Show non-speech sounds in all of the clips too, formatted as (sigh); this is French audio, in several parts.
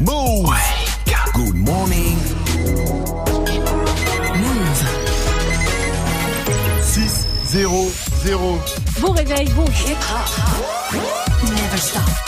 Move. Good morning. Move. 6 0 0 Bon réveil, bon Never stop.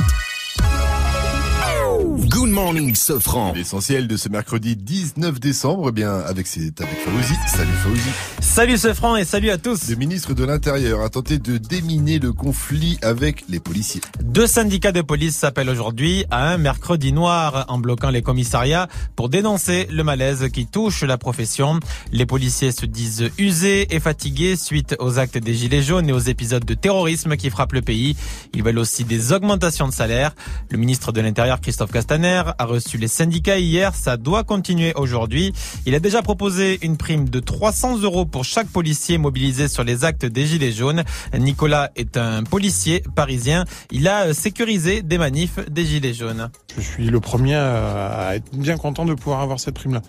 Good morning, Sofran. L'essentiel de ce mercredi 19 décembre, eh bien, avec, c'est avec Fauzi. Salut Fauzi. Salut ce franc et salut à tous. Le ministre de l'Intérieur a tenté de déminer le conflit avec les policiers. Deux syndicats de police s'appellent aujourd'hui à un mercredi noir en bloquant les commissariats pour dénoncer le malaise qui touche la profession. Les policiers se disent usés et fatigués suite aux actes des Gilets jaunes et aux épisodes de terrorisme qui frappent le pays. Ils veulent aussi des augmentations de salaire. Le ministre de l'Intérieur, Christophe Castaner, a reçu les syndicats hier. Ça doit continuer aujourd'hui. Il a déjà proposé une prime de 300 euros pour chaque policier mobilisé sur les actes des Gilets jaunes. Nicolas est un policier parisien. Il a sécurisé des manifs des Gilets jaunes. Je suis le premier à être bien content de pouvoir avoir cette prime-là.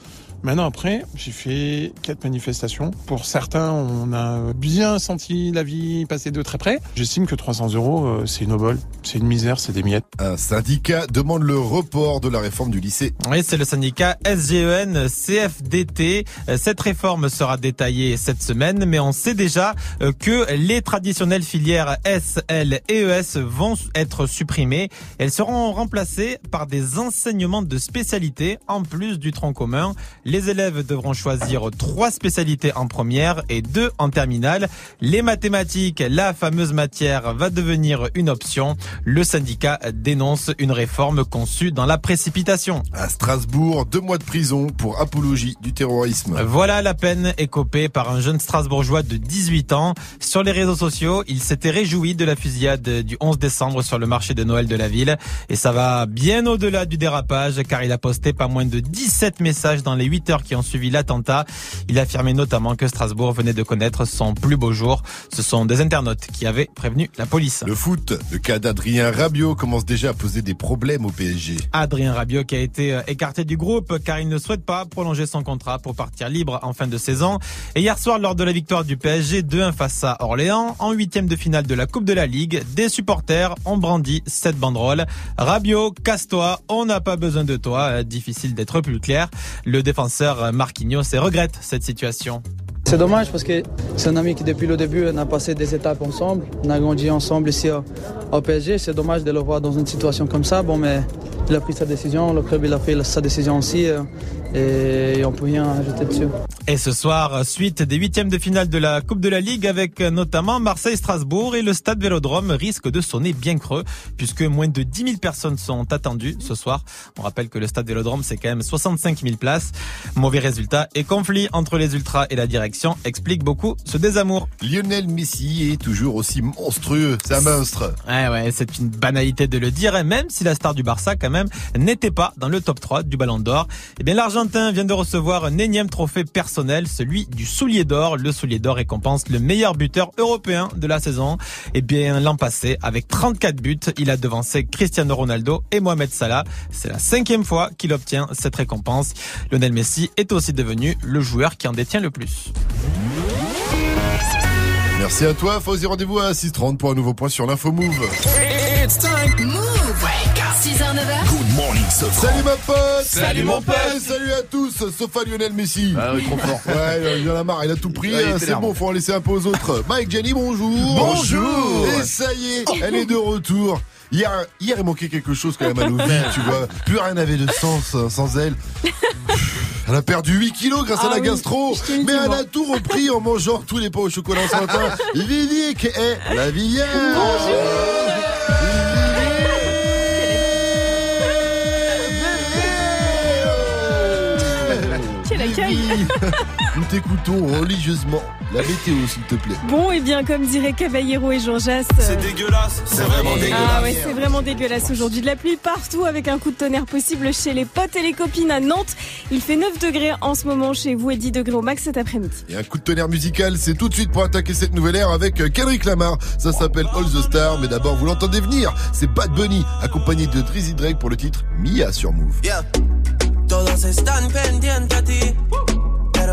Maintenant, après, j'ai fait quatre manifestations. Pour certains, on a bien senti la vie passer de très près. J'estime que 300 euros, euh, c'est une obole, c'est une misère, c'est des miettes. Un syndicat demande le report de la réforme du lycée. Oui, c'est le syndicat SGEN CFDT. Euh, Cette réforme sera détaillée cette semaine, mais on sait déjà euh, que les traditionnelles filières S, L et ES vont être supprimées. Elles seront remplacées par des enseignements de spécialité en plus du tronc commun. Les élèves devront choisir trois spécialités en première et deux en terminale. Les mathématiques, la fameuse matière, va devenir une option. Le syndicat dénonce une réforme conçue dans la précipitation. À Strasbourg, deux mois de prison pour apologie du terrorisme. Voilà la peine écopée par un jeune Strasbourgeois de 18 ans. Sur les réseaux sociaux, il s'était réjoui de la fusillade du 11 décembre sur le marché de Noël de la ville. Et ça va bien au-delà du dérapage car il a posté pas moins de 17 messages dans les 8 heures qui ont suivi l'attentat. Il affirmait notamment que Strasbourg venait de connaître son plus beau jour. Ce sont des internautes qui avaient prévenu la police. Le foot, le cas d'Adrien Rabiot commence déjà à poser des problèmes au PSG. Adrien Rabiot qui a été euh, écarté du groupe car il ne souhaite pas prolonger son contrat pour partir libre en fin de saison. Et hier soir, lors de la victoire du PSG 2-1 face à Orléans, en huitième de finale de la Coupe de la Ligue, des supporters ont brandi cette banderole. Rabiot, casse-toi, on n'a pas besoin de toi. Euh, Difficile d'être plus clair. Le défenseur euh, Marquinhos regrette cette situation. C'est dommage parce que c'est un ami qui depuis le début a passé des étapes ensemble, on a grandi ensemble ici au, au PSG. C'est dommage de le voir dans une situation comme ça. Bon, mais il a pris sa décision, le club il a pris sa décision aussi euh, et on peut rien ajouter dessus. Et ce soir, suite des huitièmes de finale de la Coupe de la Ligue avec notamment Marseille-Strasbourg et le stade Vélodrome risque de sonner bien creux puisque moins de 10 000 personnes sont attendues ce soir. On rappelle que le stade Vélodrome c'est quand même 65 000 places. Mauvais résultat et conflit entre les ultras et la direction explique beaucoup ce désamour. Lionel Messi est toujours aussi monstrueux. C'est un monstre. Ouais, ouais, c'est une banalité de le dire, et même si la star du Barça, quand même, n'était pas dans le top 3 du Ballon d'Or. Eh bien, l'Argentin vient de recevoir un énième trophée personnel, celui du soulier d'or. Le soulier d'or récompense le meilleur buteur européen de la saison. Eh bien, l'an passé, avec 34 buts, il a devancé Cristiano Ronaldo et Mohamed Salah. C'est la cinquième fois qu'il obtient cette récompense. Lionel Messi est aussi devenu le joueur qui en détient le plus. Merci à toi, Fauzi. Rendez-vous à 6h30 pour un nouveau point sur l'info Move. It's time. Move. 6h, 9h. Good morning, Sofran. Salut ma pote Salut, mon pote. Salut à tous, sauf à Lionel Messi. Ah oui, trop fort. Ouais, il en a marre, il a tout pris. Ouais, euh, c'est bon, faut en laisser un peu aux autres. Mike Jenny, bonjour. Bonjour. Et ça y est, elle est de retour. Hier, hier, il manquait quelque chose quand même à nos vies, tu vois. Plus rien n'avait de sens euh, sans elle. Elle a perdu 8 kilos grâce à Ah la oui, gastro, mais elle a tout repris en mangeant tous les pains au chocolat ce matin. (laughs) Vivique est la Vivienne. Quel (laughs) Nous t'écoutons religieusement. La météo, s'il te plaît. Bon, et bien, comme dirait Caballero et Jean Jass. C'est dégueulasse. C'est vraiment dégueulasse. Ah ouais, c'est vraiment dégueulasse aujourd'hui. De la pluie partout avec un coup de tonnerre possible chez les potes et les copines à Nantes. Il fait 9 degrés en ce moment chez vous et 10 degrés au max cet après-midi. Et un coup de tonnerre musical, c'est tout de suite pour attaquer cette nouvelle ère avec euh, Kendrick Lamar. Ça s'appelle All the Stars, mais d'abord vous l'entendez venir. C'est Bad Bunny, accompagné de Drizzy Drake pour le titre Mia sur Move. Yeah. Todos están pendientes a ti,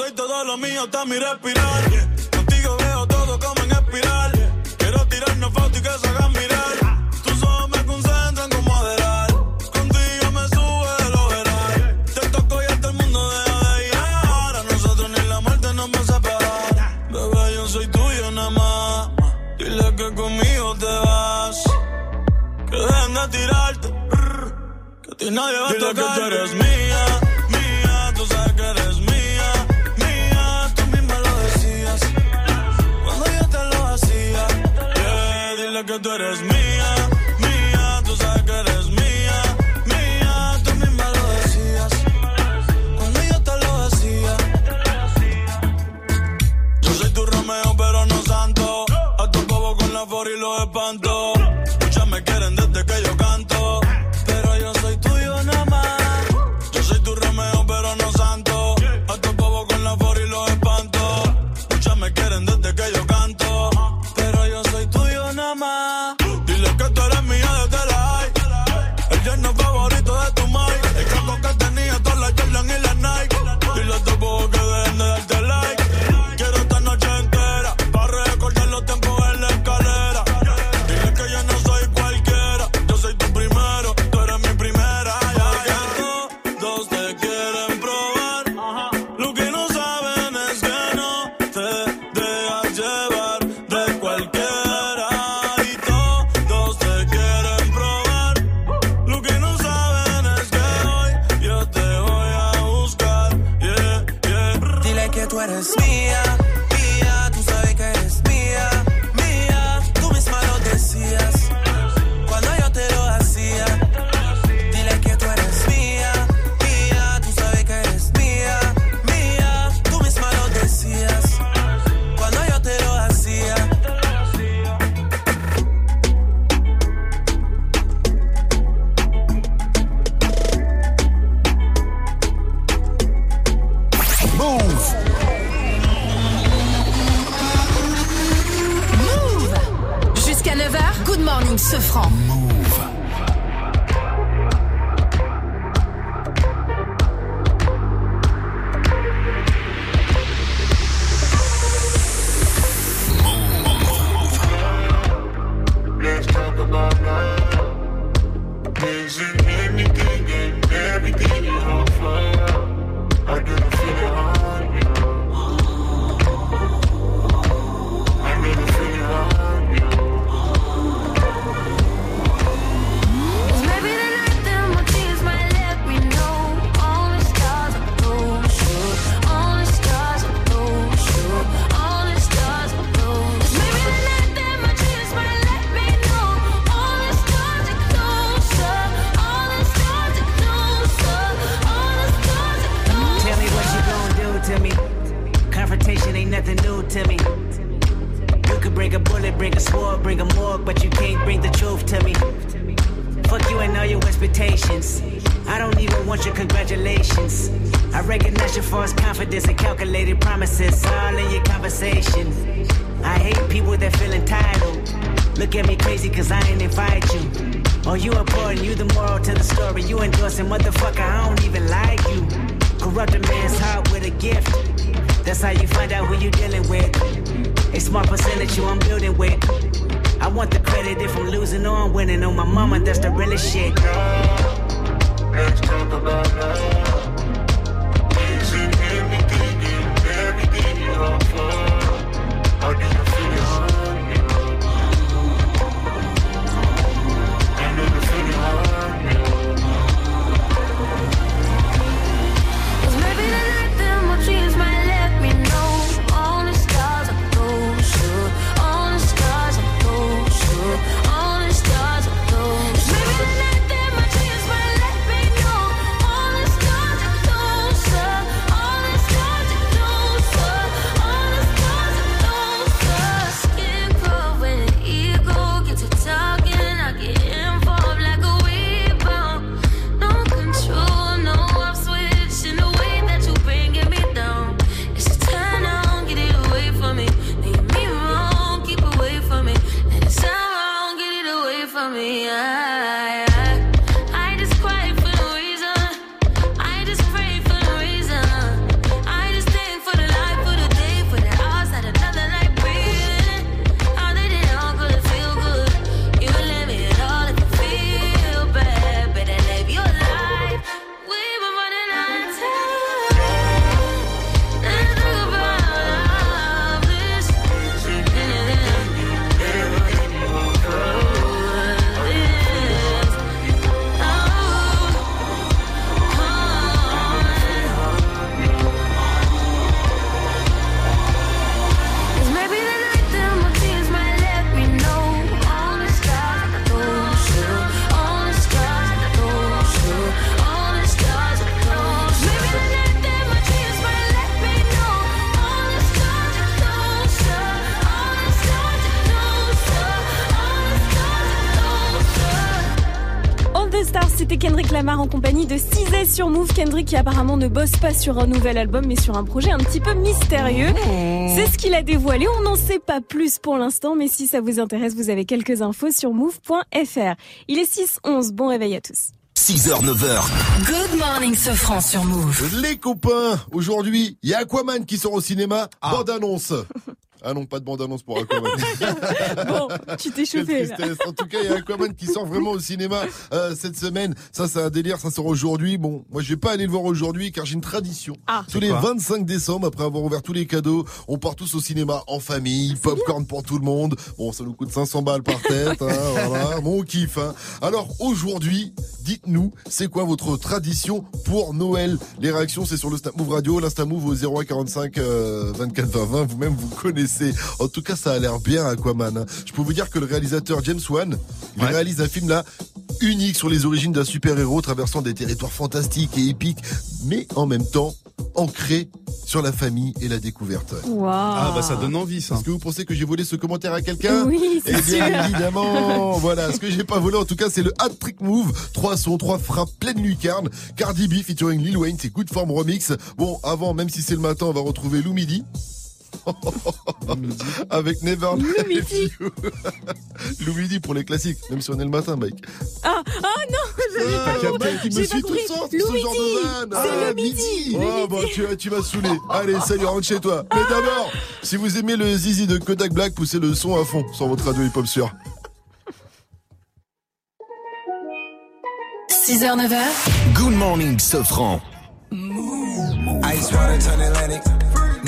doy todo lo mío hasta mi respirar. Contigo veo todo como en espiral. Quiero tirarnos fotos y que se hagan mirar. Ah. Tus ojos me concentran como adelar. Contigo me sube el overall. Yeah. Te toco y hasta el mundo deja de ir. Ahora nosotros ni la muerte nos va a separar. Bebé, yo soy tuyo nada más. Dile que conmigo te vas. Que dejen de tirarte. Que a ti nadie va a tocar. que eres mía. But as me. Lamar en compagnie de Cizet sur Move. Kendrick qui apparemment ne bosse pas sur un nouvel album mais sur un projet un petit peu mystérieux. C'est ce qu'il a dévoilé. On n'en sait pas plus pour l'instant mais si ça vous intéresse, vous avez quelques infos sur move.fr. Il est 6-11. Bon réveil à tous. 6h, 9h. Good morning, Sofran sur Move. Les copains, aujourd'hui, il y a Aquaman qui sort au cinéma. Bande annonce. (laughs) Ah non, pas de bande-annonce pour Aquaman. (laughs) Bon, tu t'es chauffé. En tout cas, il y a Aquaman qui sort vraiment au cinéma euh, cette semaine. Ça, c'est un délire. Ça sort aujourd'hui. Bon, moi, je vais pas aller le voir aujourd'hui car j'ai une tradition. Ah. Tous les 25 décembre, après avoir ouvert tous les cadeaux, on part tous au cinéma en famille, popcorn pour tout le monde. Bon, ça nous coûte 500 balles par tête. hein, (laughs) voilà. Bon, on kiffe. hein. Alors aujourd'hui, dites-nous, c'est quoi votre tradition pour Noël? Les réactions, c'est sur le Snap Move Radio, l'Insta Move au 01 45 euh, 24 20 20. Vous-même, vous connaissez. En tout cas, ça a l'air bien, Aquaman. hein. Je peux vous dire que le réalisateur James Wan, il réalise un film là unique sur les origines d'un super-héros traversant des territoires fantastiques et épiques, mais en même temps ancré sur la famille et la découverte. Waouh. Ah bah ça donne envie ça. Est-ce que vous pensez que j'ai volé ce commentaire à quelqu'un? Oui, Eh c'est bien sûr. évidemment, (laughs) voilà. Ce que j'ai pas volé en tout cas, c'est le hat trick move. Trois sons, trois frappes pleine lucarne. Cardi B featuring Lil Wayne, c'est Good Form Remix. Bon, avant, même si c'est le matin, on va retrouver Lou Midi. (laughs) Avec Never Lou Let Midi. You. (laughs) Lou Midi pour les classiques, même si on est le matin, Mike. Ah, ah non, j'avais Ah, pas compris. Il me suit tout le temps, Lou ce genre Midi. de vanne. C'est Ah, le midi. Le Oh, bon, tu, tu m'as saoulé. Allez, salut, rentre chez toi. Mais d'abord, si vous aimez le zizi de Kodak Black, poussez le son à fond sur votre radio hip-hop sûr. 6h, 9h. Good morning, Sofran. Ice water turn Atlantic.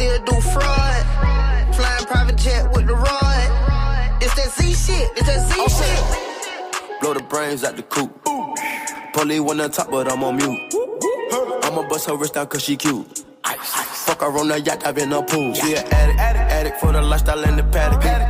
still do fraud. Flying private jet with the rod. It's that Z shit. It's that Z shit. Blow the brains out the coop. Polly one on top, but I'm on mute. I'ma bust her wrist down cause she cute. Fuck her on the yacht, I've been a pool. She an addict, addict for the lifestyle and the paddock. Daddy,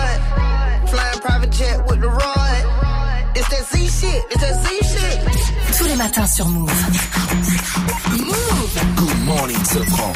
Tous les matins sur Move. Move. Good morning, Sofran.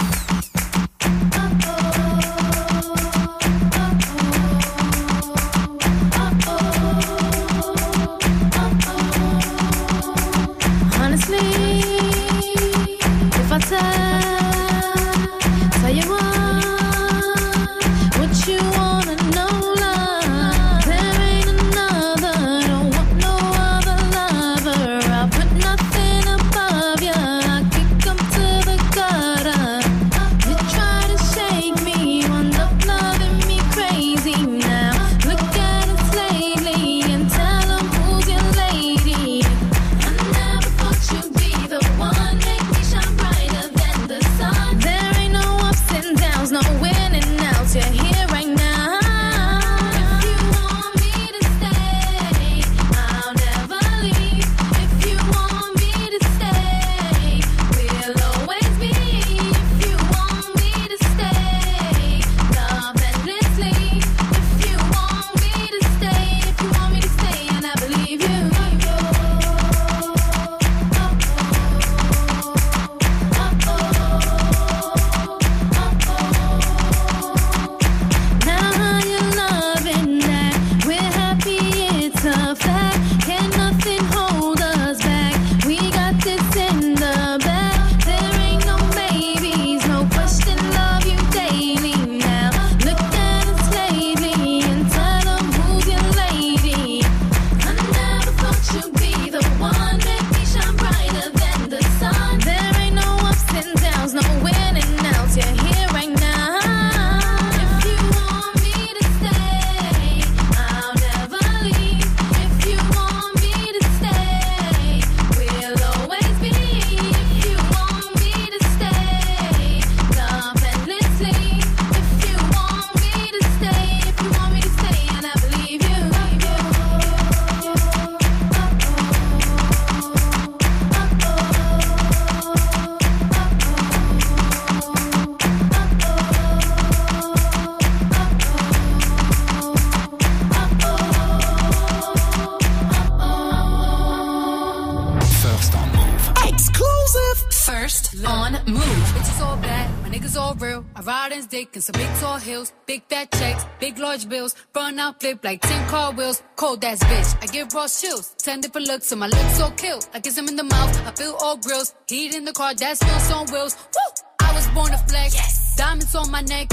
Flip like 10 car wheels. Cold ass bitch, I give raw chills. 10 different looks, and my lips so kill. I kiss him in the mouth, I feel all grills. Heat in the car, that smells on wheels. Woo! I was born to flex. Diamonds on my neck.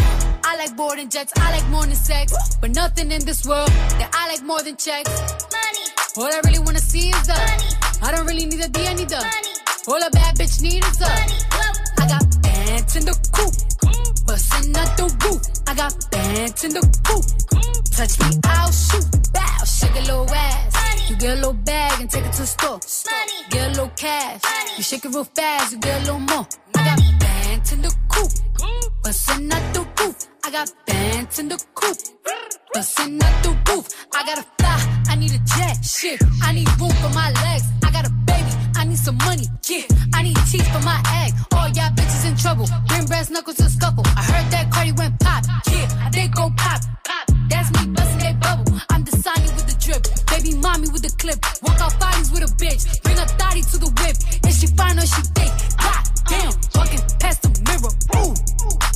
I like boarding jets, I like more than sex. But nothing in this world that I like more than checks. Money. All I really wanna see is the money. I don't really need a D, I need the money. All a bad bitch need is the money. I got bands in the coop, bustin' out the roof. I got bands in the coop. Touch me, I'll shoot. Bow, shake a little ass. You get a little bag and take it to the store. Money. Get a little cash. Money. You shake it real fast, you get a little more. Money. I got bands in the coop, bustin' out the roof. I got bands in the coop, bustin' out the roof. I gotta fly, I need a jet. Shit, I need room for my legs. I got a baby, I need some money. Yeah, I need teeth for my egg. All y'all bitches in trouble. Bring brass knuckles to scuffle. I heard that Cardi went pop. Yeah, they go pop, pop. The clip. Walk out bodies with a bitch. Bring a thotty to the whip. Is she fine or she thick? God damn, walking past the mirror. Ooh,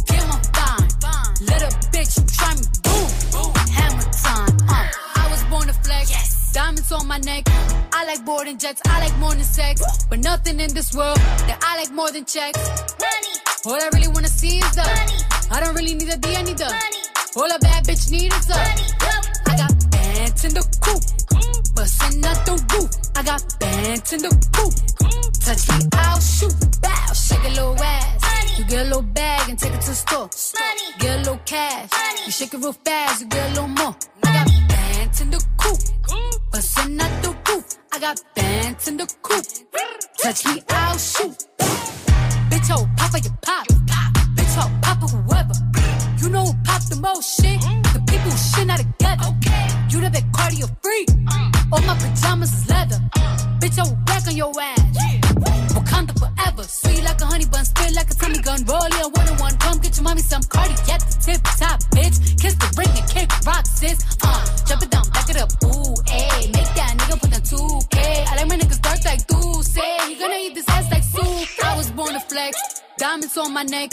damn, I'm fine. Little bitch, you try me. Boom, hammer time. Uh, I was born to flex. Diamonds on my neck. I like boarding jets. I like more than sex. But nothing in this world that I like more than checks. Money. All I really wanna see is the money. I don't really need a D, I need the money. All a bad bitch need is the money. Bands in the coop, bustin' out the roof. I got bands in the coop. Touch me, I'll shoot. Bow, shake a little ass. You get a little bag and take it to the store. Get a little cash. You shake it real fast, you get a little more. I got bands in the coop, bustin' out the roof. I got bands in the coop. Touch me, I'll shoot. Bitch, oh, papa, you pop. Bitch, oh, papa, whoever. You know who pop the most shit? People shit not together. Okay. You the big cardio freak. Uh. All my pajamas is leather. Uh. Bitch, I will back on your ass. Yeah. Wakanda forever. Sweet like a honey bun, spit like a tummy gun. Roll in one on one. Come get your mommy some cardi. Get the tip top, bitch. Kiss the ring and kick rocks, sis. Uh, jump it down, back it up. Ooh, ayy. Make that nigga put the 2K. I like my niggas dark like say He gonna eat this ass like soup. I was born to flex. Diamonds on my neck.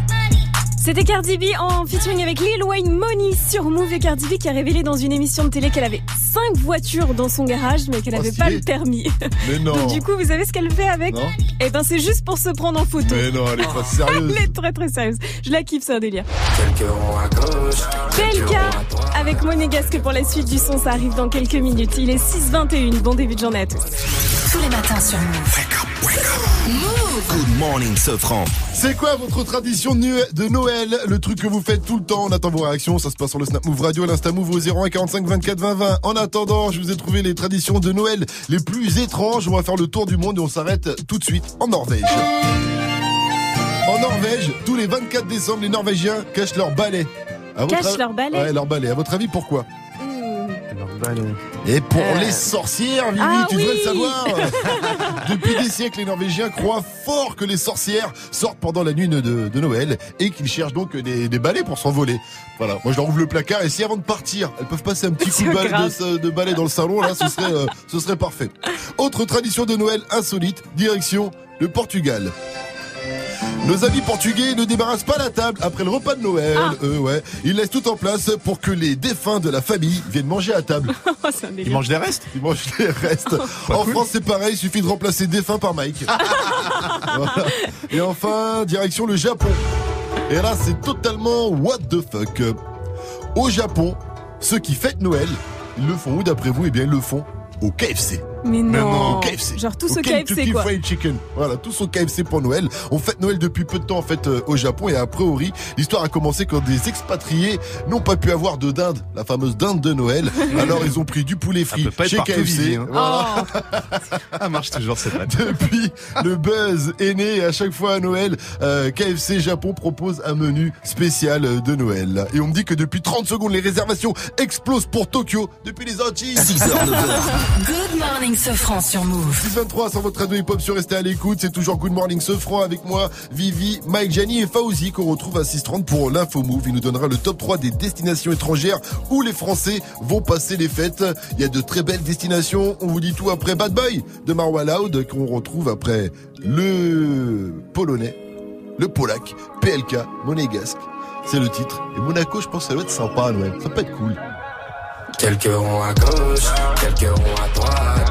C'était Cardi B en featuring avec Lil Wayne Money sur Move et Cardi B qui a révélé dans une émission de télé qu'elle avait cinq voitures dans son garage mais qu'elle Oh, n'avait pas le permis. (laughs) Mais non. Donc du coup, vous savez ce qu'elle fait avec Non. Eh ben c'est juste pour se prendre en photo. Mais non, elle est pas sérieuse. (laughs) Elle est très très sérieuse. Je la kiffe, c'est un délire. Quelques ronds à gauche. PLK avec Monégasque pour la suite du son, ça arrive dans quelques minutes. Il est 6h21, bon début de journée à tous. Tous les matins sur Move. Move Good morning, Sofran. C'est quoi votre tradition de Noël? Le truc que vous faites tout le temps? On attend vos réactions. Ça se passe sur le Snap Move Radio, l'Insta Move au 01 45 24 20 20. En attendant, je vous ai trouvé les traditions de Noël les plus étranges. On va faire le tour du monde et on s'arrête tout de suite en Norvège. En Norvège, tous les 24 décembre, les Norvégiens cachent leur balai. Cachent leur balai Ouais, leur balai. À votre avis, pourquoi? Et pour Euh. les sorcières, Vivi, Ah tu devrais oui. le savoir. (laughs) Depuis des siècles, les Norvégiens croient fort que les sorcières sortent pendant la nuit de, de Noël et qu'ils cherchent donc des, des balais pour s'envoler. Voilà, moi je leur ouvre le placard et si avant de partir, elles peuvent passer un petit (laughs) coup de, balai, de, ce- de balai dans le salon, là, ce serait, euh, ce serait parfait. Autre tradition de Noël insolite, direction le Portugal. Nos amis portugais ne débarrassent pas la table après le repas de Noël. Ah. Eux, ouais. Ils laissent tout en place pour que les défunts de la famille viennent manger à table. (laughs) Délire. Ils mangent les restes? Ils mangent les restes. (laughs) en France, c'est pareil, il suffit de remplacer défunt par Mike. (laughs) Voilà. Et enfin, direction le Japon. Et là, c'est totalement what the fuck. Au Japon, ceux qui fêtent Noël, ils le font où d'après vous? Eh bien, ils le font au KFC. Mais Mais non. au KFC. Genre tous Au au KFC quoi. Fried Chicken. Voilà, tous au KFC pour Noël. On fête Noël depuis peu de temps en fait euh, au Japon et a priori, l'histoire a commencé quand des expatriés n'ont pas pu avoir de dinde, la fameuse dinde de Noël. (laughs) Alors ils ont pris du poulet frit peut pas être chez KFC. Hein. Voilà. (laughs) Ah, marche toujours cette vanne. Depuis, le buzz est né à chaque fois à Noël, euh, KFC Japon propose un menu spécial euh, de Noël. Et on me dit que depuis 30 secondes, les réservations explosent pour Tokyo depuis les Antilles. 6h, 9h. Good morning, Sofran sur Move. 23 sur votre radio hip-hop sur Restez à l'écoute. C'est toujours Good Morning Sofran avec moi, Vivi, Mike, Gianni et Fauzi qu'on retrouve à 6h30 pour l'info move. Il nous donnera le top 3 des destinations étrangères où les Français vont passer les fêtes. Il y a de très belles destinations. On vous dit tout après Bad Boy de Marwa Loud qu'on retrouve après le Polonais, le Polac, PLK, Monégasque. C'est le titre. Et Monaco, je pense que ça doit être sympa à Noël. Ça peut être cool. Quelques ronds à gauche, quelques ronds à droite.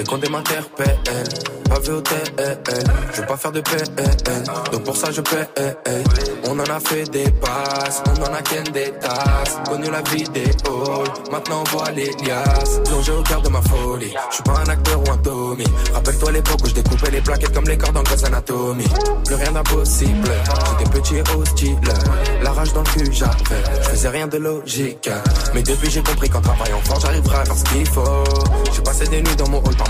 Les comptes m'interpellent, pas vu au TL. Je veux pas faire de PN, donc pour ça je paie. On en a fait des passes, on en a ken des tasses. Connu la vidéo, maintenant on voit les liasses. Plongé au cœur de ma folie, je suis pas un acteur ou un Tommy. Rappelle-toi l'époque où je découpais les plaquettes comme les cordes dans Grey's Anatomy. Plus rien d'impossible, j'étais petit et hostile. La rage dans le cul j'avais, je faisais rien de logique. Mais depuis j'ai compris qu'en travaillant fort j'arriverai à faire ce qu'il faut. J'ai passé des nuits dans mon hall par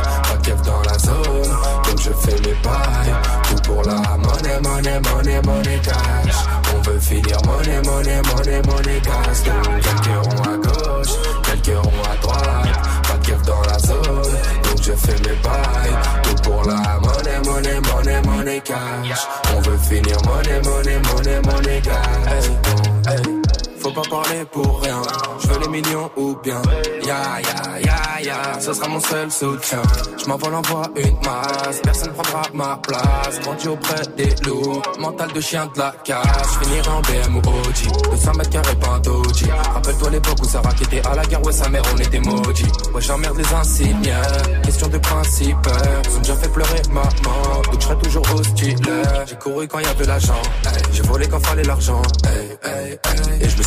Keuf dans la zone, donc je fais mes bails. Tout pour la monnaie, monnaie, monnaie, monnaie cash. On veut finir monnaie, monnaie, monnaie, monnaie. Donc quelques ronds à gauche, quelques ronds à droite. Pas de dans la zone, donc je fais mes bails. Tout pour la monnaie, monnaie, monnaie, monnaie cash. On veut finir monnaie, monnaie, monnaie, monnaie gas. Faut pas parler pour rien. Je veux les millions ou bien. Ya ya ya ya, ce sera mon seul soutien. Je m'envole envoie une masse, personne prendra ma place. Grandi auprès des loups, mental de chien de la casse. Je finirai en BM ou OG, 200 mètres carrés pas un. Rappelle-toi l'époque où Sarah qui était à la guerre, ouais sa mère on était maudits. Ouais j'emmerde les insignes, question de principe. Ils ont déjà fait pleurer maman, donc je serai toujours hostile. J'ai couru quand y avait l'argent, j'ai volé quand fallait l'argent. Et je me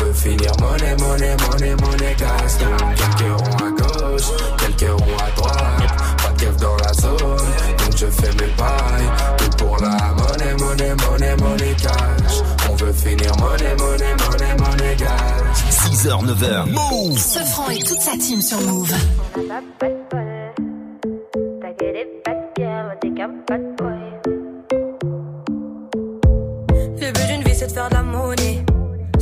On veut finir monnaie, monnaie, monnaie, monnaie cash. Donc quelques ronds à gauche, quelques ronds à droite, pas de keuf dans la zone, donc je fais mes pailles. Tout pour la monnaie, monnaie, monnaie, monnaie cash. On veut finir monnaie, monnaie, monnaie, monnaie cash. 6h, 9h. Move Ce franc et toute sa team sur Move. Le but d'une vie c'est de faire de la monnaie.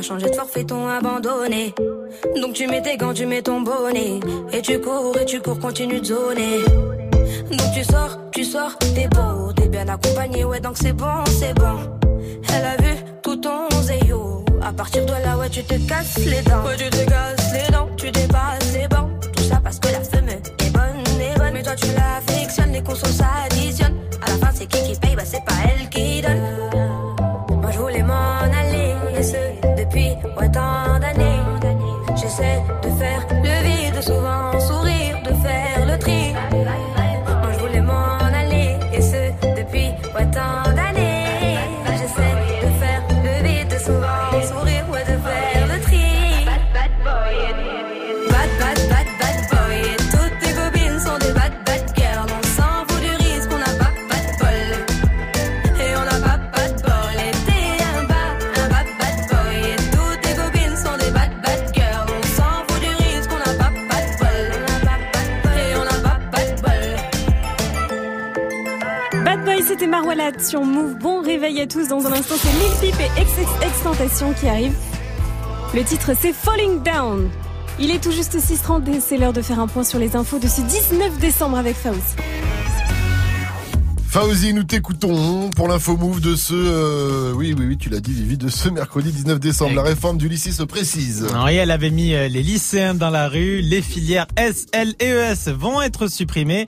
pas changer de forfait, ton abandonné. Donc tu mets tes gants, tu mets ton bonnet. Et tu cours, et tu cours, continue de zoner. Donc tu sors, tu sors, t'es beau, t'es bien accompagné, ouais, donc c'est bon, c'est bon. Le titre, c'est Falling Down. Il est tout juste 6h30 et c'est l'heure de faire un point sur les infos de ce 19 décembre avec Faust. Fauzi, nous t'écoutons pour l'info move de ce, euh, oui, oui, oui, tu l'as dit, Vivi, de ce mercredi 19 décembre. La réforme du lycée se précise. Elle avait mis euh, les lycéens dans la rue. Les filières S, L et ES vont être supprimées.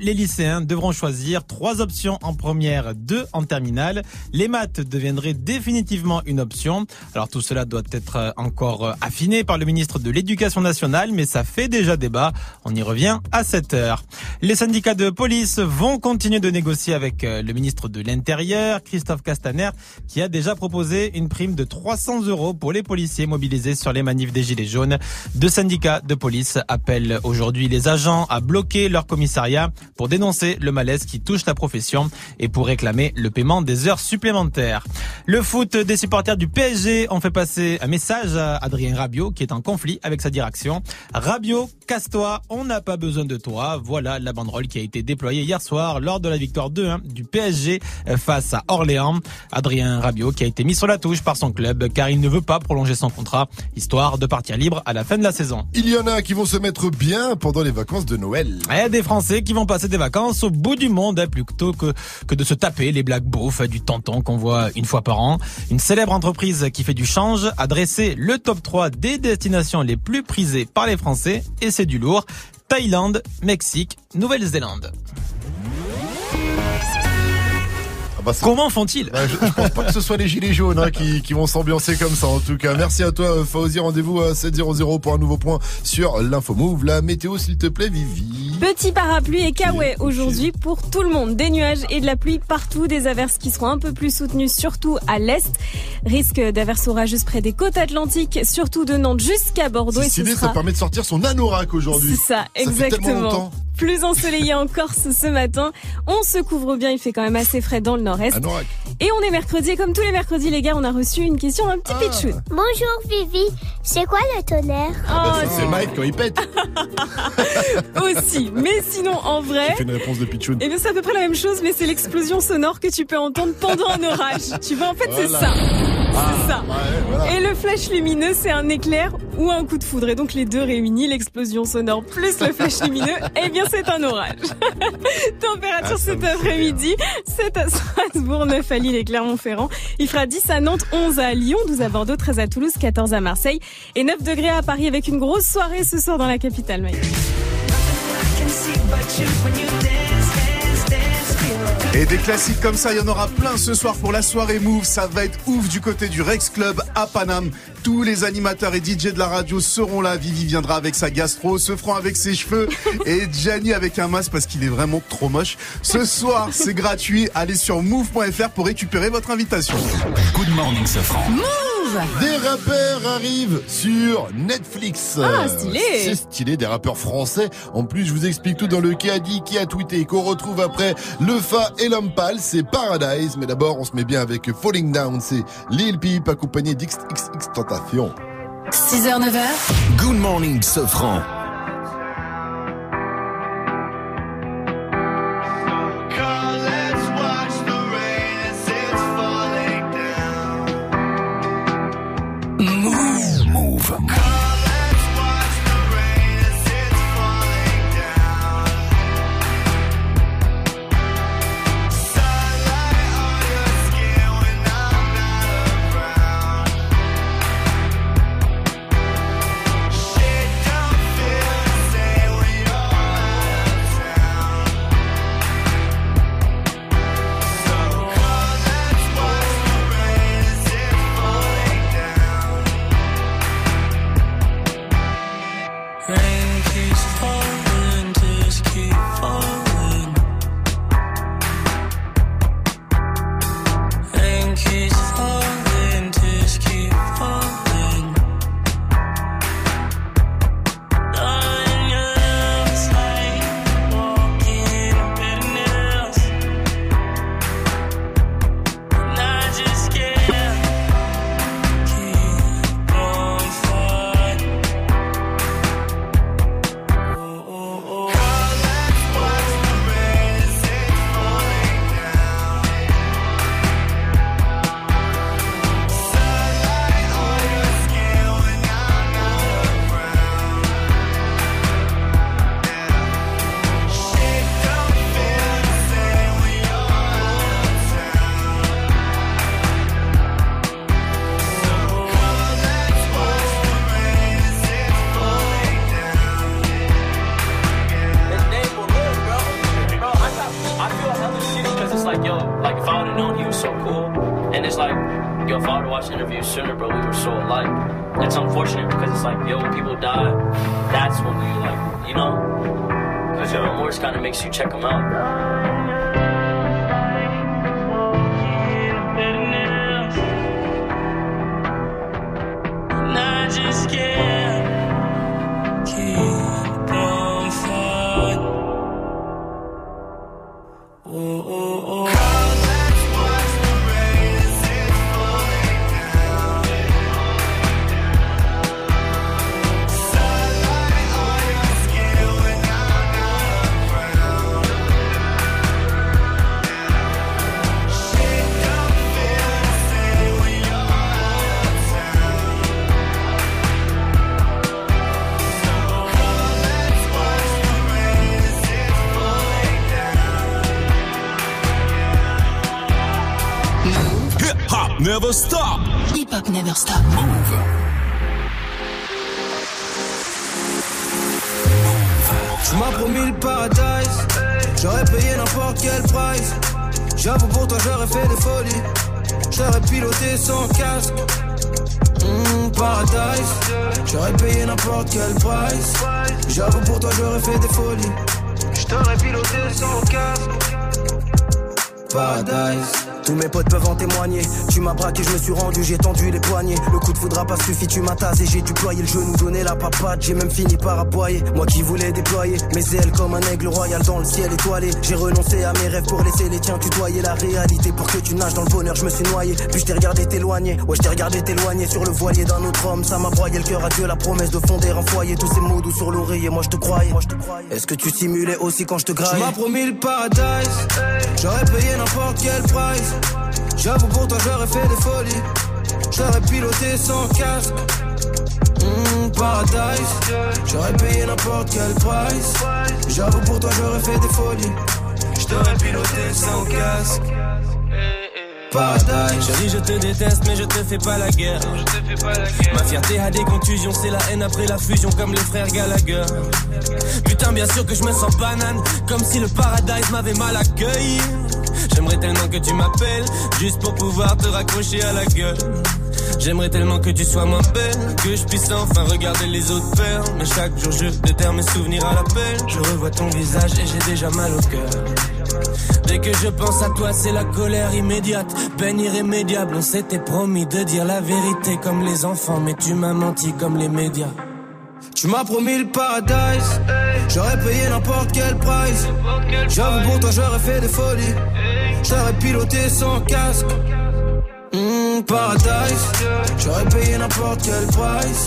Les lycéens devront choisir trois options en première, deux en terminale. Les maths deviendraient définitivement une option. Alors tout cela doit être encore affiné par le ministre de l'Éducation nationale, mais ça fait déjà débat. On y revient à 7 heures. Les syndicats de police vont continuer de négocier avec le ministre de l'Intérieur, Christophe Castaner, qui a déjà proposé une prime de 300 euros pour les policiers mobilisés sur les manifs des Gilets jaunes. Deux syndicats de police appellent aujourd'hui les agents à bloquer leur commissariat pour dénoncer le malaise qui touche la profession et pour réclamer le paiement des heures supplémentaires. Le foot des supporters du PSG ont fait passer un message à Adrien Rabiot qui est en conflit avec sa direction. Rabiot, casse-toi, on n'a pas besoin de toi. Voilà la banderole qui a été déployée hier soir lors de la victoire 2-1 du PSG face à Orléans. Adrien Rabiot qui a été mis sur la touche par son club car il ne veut pas prolonger son contrat, histoire de partir libre à la fin de la saison. Il y en a qui vont se mettre bien pendant les vacances de Noël. Et des Français qui vont passer des vacances au bout du monde hein, plutôt que, que de se taper les blagues beaufs du tonton qu'on voit une fois par an. Une célèbre entreprise qui fait du change a dressé le top 3 des destinations les plus prisées par les Français et c'est du lourd. Thaïlande, Mexique, Nouvelle-Zélande. Bah, Comment font-ils Bah, je, je pense pas que ce soit les gilets jaunes hein, qui, qui vont s'ambiancer comme ça en tout cas. Merci à toi euh, Fauzi, rendez-vous à 7.00 pour un nouveau point sur l'info move. La météo s'il te plaît Vivi. Petit parapluie et kawaii aujourd'hui pour tout le monde. Des nuages et de la pluie partout, des averses qui seront un peu plus soutenues, surtout à l'est. Risque d'averses orageuses près des côtes atlantiques, surtout de Nantes jusqu'à Bordeaux. C'est et ce stylé, sera... ça permet de sortir son anorak aujourd'hui. C'est ça, fait tellement exactement. longtemps. Plus ensoleillé en Corse ce matin. On se couvre bien, il fait quand même assez frais dans le nord-est. Et on est mercredi, et comme tous les mercredis, les gars, on a reçu une question un petit Ah. pitchoun. Bonjour Vivi, c'est quoi le tonnerre Bah, Oh, ça, c'est Mike quand il pète. (laughs) aussi. Mais sinon, en vrai. Fait une réponse de Pichoun. Eh bien, c'est à peu près la même chose, mais c'est l'explosion sonore que tu peux entendre pendant un orage. Tu vois, en fait, c'est ça. Ah, C'est ça. ouais, voilà. Et le flash lumineux, c'est un éclair ou un coup de foudre. Et donc, les deux réunis, l'explosion sonore plus le flash lumineux, eh bien, c'est un orage. (laughs) Température Ah, cet après-midi, 7 à Strasbourg, 9 à Lille et Clermont-Ferrand. Il fera 10 à Nantes, 11 à Lyon, 12 à Bordeaux, 13 à Toulouse, 14 à Marseille et 9 degrés à Paris avec une grosse soirée ce soir dans la capitale. Mike. Et des classiques comme ça, il y en aura plein ce soir pour la soirée Move. Ça va être ouf du côté du Rex Club à Paname. Tous les animateurs et DJ de la radio seront là. Vivi viendra avec sa gastro, se feront avec ses cheveux (laughs) et Gianni avec un masque parce qu'il est vraiment trop moche. Ce soir, c'est gratuit. Allez sur move.fr pour récupérer votre invitation. Good morning, Sofran. Des rappeurs arrivent sur Netflix. Ah, stylé. C'est stylé, des rappeurs français. En plus, je vous explique tout dans le qui a dit, qui a tweeté, et qu'on retrouve après le Fa et l'homme pâle, c'est Paradise. Mais d'abord, on se met bien avec Falling Down, c'est Lil Peep accompagné d'XXX Tentation. 6h, 9h, Good morning, Sofran. Le coup de foudre a pas suffi, tu m'as tasé, j'ai déployé le genou, donné la papade. J'ai même fini par aboyer. Moi qui voulais déployer mes ailes comme un aigle royal dans le ciel étoilé. J'ai renoncé à mes rêves pour laisser les tiens tutoyer la réalité. Pour que tu nages dans le bonheur, je me suis noyé. Puis je t'ai regardé t'éloigner. Ouais, je t'ai regardé t'éloigner sur le voilier d'un autre homme. Ça m'a broyé le cœur à Dieu, la promesse de fonder un foyer. Tous ces mots doux sur l'oreiller, moi je te croyais. Est-ce que tu simulais aussi quand je te graille? M'as promis le paradise, j'aurais payé n'importe quel price. J'avoue pour toi j'aurais fait des folies, j'aurais piloté sans casque. Mmh, paradise, j'aurais payé n'importe quel price. J'avoue pour toi j'aurais fait des folies, j'aurais piloté sans casque. Paradise. Chérie, je te déteste, mais je te fais pas la guerre. Ma fierté a des contusions, c'est la haine après la fusion, comme les frères Gallagher. Putain, bien sûr que je me sens banane, comme si le paradise m'avait mal accueilli. J'aimerais tellement que tu m'appelles, juste pour pouvoir te raccrocher à la gueule. J'aimerais tellement que tu sois moins belle, que je puisse enfin regarder les autres faire. Mais chaque jour je déterre mes souvenirs à l'appel. Je revois ton visage et j'ai déjà mal au cœur. Dès que je pense à toi, c'est la colère immédiate, peine irrémédiable. On s'était promis de dire la vérité comme les enfants, mais tu m'as menti comme les médias. Tu m'as promis le paradise, j'aurais payé n'importe quel price. J'avoue pour toi j'aurais fait des folies, j'aurais piloté sans casque. Paradise, j'aurais payé n'importe quel price.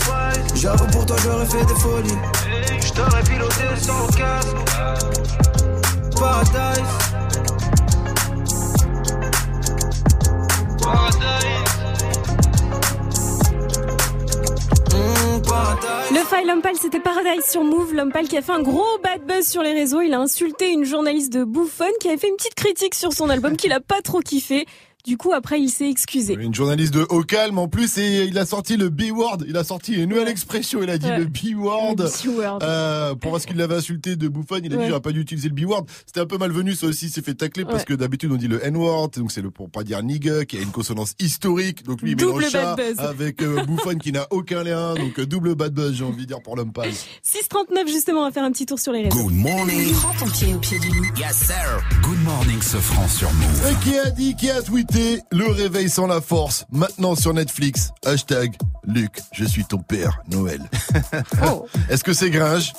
J'avoue pour toi j'aurais fait des folies, j'aurais piloté sans casque. Paradise. Paradise. Le file Lompal, c'était Paradise sur Move. Lompal qui a fait un gros bad buzz sur les réseaux. Il a insulté une journaliste de bouffonne qui avait fait une petite critique sur son album qu'il a pas trop kiffé. Du coup, après, il s'est excusé. Une journaliste de haut calme en plus et il a sorti le B-word, il a sorti une nouvelle expression, il a dit Ouais. le B-word. Euh, pour parce qu'il l'avait insulté de bouffonne, il a dit Ouais. j'aurais pas dû utiliser le B-word. C'était un peu malvenu, ça aussi il s'est fait tacler parce que d'habitude on dit le N-word, donc c'est le pour pas dire nigga qui a une consonance historique, donc lui il Double mélange ça bad buzz. avec euh, bouffonne qui n'a aucun lien, donc euh, double bad buzz j'ai envie de dire pour l'homme pâle. 639 justement, on va faire un petit tour sur les réseaux. Good morning. Prends ton pied au pied du lit. Yes, sir. Good morning, Sofran sur Move. Et qui a dit, qui a tweeté Le réveil sans la force, maintenant sur Netflix. Hashtag Luc, je suis ton père, Noël. (laughs) Est-ce que c'est Gringe?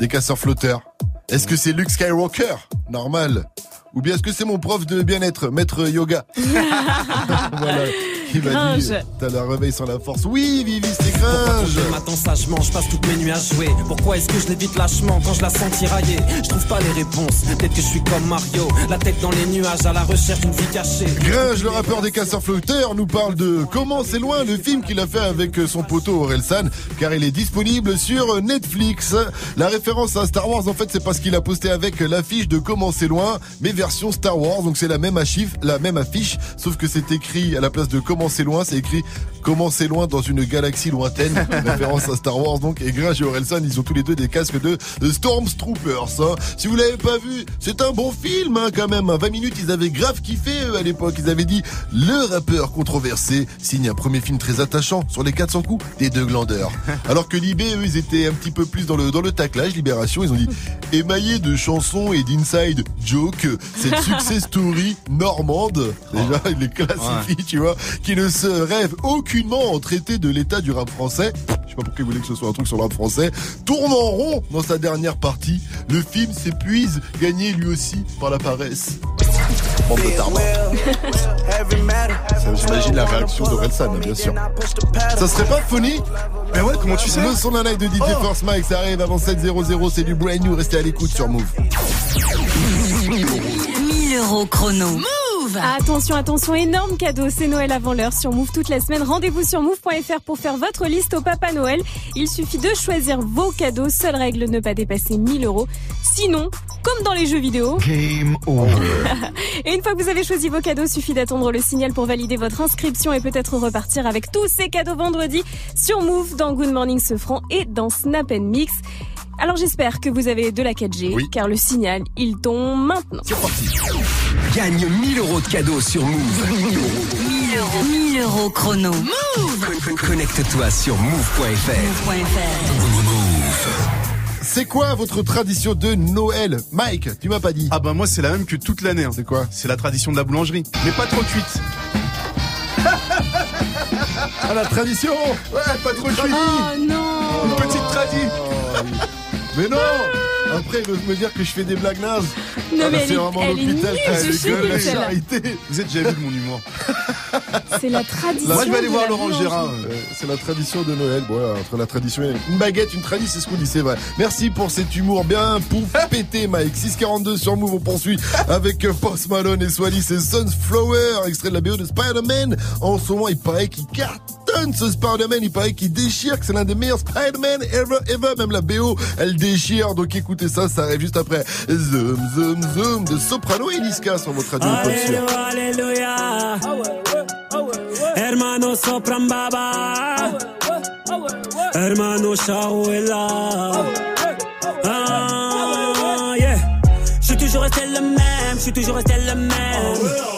Des casseurs flotteurs Est-ce que c'est Luke Skywalker? Normal. Ou bien est-ce que c'est mon prof de bien-être, maître yoga? (laughs) (laughs) Voilà. Qui m'a dit, Gringe. t'as le réveil sans la force. Oui, Vivi, c'est Gringe Je m'attends sagement, je passe toutes mes nuits à jouer. Pourquoi est-ce que je l'évite lâchement quand je la sens tirailler? Je trouve pas les réponses, peut-être que je suis comme Mario, la tête dans les nuages à la recherche d'une vie cachée. Gringe, le rappeur des casseurs flotteurs, nous parle de Comment c'est loin, le film qu'il a fait avec son poteau Orelsan, car il est disponible sur Netflix. La référence à Star Wars, en fait, c'est parce qu'il a posté avec l'affiche de Comment c'est loin, mais version Star Wars, donc c'est la même affiche, la même affiche, sauf que c'est écrit à la place de Comment c'est loin, c'est écrit Comment c'est loin dans une galaxie lointaine, (laughs) référence à Star Wars, donc, et Gringe et Orelsan, ils ont tous les deux des casques de, de Stormtroopers, hein. Si vous l'avez pas vu, c'est un bon film, hein, quand même. 20 minutes, ils avaient grave kiffé, eux, à l'époque. Ils avaient dit, le rappeur controversé signe un premier film très attachant sur les 400 coups des deux glandeurs. (laughs) Alors que Libé, eux, ils étaient un petit peu plus dans le, dans le taclage, Libération, ils ont dit, émaillé de chansons et d'inside joke, cette success story normande, déjà, il les classifie, tu vois, qui ne se rêve aucunement en traité de l'état du rap français. Je sais pas pourquoi ils voulaient que ce soit un truc sur le rap français. Tourne en rond dans sa dernière partie. Le film s'épuise, gagné lui aussi par la paresse. De J'imagine la réaction d'Orelsan, bien sûr. Ça serait pas funny Mais ouais, comment tu sais Le son d'un live de DJ Oh. Force Mike, ça arrive avant 7.00, c'est du brand new, restez à l'écoute sur Move. 1000 euros chrono. Move Attention, attention, énorme cadeau, c'est Noël avant l'heure sur Move toute la semaine. Rendez-vous sur move.fr pour faire votre liste au Papa Noël. Il suffit de choisir vos cadeaux. Seule règle, ne pas dépasser 1000 euros. Sinon, comme dans les jeux vidéo. Game over. (laughs) Et une fois que vous avez choisi vos cadeaux, suffit d'attendre le signal pour valider votre inscription et peut-être repartir avec tous ces cadeaux vendredi sur Move dans Good Morning Sofran et dans Snap Mix. Alors j'espère que vous avez de la 4G, car le signal, il tombe maintenant. C'est parti. Gagne 1000 euros de cadeaux sur Move. 1000 euros. 1000 euros. 1000 euros chrono. Move Con- con- Connecte-toi sur move.fr. C'est quoi votre tradition de Noël? Mike, tu m'as pas dit. Ah bah moi c'est la même que toute l'année. C'est quoi? C'est la tradition de la boulangerie. Mais pas trop cuite. Ah la tradition? Ouais, pas trop cuite. Oh non Une petite tradie. Mais non Après, il ose me dire que je fais des blagues nazes. Non, Ah, mais bah, elle c'est est- vraiment l'hôpital la charité. Vous êtes déjà vu de mon humour. (laughs) C'est la tradition. Moi je vais aller voir la Laurent. Gérard. Euh, C'est la tradition de Noël. Bon, voilà, entre la tradition et une baguette, une tradition, c'est ce qu'on dit, c'est vrai. Merci pour cet humour bien pour (laughs) péter, Mike. 642 sur Move, on poursuit avec euh, Post Malone et Swally, c'est Sunflower, extrait de la BO de Spider-Man. En ce moment, il paraît qu'il cartonne ce Spider-Man, il paraît qu'il déchire, que c'est l'un des meilleurs Spider-Man ever, ever. Même la BO, elle déchire. Donc écoutez ça, ça arrive juste après. Zoom, zoom, zoom de Soprano et Niska sur votre radio Pop. Alléluia, alléluia. Hermano sopran baba. Hermano Shahuela. Ah, yeah. Je suis toujours resté le même, je suis toujours resté le même.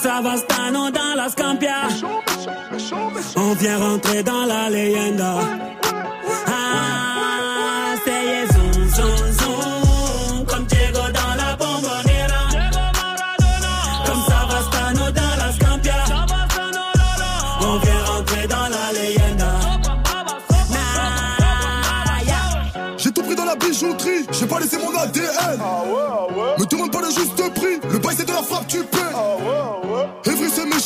Comme Savastano dans la Scampia. On vient rentrer dans la leyenda. Ah, c'est zoom, zoom, zoom. Comme Diego dans la bombonera. Comme Savastano dans la Scampia. On vient rentrer dans la leyenda. J'ai tout pris dans la bijouterie, j'ai pas laissé mon ADN. Me demande pas le juste prix, le bail c'est de la frappe, tu paies. Evry c'est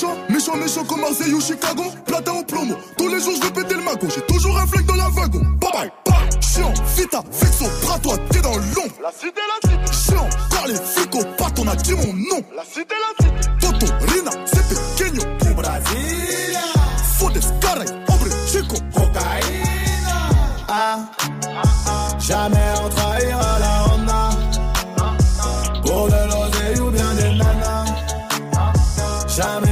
méchant, méchant, méchant comme Marseille ou Chicago. Platin au plomo, tous les jours je vais péter le magot. J'ai toujours un flingue dans la wagon. Bye bye, bye. Chiant, vita, vexo, bras toi, t'es dans l'ombre. La cité, la cité. Chiant, car les flics au on a dit mon nom. La cité, la cité. Toto, Rina, c'est pequeño. Au Brasilia. Fodes, caray, hombre, chico. Cocaïna. Ah, jamais on trahira la Honda Pour de l'oseille ou bien des nanas Jamais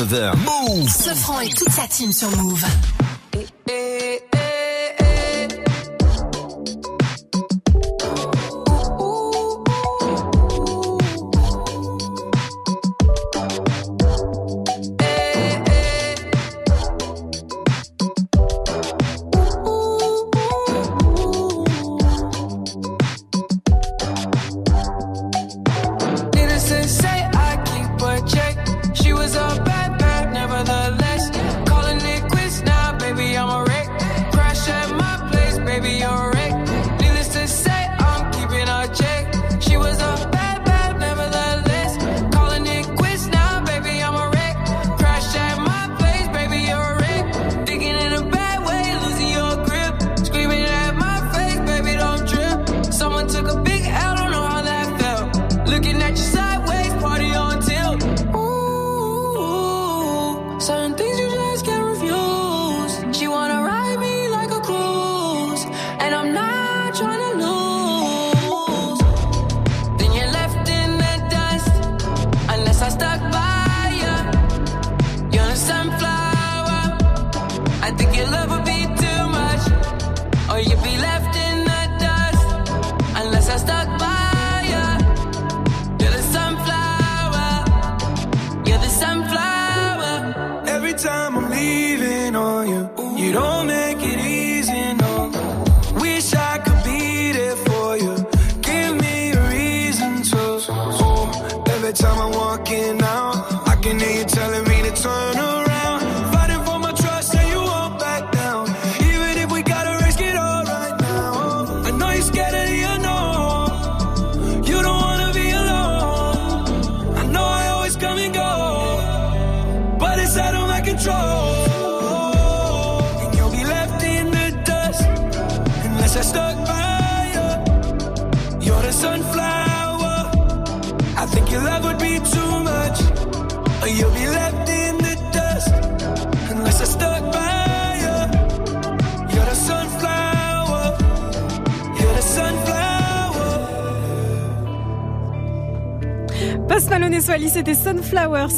9h. Move Sofran et toute sa team sur Move.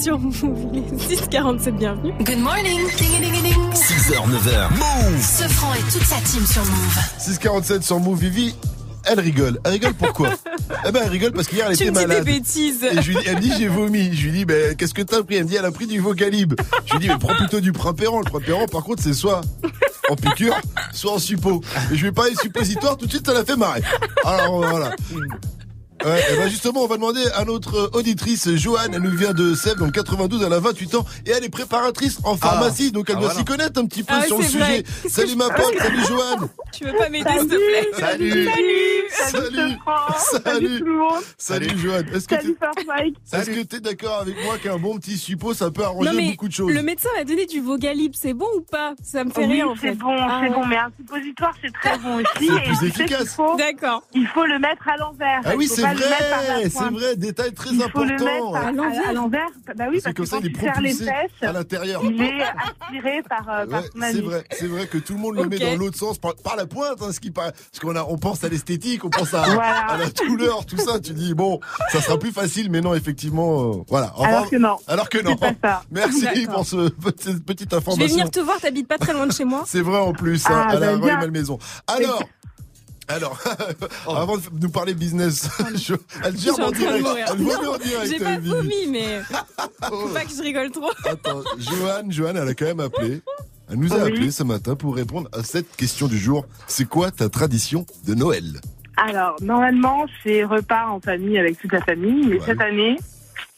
Sur Move. Il est 6h47, bienvenue. Good morning. Ding, ding, ding, ding. 6h, 9h. Move Ce franc et toute sa team sur Move. 647 sur Move Vivi. Elle rigole. Elle rigole pourquoi (laughs) Eh ben, elle rigole parce qu'hier elle Tu était me dis des malade. bêtises. Et je lui dis, elle me dit j'ai vomi. Je lui dis ben qu'est-ce que t'as pris? Elle me dit elle a pris du Vocalib. Je lui dis mais prends plutôt du Primpéran. Le Primpéran par contre c'est soit en piqûre, soit en suppo. Et je lui ai parlé suppositoire tout de suite ça l'a fait marrer. Alors voilà. Ouais, et ben justement, on va demander à notre auditrice Joanne, elle nous vient de Sèvres dans le 92, elle a 28 ans et elle est préparatrice en pharmacie, donc elle Ah, doit voilà. s'y connaître un petit peu Ah, sur le vrai. sujet. Salut je ma peux pote, salut Joanne. Tu veux pas m'aider, s'il te plaît Salut. Salut. Salut. Salut. (laughs) tout le monde. Salut Joanne. Est-ce que Salut Mike. est-ce que t'es d'accord avec moi qu'un bon petit suppo ça peut arranger Non mais beaucoup de choses le médecin m'a donné du Vogalib, c'est bon ou pas? Ça me fait Oui, en fait. c'est bon, Ah c'est ouais. bon, mais un suppositoire c'est très bon (laughs) aussi. C'est plus efficace. D'accord. Il faut le mettre à l'envers. Ah oui, c'est vrai, c'est vrai, détail très Il faut le important. mettre à, l'envers. Bah oui, C'est parce comme que quand il serres les fesses, à l'intérieur. il est aspiré par, euh, c'est vrai, c'est vrai que tout le monde le met dans l'autre sens par, la pointe, hein, ce qui parce qu'on a, on pense à l'esthétique, on pense à la douleur, tout ça. Tu dis bon, ça sera plus facile, mais non, effectivement, euh, voilà. Alors que non. Alors que non. pas ça. Merci pour ce, cette petite Je vais information. venir te voir, t'habites pas très loin de chez moi. (laughs) C'est vrai en plus, hein, Ah, à la bah. Malmaison. Alors. Alors, (laughs) Oh. avant de nous parler business, (laughs) je- elle gère en direct. Elle Non, en direct. J'ai pas vomi, mais faut pas que je rigole trop. Attends, Joanne, Joanne, elle a quand même appelé. Elle nous a Oui. appelé ce matin pour répondre à cette question du jour. C'est quoi ta tradition de Noël? Alors, normalement, c'est repas en famille avec toute la famille, mais Ouais. cette année,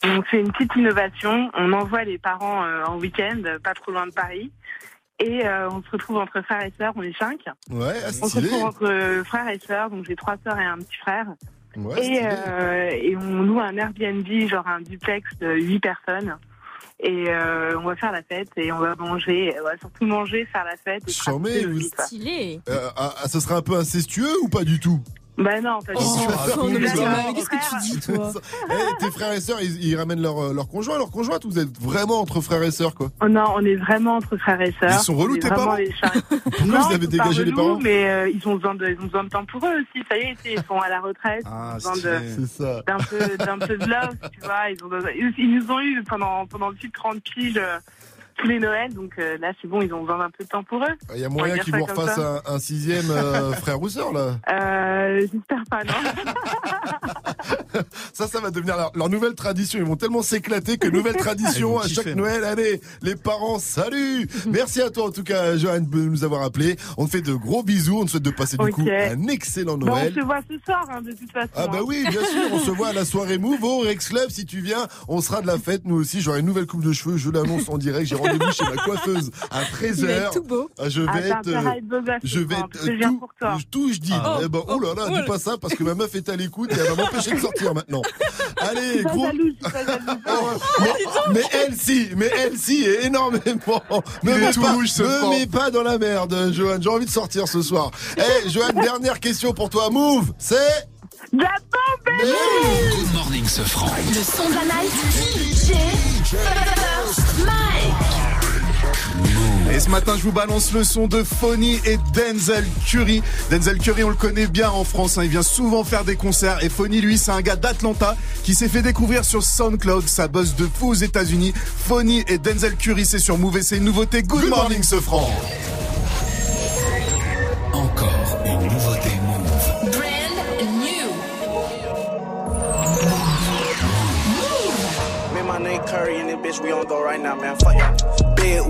on fait une petite innovation. On envoie les parents euh, en week-end, pas trop loin de Paris. Et euh, on se retrouve entre frères et sœurs, on est cinq. Ouais, ah, On se retrouve entre frères et sœurs, donc j'ai trois sœurs et un petit frère. Ouais, et, euh, et on loue un Airbnb, genre un duplex de huit personnes. Et euh, on va faire la fête et on va manger, on va surtout manger, faire la fête. Et Charmé, vous-. Stylé. Euh, ah, ah, ça serait un peu incestueux ou pas du tout? Bah non, pas du Oh, tout. qu'est-ce que tu dis, toi (laughs) Eh, tes frères et sœurs, ils, ils ramènent leur, euh, leur conjoint, leur conjointe ou Vous êtes vraiment entre frères et sœurs, quoi Oh non, on est vraiment entre frères et sœurs. Ils sont relous, tes parents les. (laughs) Pourquoi non, vous avez dégagé les relous, parents Mais euh, ils, ont besoin de, ils ont besoin de temps pour eux aussi. Ça y est, ils sont à la retraite. Ah, ils ont besoin de, C'est ça. d'un peu, d'un peu de love, tu vois. Ils, ont besoin- ils, ils nous ont eu pendant, pendant plus de 30 piges euh, tous les Noëls. Donc euh, là, c'est bon, ils ont besoin d'un peu de temps pour eux. Il y a moyen qu'ils vous refassent un, un sixième euh, frère ou sœur, là. Euh, J'espère pas, non. (laughs) Ça, ça va devenir leur, leur nouvelle tradition. Ils vont tellement s'éclater que nouvelle (laughs) tradition à chaque Noël. Allez, les parents, salut (laughs) Merci à toi en tout cas, Johan, de nous avoir appelé. On te fait de gros bisous. On te souhaite de passer du coup un excellent on Noël. se voit ce soir, hein, de toute façon. Ah bah hein. oui, bien sûr, on se voit à la soirée Move au Rex Club. Si tu viens, on sera de la fête. Nous aussi, j'aurai une nouvelle coupe de cheveux. Je l'annonce en direct. J'ai rendez-vous chez ma coiffeuse à 13h. Il va être tout beau. Je vais Ah, être, je vais Franck, être tout, pour toi. tout je dis. Ah. Eh ben, oh là là, Oh, dis oh. pas ça parce que ma meuf est à l'écoute et elle va m'empêcher de sortir maintenant. (laughs) Je Allez, suis pas gros. jalouse, je suis pas jalouse. (laughs) Mais, mais elle si, mais elle si, et énormément. Me mets tout pas, rouge, ce me mets pas dans la merde, Johan. J'ai envie de sortir ce soir. Eh, Johan, (laughs) dernière question pour toi. Move, c'est La bombe Good morning, ce franc. Le son de la night. DJ First Mike. Et ce matin, je vous balance le son de Phony et Denzel Curry. Denzel Curry, on le connaît bien en France. hein. Il vient souvent faire des concerts. Et Phony, lui, c'est un gars d'Atlanta qui s'est fait découvrir sur SoundCloud. Ça bosse de fou aux États-Unis. Phony et Denzel Curry, c'est sur Move et c'est une nouveauté. Good, morning, ce franc. Encore une nouveauté Move. Brand new. Me and my name Curry and this bitch, we on go right now, man. Fuck. Big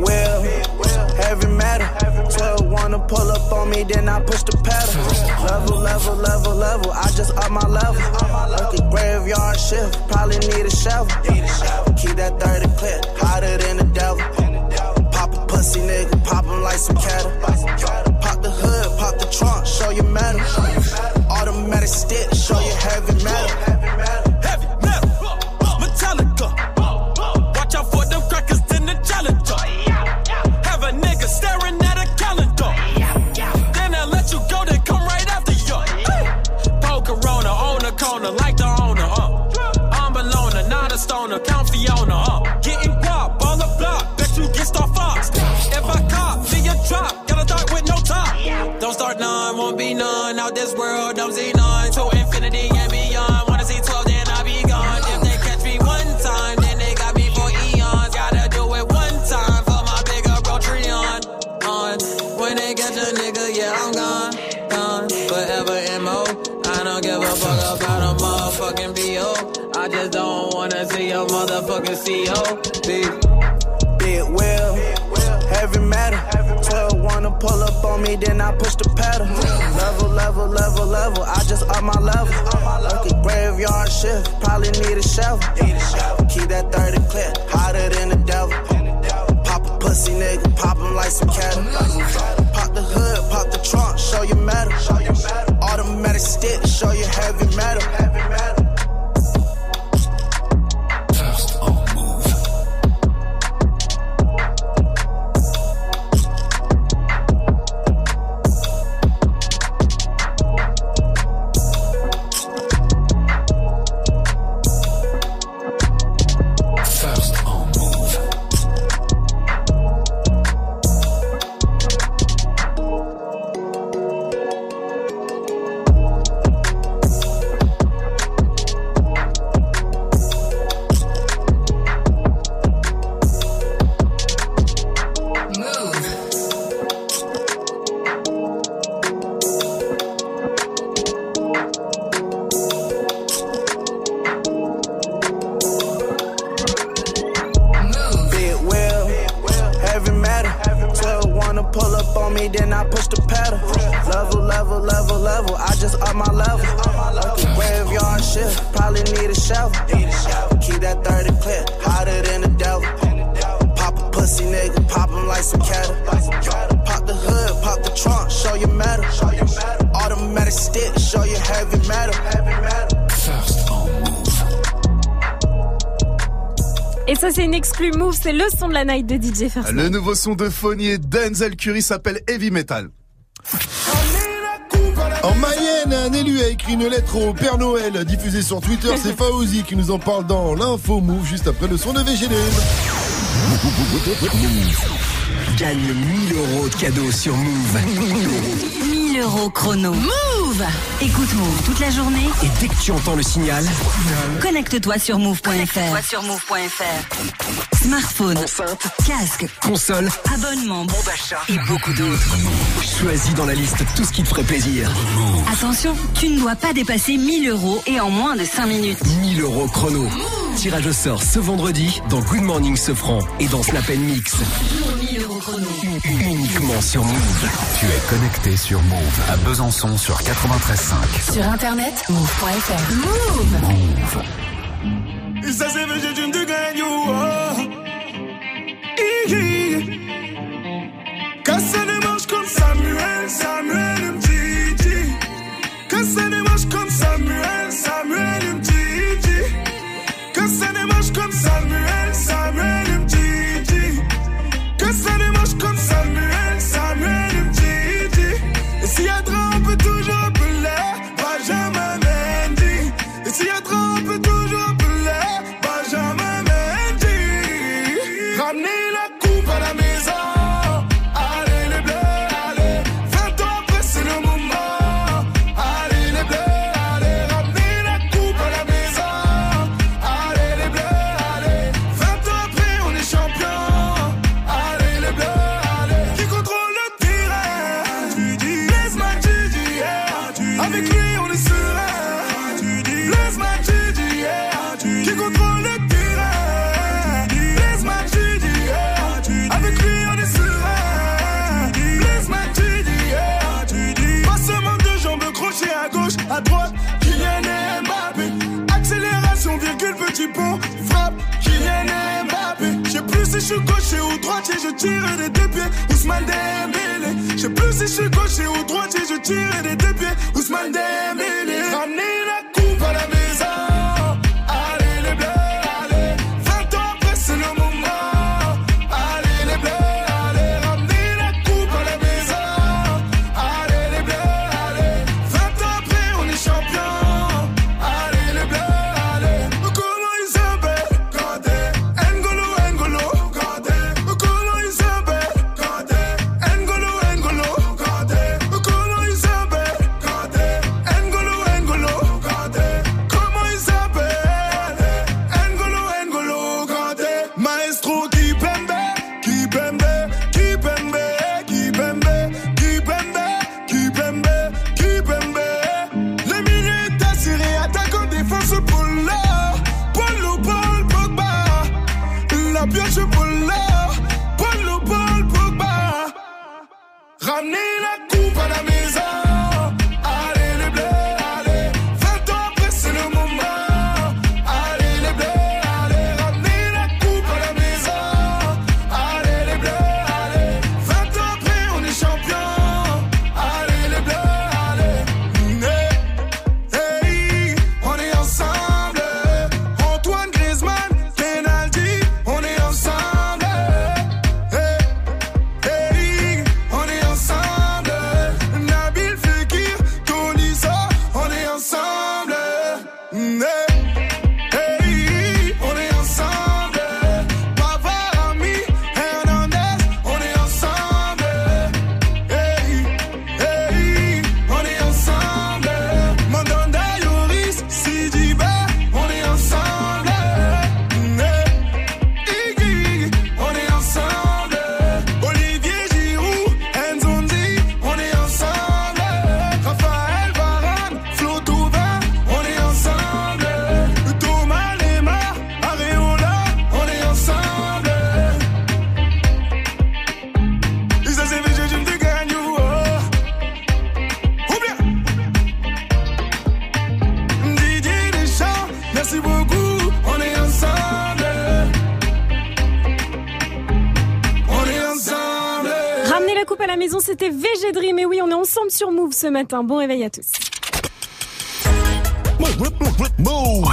heavy metal. 12 wanna pull up on me, then I push the pedal. Level, level, level, level. I just up my level. Like a graveyard shift, probably need a shovel. Keep that 30 clip, hotter than the devil. Pop a pussy nigga, pop him like some cattle. Pop the hood, pop the trunk, show you metal. Automatic stick, show you heavy metal. Your motherfucking C.O.D. Big wheel, heavy metal. 12 wanna pull up on me, then I push the pedal. Level, level, level, level. I just up my level. Like a graveyard shift, probably need a shovel. Keep that 30 clip, hotter than the devil. Pop a pussy nigga, pop him like some cattle. Pop the hood, pop the trunk, show you metal. Automatic stick, show you heavy metal. C'est move, le son de la night de DJ First. Le nouveau son de Fournier Denzel Curry s'appelle Heavy Metal. En Mayenne, un élu a écrit une lettre au Père Noël diffusée sur Twitter. C'est (laughs) Faouzi qui nous en parle dans l'info Move juste après le son de VGDM. Gagne 1000 euros de cadeaux sur Move. 1000 euros chrono. Move Écoute Move toute la journée. Et dès que tu entends le signal, Connecte-toi sur move.fr. sur move.fr. Smartphone, enceinte, casque, console, abonnement, bon d'achat et beaucoup d'autres. Choisis dans la liste tout ce qui te ferait plaisir. Attention, tu ne dois pas dépasser 1000 euros et en moins de 5 minutes. 1000 euros chrono. Tirage au sort ce vendredi dans Good Morning Sofran et dans Snap Mix. 1000 chrono. Uniquement sur Move. Tu es connecté sur Move à Besançon sur 93.5. Sur internet, move.fr. Move Et ça c'est vrai, j'ai de gagner. oh. Iggy. Quand ça démarche comme Samuel, Samuel Mtiti. Quand ça démarche comme Samuel Dembélé. Je sais plus si je suis gaucher ou droitier, je tire des deux sur Move ce matin. Bon réveil à tous. Move.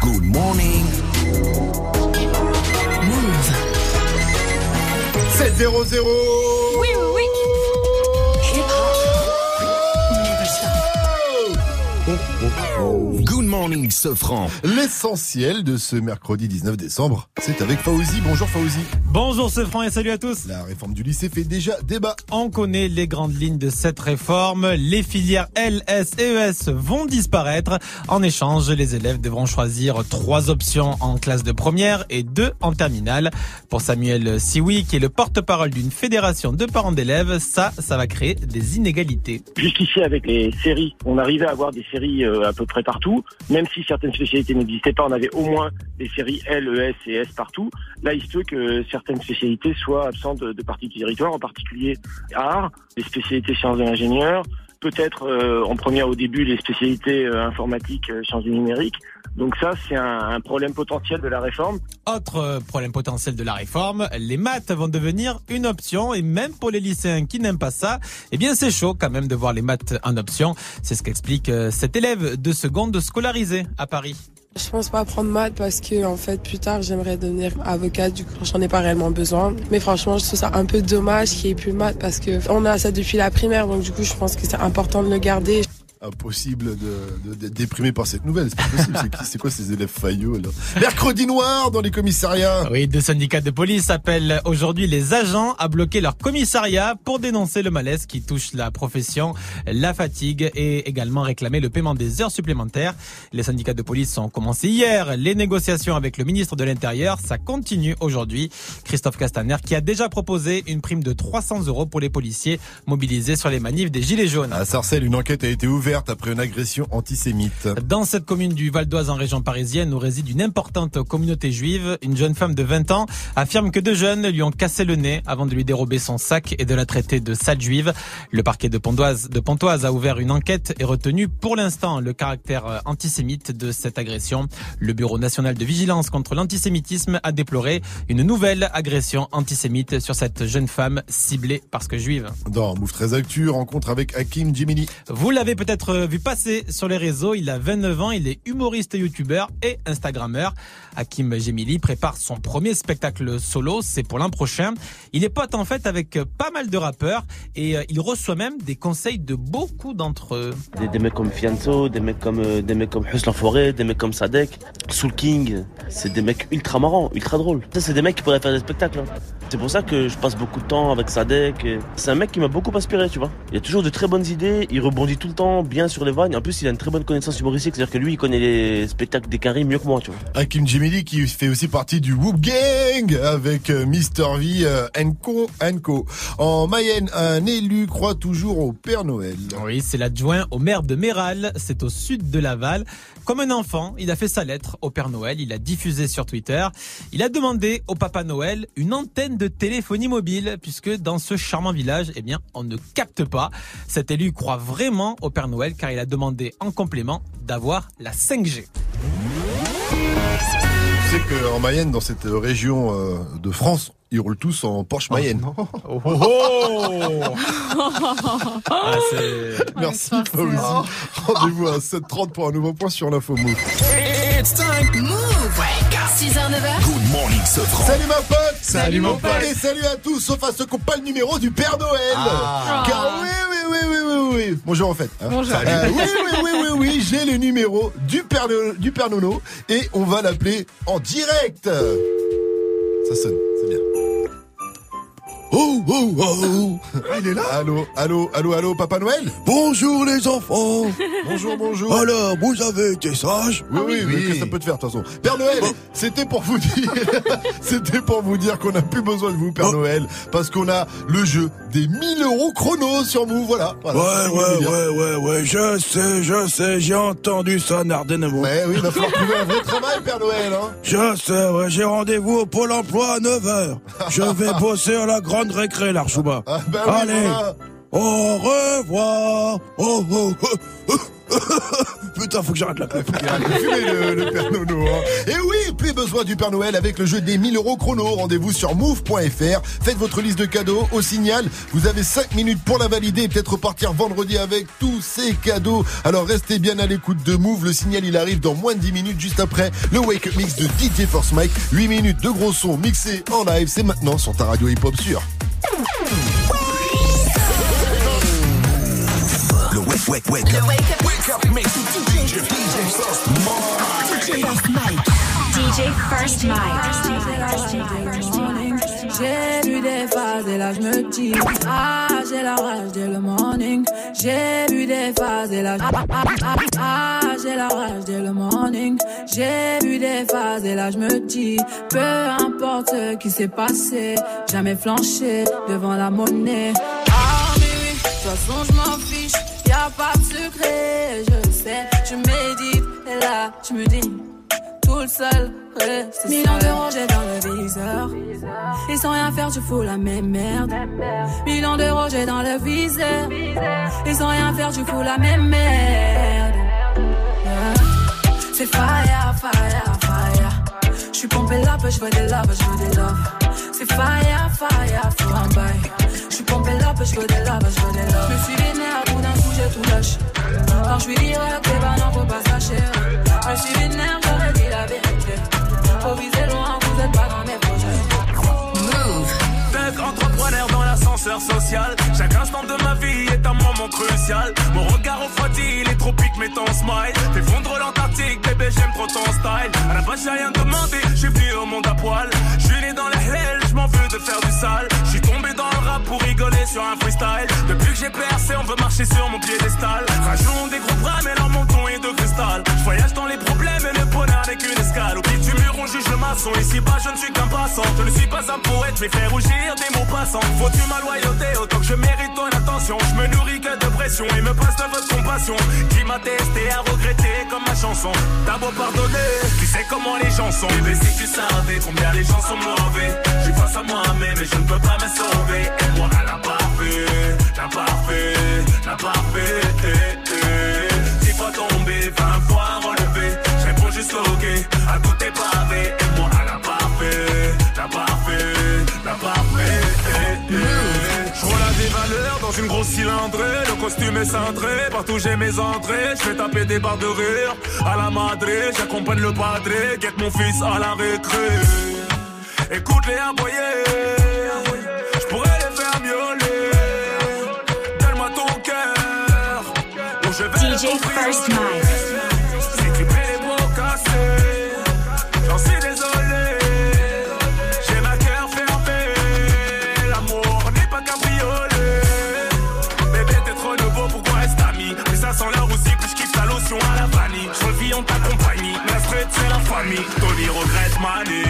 Good morning. 7-0-0. Oui, oui, oui. Good morning, Sofran. L'essentiel de ce mercredi 19 décembre, c'est avec Fauzi. Bonjour Fauzi. Bonjour ce franc et salut à tous. La réforme du lycée fait déjà débat. On connaît les grandes lignes de cette réforme. Les filières L, S et ES vont disparaître. En échange, les élèves devront choisir trois options en classe de première et deux en terminale. Pour Samuel Siwi, qui est le porte-parole d'une fédération de parents d'élèves, ça, ça va créer des inégalités. Jusqu'ici, avec les séries, on arrivait à avoir des séries euh, à peu près partout. Même si certaines spécialités n'existaient pas, on avait au moins des séries L, ES et S partout. Là, il se peut que certaines spécialités soient absentes de, de partie du territoire, en particulier art, les spécialités sciences de l'ingénieur, peut-être euh, en première au début les spécialités euh, informatiques, euh, sciences du numérique. Donc ça, c'est un, un problème potentiel de la réforme. Autre euh, problème potentiel de la réforme, les maths vont devenir une option et même pour les lycéens qui n'aiment pas ça, eh bien c'est chaud quand même de voir les maths en option. C'est ce qu'explique euh, cet élève de seconde scolarisé à Paris. Je pense pas prendre maths parce que en fait plus tard j'aimerais devenir avocate du coup j'en ai pas réellement besoin mais franchement je trouve ça un peu dommage qu'il y ait plus maths parce que on a ça depuis la primaire donc du coup je pense que c'est important de le garder. Impossible de, de- déprimé par cette nouvelle. C'est pas possible. C'est qui, c'est quoi ces élèves faillots là? Mercredi noir dans les commissariats. Oui, deux syndicats de police appellent aujourd'hui les agents à bloquer leur commissariat pour dénoncer le malaise qui touche la profession, la fatigue et également réclamer le paiement des heures supplémentaires. Les syndicats de police ont commencé hier les négociations avec le ministre de l'Intérieur. Ça continue aujourd'hui. Christophe Castaner qui a déjà proposé une prime de 300 euros pour les policiers mobilisés sur les manifs des Gilets jaunes. À Sarcelles, une enquête a été ouverte après une agression antisémite. Dans cette commune du Val d'Oise en région parisienne où réside une importante communauté juive, une jeune femme de 20 ans affirme que deux jeunes lui ont cassé le nez avant de lui dérober son sac et de la traiter de sale juive. Le parquet de Pontoise, de Pontoise a ouvert une enquête et retenu pour l'instant le caractère euh, antisémite de cette agression. Le Bureau national de vigilance contre l'antisémitisme a déploré une nouvelle agression antisémite sur cette jeune femme ciblée parce que juive. Dans Move 13 Actu, rencontre avec Hakim Jimini. Vous l'avez peut-être vu passer sur les réseaux, il a 29 ans, il est humoriste, youtubeur et instagrammeur. Hakim Gemili prépare son premier spectacle solo, c'est pour l'an prochain. Il est pote en fait avec pas mal de rappeurs et euh, il reçoit même des conseils de beaucoup d'entre eux. Des, mecs comme Fianso, des mecs comme euh, des mecs comme Hus Forêt, des mecs comme Sadek, Soul King, c'est des mecs ultra marrants, ultra drôles. Ça c'est des mecs qui pourraient faire des spectacles. hein. C'est pour ça que je passe beaucoup de temps avec Sadek. C'est un mec qui m'a beaucoup inspiré, tu vois. Il a toujours de très bonnes idées, il rebondit tout le temps bien sur les vannes. En plus, il a une très bonne connaissance humoristique, c'est-à-dire que lui, il connaît les spectacles des Caries mieux que moi, tu vois. Hakim Jemili qui fait aussi partie du Whoop Gang avec euh, Mr V euh, Enco Enco. En Mayenne, un élu croit toujours au Père Noël. Oui, c'est l'adjoint au maire de Méral, c'est au sud de Laval. Comme un enfant, il a fait sa lettre au Père Noël, il a diffusé sur Twitter. Il a demandé au Papa Noël une antenne de téléphonie mobile, puisque dans ce charmant village, eh bien, on ne capte pas. Cet élu croit vraiment au Père Noël car il a demandé en complément d'avoir la 5G. Tu sais qu'en Mayenne, dans cette région euh, de France, ils roulent tous en Porsche Mayenne. (laughs) Oh, Ah, (laughs) Merci. Rendez-vous à 7h30 pour un nouveau point sur l'info Move. It's time. Move. 6h, 9h. Good morning, Sofran. Salut ma pote Salut, mon pote. Et salut à tous, sauf à ceux qui n'ont pas le numéro du Père Noël Ah. Car oui, oui, oui, oui, oui, oui Bonjour en fait. Hein. Bonjour. Euh, oui, oui, oui, oui, oui, j'ai le numéro du Père, du Père Nono Et on va l'appeler en direct. Ça sonne, c'est bien Oh, oh, oh. Ah, Il est là. Allô, allô, allô, allô, Papa Noël Bonjour les enfants. Bonjour, bonjour. Alors, vous avez été sages Oui, oui, mais qu'est-ce que ça peut te faire de toute façon Père Noël, c'était pour vous dire, (laughs) c'était pour vous dire qu'on n'a plus besoin de vous, Père Noël, parce qu'on a le jeu des 1000 euros chrono sur vous, voilà. voilà Ouais, ouais, ouais, ouais, ouais, je sais, je sais, j'ai entendu ça, Nardenemo. Mais oui, il va falloir trouver un vrai travail, Père Noël, hein. Je sais, ouais, j'ai rendez-vous au Pôle emploi à 9h. (laughs) Je vais bosser à la grande récré, l'Archouba. bah oui, Allez, voilà. au revoir. Oh, oh, oh. (laughs) Putain, faut que j'arrête la clope. Fumez le, le Père Nono. hein. Et oui, plus besoin du Père Noël avec le jeu des 1000 euros chrono. Rendez-vous sur move.fr. Faites votre liste de cadeaux au signal. Vous avez 5 minutes pour la valider et peut-être repartir vendredi avec tous ces cadeaux. Alors restez bien à l'écoute de Move. Le signal, il arrive dans moins de 10 minutes juste après le Wake Up Mix de DJ Force Mike. 8 minutes de gros sons mixés en live. C'est maintenant sur ta radio hip-hop sûre. Wake, wake, wake up. Wake up, mix. DJ, DJ First Mike. DJ First J'ai vu des phases et là je me dis Ah j'ai la rage dès le morning. J'ai vu des phases et là je... ah, ah, ah, ah, j'ai la rage dès le morning. J'ai vu des phases et là je me dis Peu importe ce qui s'est passé Jamais flanché devant la monnaie. Ah mais oui, de toute façon je m'en fiche y a pas de secret, je sais Je médite et là je me dis tout le seul. reste Millions d'euros, j'ai dans le viseur. Et sans rien faire, tu fous la même merde. Millions d'euros, j'ai dans le viseur. Et sans rien faire, tu fous la même merde. C'est fire, fire, fire. Je suis pompé là, je veux des love, je veux des love. Fire, fire, faut un bail. Je suis pompé là, je veux des love, je veux des love. Je me suis vénère, tout d'un coup, j'ai tout lâché. Quand je suis direct, eh ben non, faut pas se lâcher. Je me suis vénère, j'aurais dit la vérité. Faut viser loin, vous êtes pas dans mes projets. Move. Entrepreneur dans l'ascenseur social. Chaque instant de ma vie est un moment crucial. Mon regard refroidi, les tropiques met ton smile. Fais fondre l'Antarctique, bébé, j'aime trop ton style. À la base, j'ai rien demandé, j'ai venu au monde à poil. Dans la hell, je m'en veux de faire du sale. Je suis tombé dans le rap pour rigoler sur un freestyle. Depuis que j'ai percé, on veut marcher sur mon piédestal. Rajoutons des gros bras, mais leur menton est de cristal. Je voyage dans les problèmes juge le maçon. Ici bas, je ne suis qu'un passant. Je ne suis pas un poète, je vais faire rougir des mots passants. Faut-tu ma loyauté autant que je mérite ton attention? Je me nourris que de pression et me passe de votre compassion. Qui m'a testé à regretter comme ma chanson. T'as beau pardonner, tu sais comment les gens sont. Bébé, si tu savais combien les gens sont mauvais. Je suis face à moi-même et je ne peux pas me sauver. Et moi, à la parfait, la parfait, la parfait. Cylindrée. Le costume est cintré, partout j'ai mes entrées. Je fais taper des barres de rire à la madré. J'accompagne le padré, guette mon fils à la récré. Écoute les aboyer, je pourrais les money.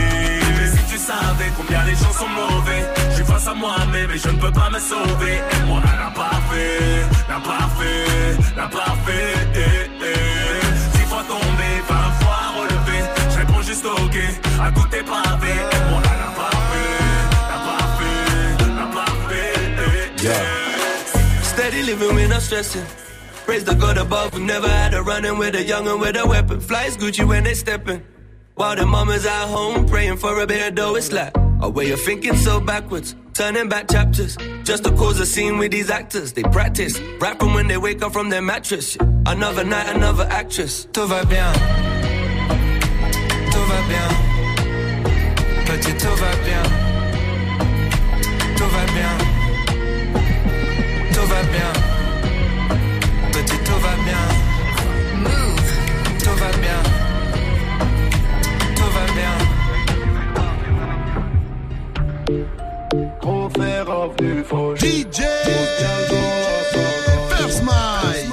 Mais si tu savais combien les gens sont mauvais, je face à moi-même et je ne peux pas me sauver. Et moi, n'a pas fait, n'a pas fait, n'a pas fait. Eh, eh. Dix fois tombé, vingt fois relevé, je réponds juste ok à tous tes pavés. Et moi, n'a pas fait, n'a pas fait, n'a pas fait. eh, eh. Steady living when I'm stressing. Praise the God above, we never had a running with a youngin' with a weapon. Flies Gucci when they steppin'. While the mama's at home praying for a better dough, it's like a way of thinking so backwards. Turning back chapters just to cause a scene with these actors. They practice rapping when they wake up from their mattress. Another night, another actress. Tout va bien. Tout va bien. Petit, tout va bien. Tout va bien. DJ First Mike.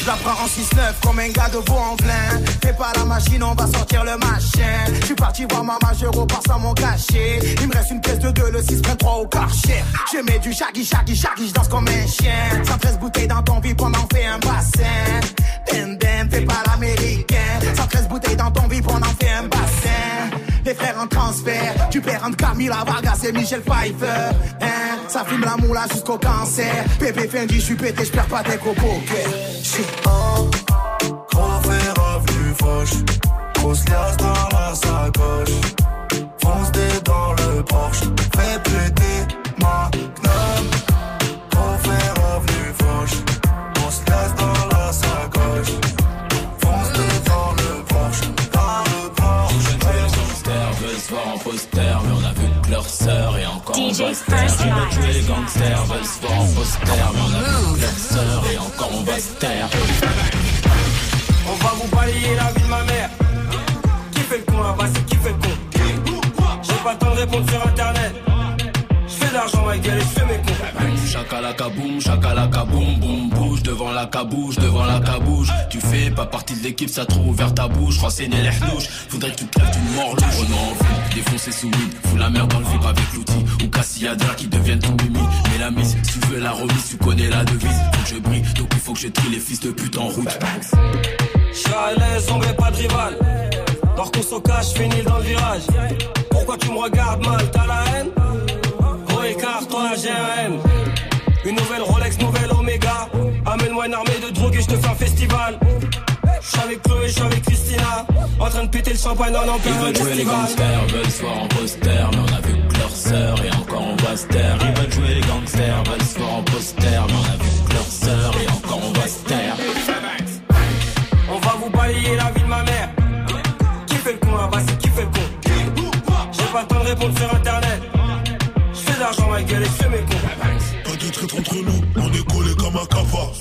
Je la prends en 6-9 comme un gars de veau en plein. Fais pas la machine, on va sortir le machin. Je suis parti voir ma majeure au par sans mon cachet. Il me reste une pièce de 2, le 6 prend 3 au karcher. Je mets du shaggy, shaggy, shaggy, je danse comme un chien. 113 bouteilles dans ton vide, on en fait un bassin. Dem, dem, fais pas l'américain. 113 bouteilles dans ton vide, on en fait un bassin. Les frères en transfert, tu perds entre Camila Vargas et Michel Pfeiffer. Hein, ça fume la moula jusqu'au cancer. Pépé Fendi, je suis pété, je perds pas tes copeaux. Shit. Gros fer revenu fauche. Grosse liasse dans la sacoche. Fonce des dans le Porsche. Fais péter et encore on DJ va se taire. First Mike. tuer les gangsters veulent se voir en poster, on a sœur et encore on va se taire. On va vous balayer la vie de ma mère. Qui fait le con là-bas, c'est qui fait le con? J'ai pas le temps de répondre sur internet. De l'argent, ma gueule, et je fais mes cons. Chakalaka boum, chakalaka boum, boum, bouge devant la cabouche, devant la cabouche. Tu fais pas partie de l'équipe, ça trop ouvert ta bouche. Renseigner les hnouches, faudrait que tu crèves d'une mort louche. Renaud en défoncer sous weed, fous la merde dans le vip avec l'outil. Ou Cassiadra qui deviennent ton mimi. Mais la mise, si tu veux la remise, tu connais la devise. Faut que je brille, donc il faut que je trie les fils de pute en route. Je suis à l'aise, on met pas de rival. Dors qu'on se cache, finis dans le virage. Pourquoi tu me regardes mal, t'as la haine? Une nouvelle Rolex, nouvelle Omega. Amène-moi une armée de drogue et je te fais un festival. Je suis avec Chloé, je suis avec Christina. En train de péter le champagne en en Ils plein veulent jouer les gangsters, veulent se voir en poster, mais on a vu que leur sœur et encore on va se taire. Ils veulent jouer les gangsters, veulent se voir en poster, mais on a vu que leur sœur et encore on va se taire. On va vous balayer la vie de ma mère. Qui fait le con là-bas, c'est qui fait le con? J'ai pas le temps de répondre sur internet. Pas de traître entre nous, on est collé comme un cava.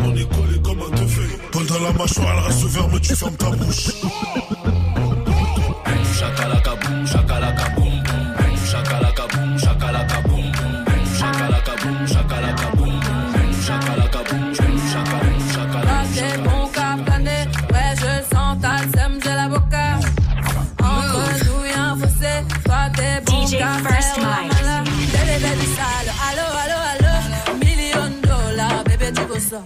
On est collé comme un teufé. Paul dans la mâchoire, elle reste ferme, tu fermes ta bouche.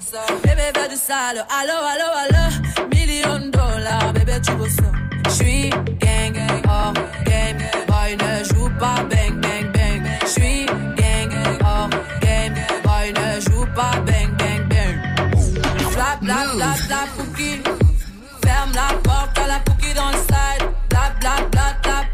Ça. Bébé, du sale. Allô, allô, allô. Million de dollars, bébé, tu veux ça. J'suis gang, hors game. Boy, ne joue pas bang, bang, bang. J'suis gang, hors game. Boy, ne joue pas bang, bang, bang. Flap, flap, flap, flap, cookie. Ferme la porte à la cookie dans le side. Flap, flap, flap, flap,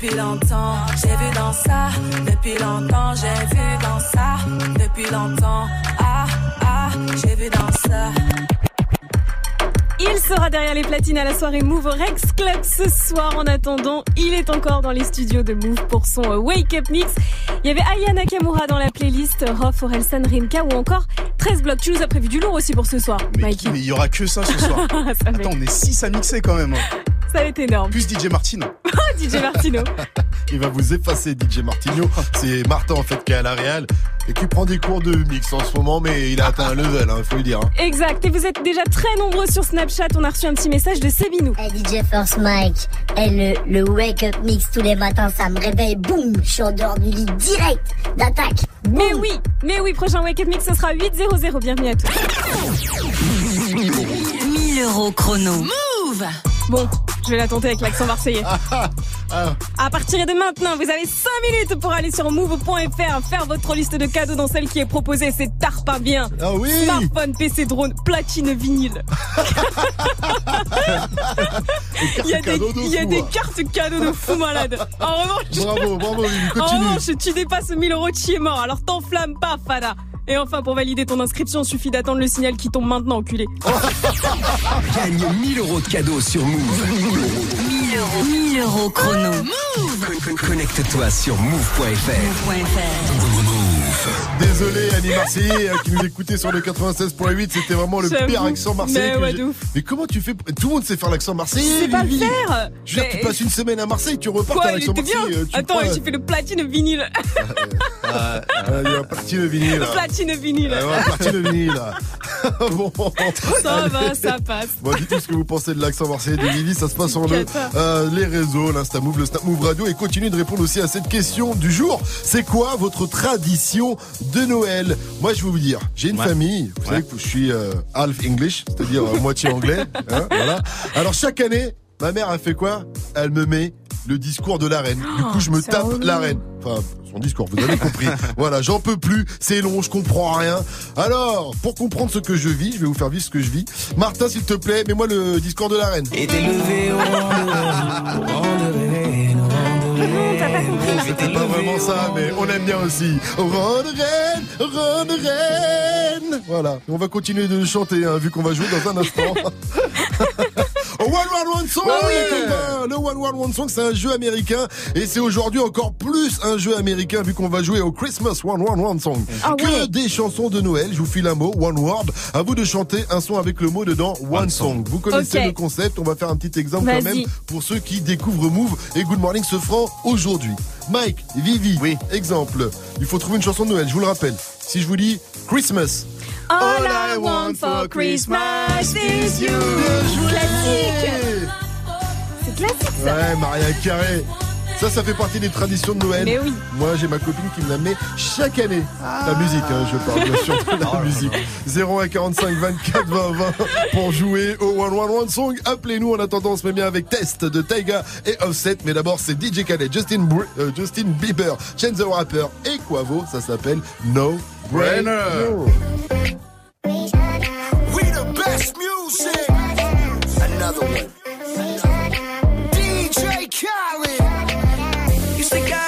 depuis longtemps, j'ai vu dans ça. Depuis longtemps, j'ai vu dans ça. Depuis longtemps, ah, ah, j'ai vu dans ça. Il sera derrière les platines à la soirée Move Rex Club ce soir. En attendant, il est encore dans les studios de Move pour son euh, Wake Up Mix. Il y avait Aya Nakamura dans la playlist, Rof, Orelsan, Rimka ou encore 13 blocs. Tu nous as prévu du lourd aussi pour ce soir, Mikey. Mais il y aura que ça ce soir. (laughs) Ça Attends, on est 6 à mixer quand même. Hein. Ça va être énorme. Plus DJ Martino. (laughs) DJ Martino. (laughs) Il va vous effacer, DJ Martino. C'est Martin, en fait, qui est à la Real et qui prend des cours de mix en ce moment, mais il a atteint un level, il faut le dire. hein. Exact. Et vous êtes déjà très nombreux sur Snapchat. On a reçu un petit message de Sébinou. Hey DJ First Mike, hey, le, le wake up mix tous les matins, ça me réveille, boum, je suis en dehors du lit direct d'attaque. Mais oui, mais oui, prochain Wake Up Mix, ce sera 8-0-0. Bienvenue à tous. 1000 euros chrono. Move Bon, je vais la tenter avec l'accent marseillais. Ah, À partir de maintenant, vous avez 5 minutes pour aller sur move.fr, faire votre liste de cadeaux dans celle qui est proposée. C'est tarpin bien. Ah oui Smartphone, PC, drone, platine, vinyle. (laughs) Il y a, des, cadeaux de il y a fou, des hein. cartes cadeaux de fou malade. En revanche, Bravo, bravo, (laughs) en revanche, tu dépasses 1000 euros, tu es mort. Alors t'enflamme pas, Fada. Et enfin, pour valider ton inscription, suffit d'attendre le signal qui tombe maintenant, enculé. (laughs) Gagne 1000 euros de cadeaux sur Move. 1000 euros. 1000 euros chrono. Con- Connecte-toi sur move.fr. Désolé, Annie Marseillais, hein, qui nous écoutait sur le 96.8, c'était vraiment le pire accent marseillais. Mais que ouais, j'ai- de ouf. Mais comment tu fais Tout le monde sait faire l'accent marseillais. Sais pas le faire. Je veux dire, tu passes une semaine à Marseille, tu repars, il l'accent marseillais. euh, tu Attends, tu fais le platine vinyle. Ah, Il y a un parti de vinyle. Platine vinyle. Ah, ouais, (laughs) un parti de vinyle. bon. Ça va, ça passe. Bon, dites-nous ce que vous pensez de l'accent marseillais de Vivi. Ça se passe sur le, euh, les réseaux, l'Insta Move, le Snap Move Radio. Et continuez de répondre aussi à cette question du jour. C'est quoi votre tradition de Noël Moi, je vais vous dire, j'ai une Ouais. famille. Vous savez que je suis euh, half English, c'est-à-dire euh, moitié anglais. hein, voilà. Alors, chaque année, ma mère a fait quoi? Elle me met le discours de la reine. Du coup, je me tape la reine. Enfin, son discours, vous avez compris. (laughs) voilà, j'en peux plus, c'est long, je comprends rien. Alors, pour comprendre ce que je vis, je vais vous faire vivre ce que je vis. Martin, s'il te plaît, mets-moi le discours de la reine. Et levé au. C'était pas vraiment ça, mais on aime bien aussi. Ron reine, Ron reine. Voilà. On va continuer de chanter, hein, vu qu'on va jouer dans un instant. (laughs) One One One Song, les copains. Le One One One Song, c'est un jeu américain et c'est aujourd'hui encore plus un jeu américain vu qu'on va jouer au Christmas One One One Song. Ah que ouais. des chansons de Noël. Je vous file un mot, One Word. À vous de chanter un son avec le mot dedans, One, Song. Vous connaissez le concept. On va faire un petit exemple quand même pour ceux qui découvrent Move et Good Morning se feront aujourd'hui. Mike, Vivi, Oui. exemple. Il faut trouver une chanson de Noël, je vous le rappelle. Si je vous dis Christmas. All I want for Christmas is you. Classique. C'est classique ça. Ouais, Maria Carré. Ça, ça fait partie des traditions de Noël. Mais oui. Moi, j'ai ma copine qui me la met chaque année. La musique, hein, je parle bien sûr de la musique. 01 45 24 20 20 pour jouer au One One One Song. Appelez-nous en attendant, on se met bien avec Test de Taiga et Offset. Mais d'abord, c'est DJ Khaled, Justin, Br- euh, Justin Bieber, Chance the Rapper et Quavo. Ça s'appelle No Brainer. We the best music. Another one. DJ Khaled. You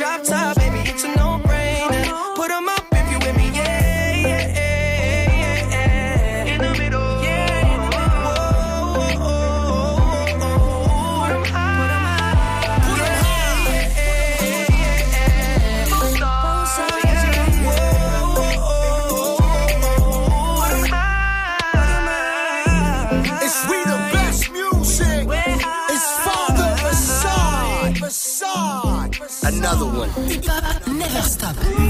drop top, never stop.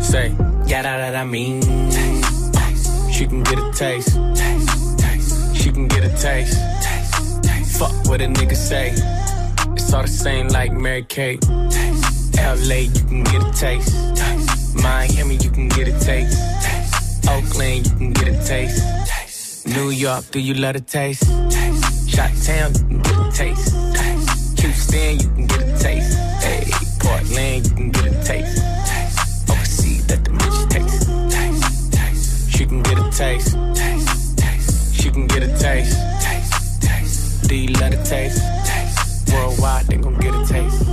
Say, yeah, that, that I mean. She can get a taste. taste, taste. She can get a taste. taste. Fuck what a nigga say. It's all the same like Mary Kate. Taste, LA, you can get a taste. taste. Miami, you can get a taste. Oakland, you can get a taste. New York, do you love a taste? Shot Town, you can get a taste. taste. Houston, you can get a taste. Hey. Portland, you can get a taste. Taste. taste. taste. She can get a taste. taste. taste. Do you love the taste? taste. Worldwide, they gon' get a taste.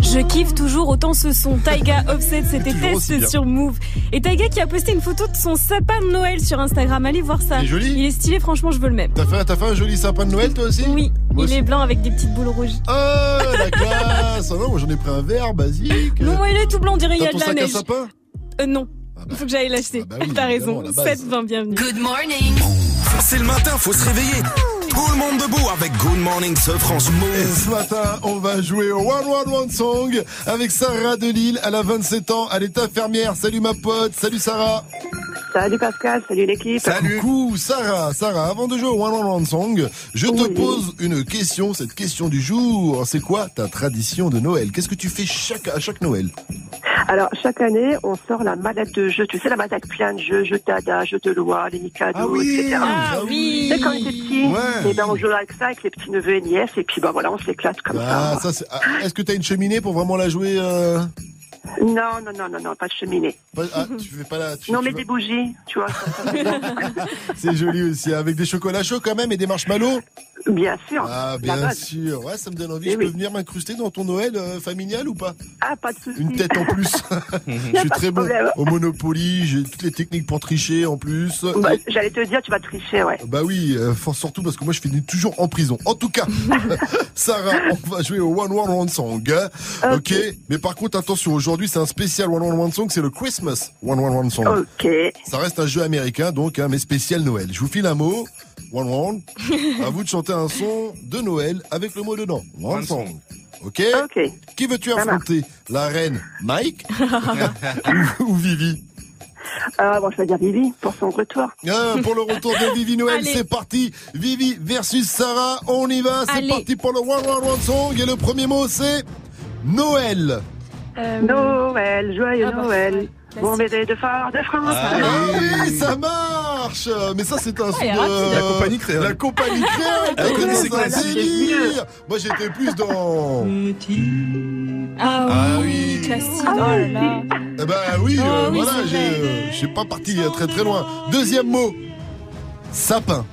Je kiffe toujours autant ce son. Taiga Offset, (laughs) c'était test sur Move. Et Taiga qui a posté une photo de son sapin de Noël sur Instagram. Allez voir ça. Il est joli. Il est stylé, franchement, je veux le même. T'as fait, t'as fait un joli sapin de Noël toi aussi Oui, Moi il aussi. est blanc avec des petites boules rouges. Oh la classe Ah (laughs) non, moi j'en ai pris un verre basique. Non, il est tout blanc, on dirait il y a de la neige. sapin Euh, non. Il faut que j'aille l'acheter. bah oui, T'as raison. la base. 7-20, bienvenue. Good morning. C'est le matin, faut se réveiller. Tout le monde debout avec Good Morning ce France Et Move. ce matin, on va jouer au One One One Song avec Sarah de Lille. Elle a 27 ans, elle est infirmière. Salut ma pote, salut Sarah. Salut Pascal, salut l'équipe. Coucou Sarah. Sarah, avant de jouer au One One One Song, je te pose une question, cette question du jour. C'est quoi ta tradition de Noël? Qu'est-ce que tu fais chaque, à chaque Noël? Alors, chaque année, on sort la mallette de jeux. Tu sais, la mallette avec plein de jeux, jeux Tada, jeux de loi, les Mikado, Ah oui, etc. ah oui. Tu sais, quand on était petits, Ouais. et ben, on joue avec ça, avec les petits neveux et nièces, et puis, ben voilà, on s'éclate comme Ah, ça. ah, Est-ce que t'as une cheminée pour vraiment la jouer euh? Non, non, non, non, non, pas de cheminée. pas- ah, tu fais pas la. tu- non, tu mais vas- des bougies, tu vois. (laughs) C'est joli aussi, avec des chocolats chauds quand même et des marshmallows. Bien sûr. Ah, la bien base. sûr. Ouais, ça me donne envie. Eh je peux oui. venir m'incruster dans ton Noël euh, familial ou pas? Ah, pas de souci. Une tête en plus. (laughs) je suis très bon problème. au Monopoly. J'ai toutes les techniques pour tricher en plus. Bah, J'allais te dire, tu vas tricher, ouais. bah oui, euh, for- surtout parce que moi je finis toujours en prison. En tout cas, (laughs) Sarah, on va jouer au One One One Song. hein. ok. Mais par contre, attention, aujourd'hui c'est un spécial One One One Song, c'est le Christmas One One One Song. Ok. Ça reste un jeu américain, donc, hein, mais spécial Noël. Je vous file un mot. One One. (laughs) À vous de chanter un son de Noël avec le mot dedans. One, song. Ok Ok. Qui veux-tu affronter? La reine Mike ou, (laughs) ou Vivi? Ah, bon, je vais dire Vivi pour son retour. Ah, Pour le retour de Vivi Noël, Allez. c'est parti. Vivi versus Sarah, on y va. C'est Allez. parti pour le One One One Song. Et le premier mot, c'est Noël. Noël, joyeux ah bah, Noël. Bon bébé de phare de France. Ah oui, ça marche Mais ça, c'est un son de... La compagnie créole. La compagnie créole Ah, connu c'est ça, classique. délire Moi, j'étais plus dans... Ah, Ah oui, oui. classique. Oh là là. Eh ben oui, Oh euh, oui, voilà, euh, je suis pas parti euh, très très loin. Deuxième mot, sapin.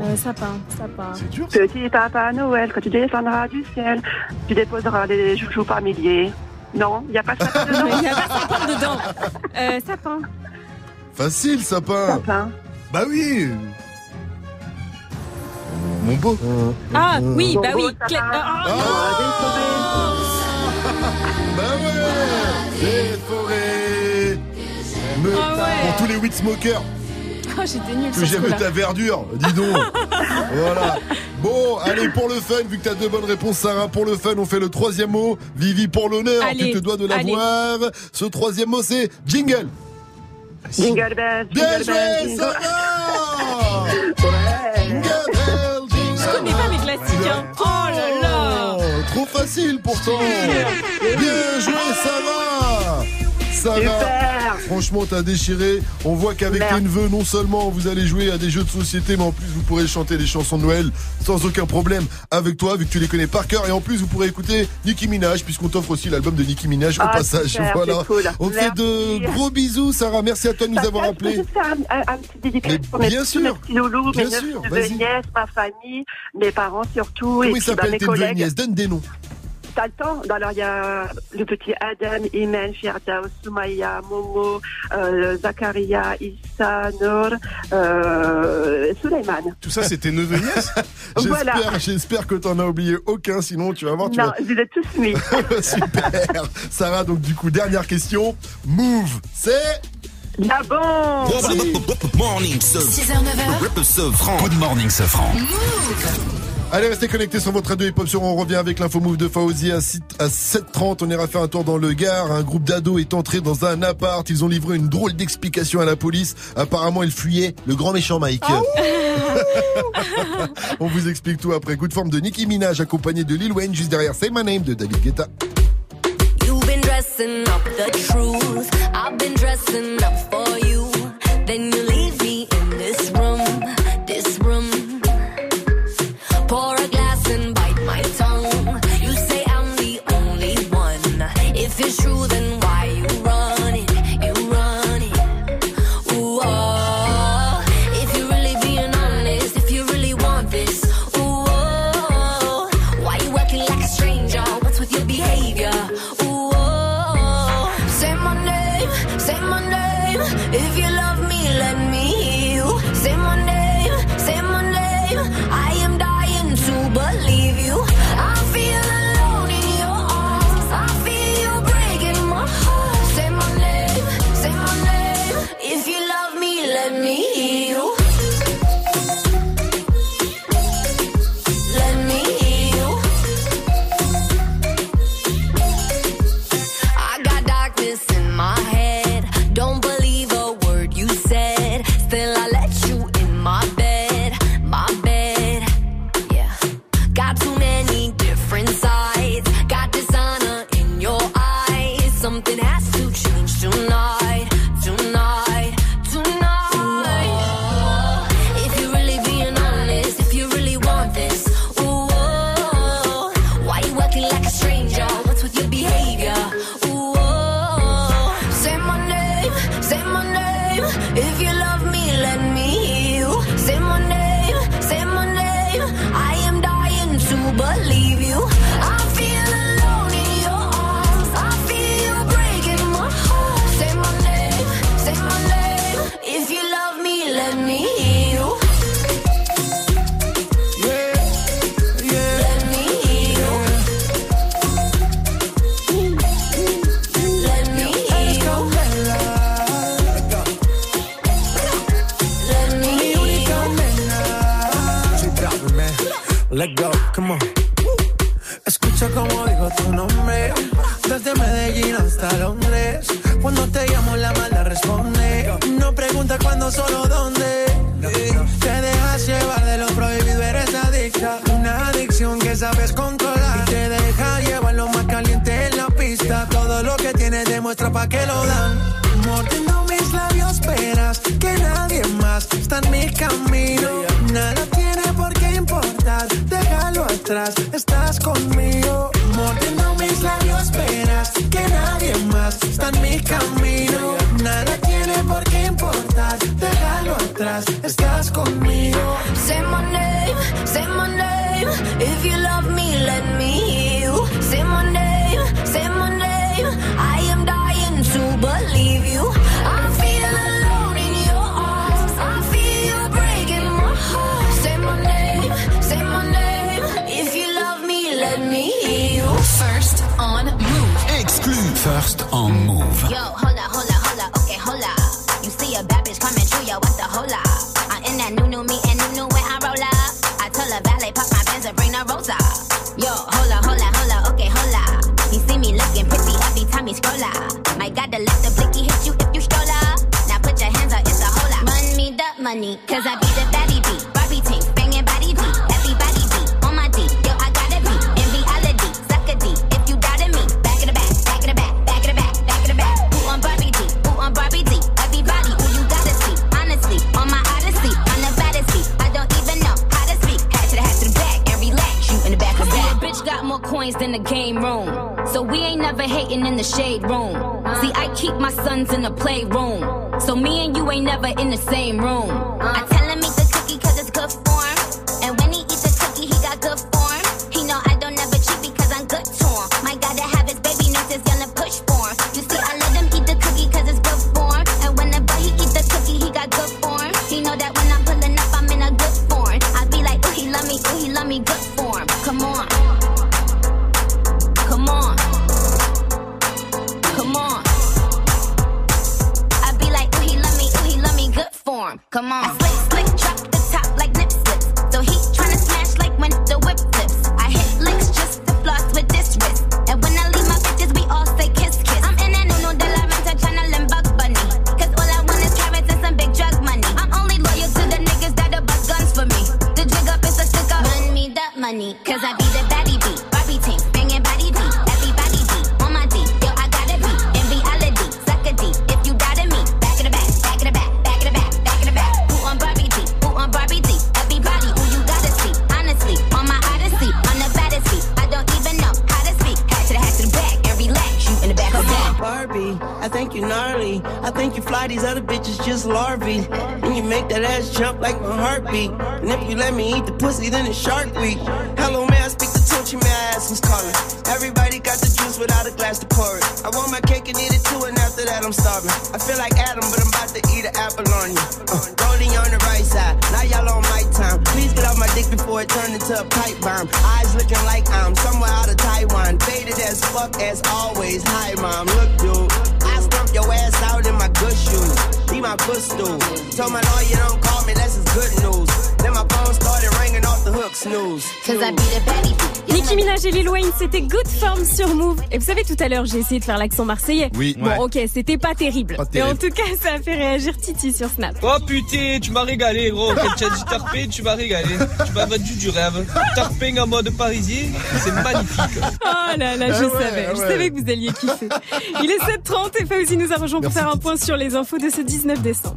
Euh, sapin, sapin. C'est dur. Petit papa Noël, quand tu descendras du ciel, tu déposeras des joujoux par milliers. Non, il n'y a pas sapin dedans. (laughs) Il n'y a pas sapin dedans. Euh, sapin. Facile, sapin. Sapin. Bah oui. Mon beau. Ah oui, bah oui. Clé- sapin. Ah, Ah, Bah ouais Les forêts Me- Ah ouais. Pour tous les weed smokers oh, (laughs) j'étais nulle j'aime coup-là. ta verdure, dis donc. (laughs) Voilà. Bon, allez, pour le fun, vu que t'as deux bonnes réponses, Sarah, pour le fun, on fait le troisième mot. Vivi, pour l'honneur, tu te dois de l'avoir. Ce troisième mot, c'est jingle. Jingle bells, Bien jingle joué, Sarah. (laughs) Jingle bell, jingle. Je connais pas mes classiques, hein. Oh là là Oh, Trop facile pourtant. Bien joué Sarah Sarah. Franchement t'as déchiré. On voit qu'avec les neveux non seulement vous allez jouer à des jeux de société Mais en plus vous pourrez chanter des chansons de Noël Sans aucun problème avec toi Vu que tu les connais par cœur. Et en plus vous pourrez écouter Nicki Minaj Puisqu'on t'offre aussi l'album de Nicki Minaj au Ah, passage. super, Voilà. cool. On te fait de gros bisous Sarah. Merci à toi de nous avoir fait, je peux appelés juste faire un, un- un petit dédicace pour mes, bien sûr. mes petits loulous, Bien mes sûr, neveux nièces, ma famille, mes parents surtout, Comment et ils bah, s'appellent tes neveux et nièces? Donne des noms T'as le temps Alors, il y a le petit Adam, Imen, Firdaus, Soumaya, Momo, euh, Zakaria, Issa, Nour, euh, Suleiman. Tout ça, c'était neveu nièce (laughs) Voilà. J'espère, que t'en as oublié aucun, sinon tu vas voir, tu Non, vas... je les ai tous mis. (laughs) Super Sarah, donc du coup, dernière question. Move, c'est... La bombe Morning, ce 6h, 9h. ce franc. Good morning, ce franc. Allez, restez connectés sur votre radio hip-hop sur On revient avec l'info move de Fauzi à 6 à 7h30. On ira faire un tour dans le Gard. Un groupe d'ados est entré dans un appart. Ils ont livré une drôle d'explication à la police. Apparemment, ils fuyaient le grand méchant Mike. (laughs) On vous explique tout après. Coup de forme de Nicki Minaj accompagné de Lil Wayne juste derrière Say My Name de David Guetta. You've been dressing up the truth. I've been dressing up for you. Then you just larvae. And you make that ass jump like my heartbeat. And if you let me eat the pussy, then it's Shark Week. Hello, may I speak to Tunchi? May I ask who's calling? Everybody got the juice without a glass to pour it. I want my cake and eat it too, and after that I'm starving. I feel like Adam, but I'm about to eat an apple on you. Uh, rolling on the right side, now y'all on my time. Please get off my dick before it turned into a pipe bomb. Eyes looking like I'm somewhere out of Taiwan. Faded as fuck as always. Hi, mom. Look, dude. I stump your ass out in my good shoes. My footstool. Told my lawyer don't call me, that's his good news. Then my phone started Nicki Minaj et Lil Wayne, c'était Good Form sur Move. Et vous savez, tout à l'heure, j'ai essayé de faire l'accent marseillais. Oui. Bon, Ouais. ok, c'était pas terrible. Pas Mais en tout cas, ça a fait réagir Titi sur Snap. Oh putain, tu m'as régalé, gros. Quand tu as dit tarpé, tu m'as régalé. Tu m'as vendu du rêve. Tarping en mode parisien, c'est magnifique. Oh là là, je Ah ouais, savais. ah Je ouais. savais que vous alliez kiffer. Il est 7h30 et Fauzi nous a rejoint pour faire un point sur les infos de ce 19 décembre.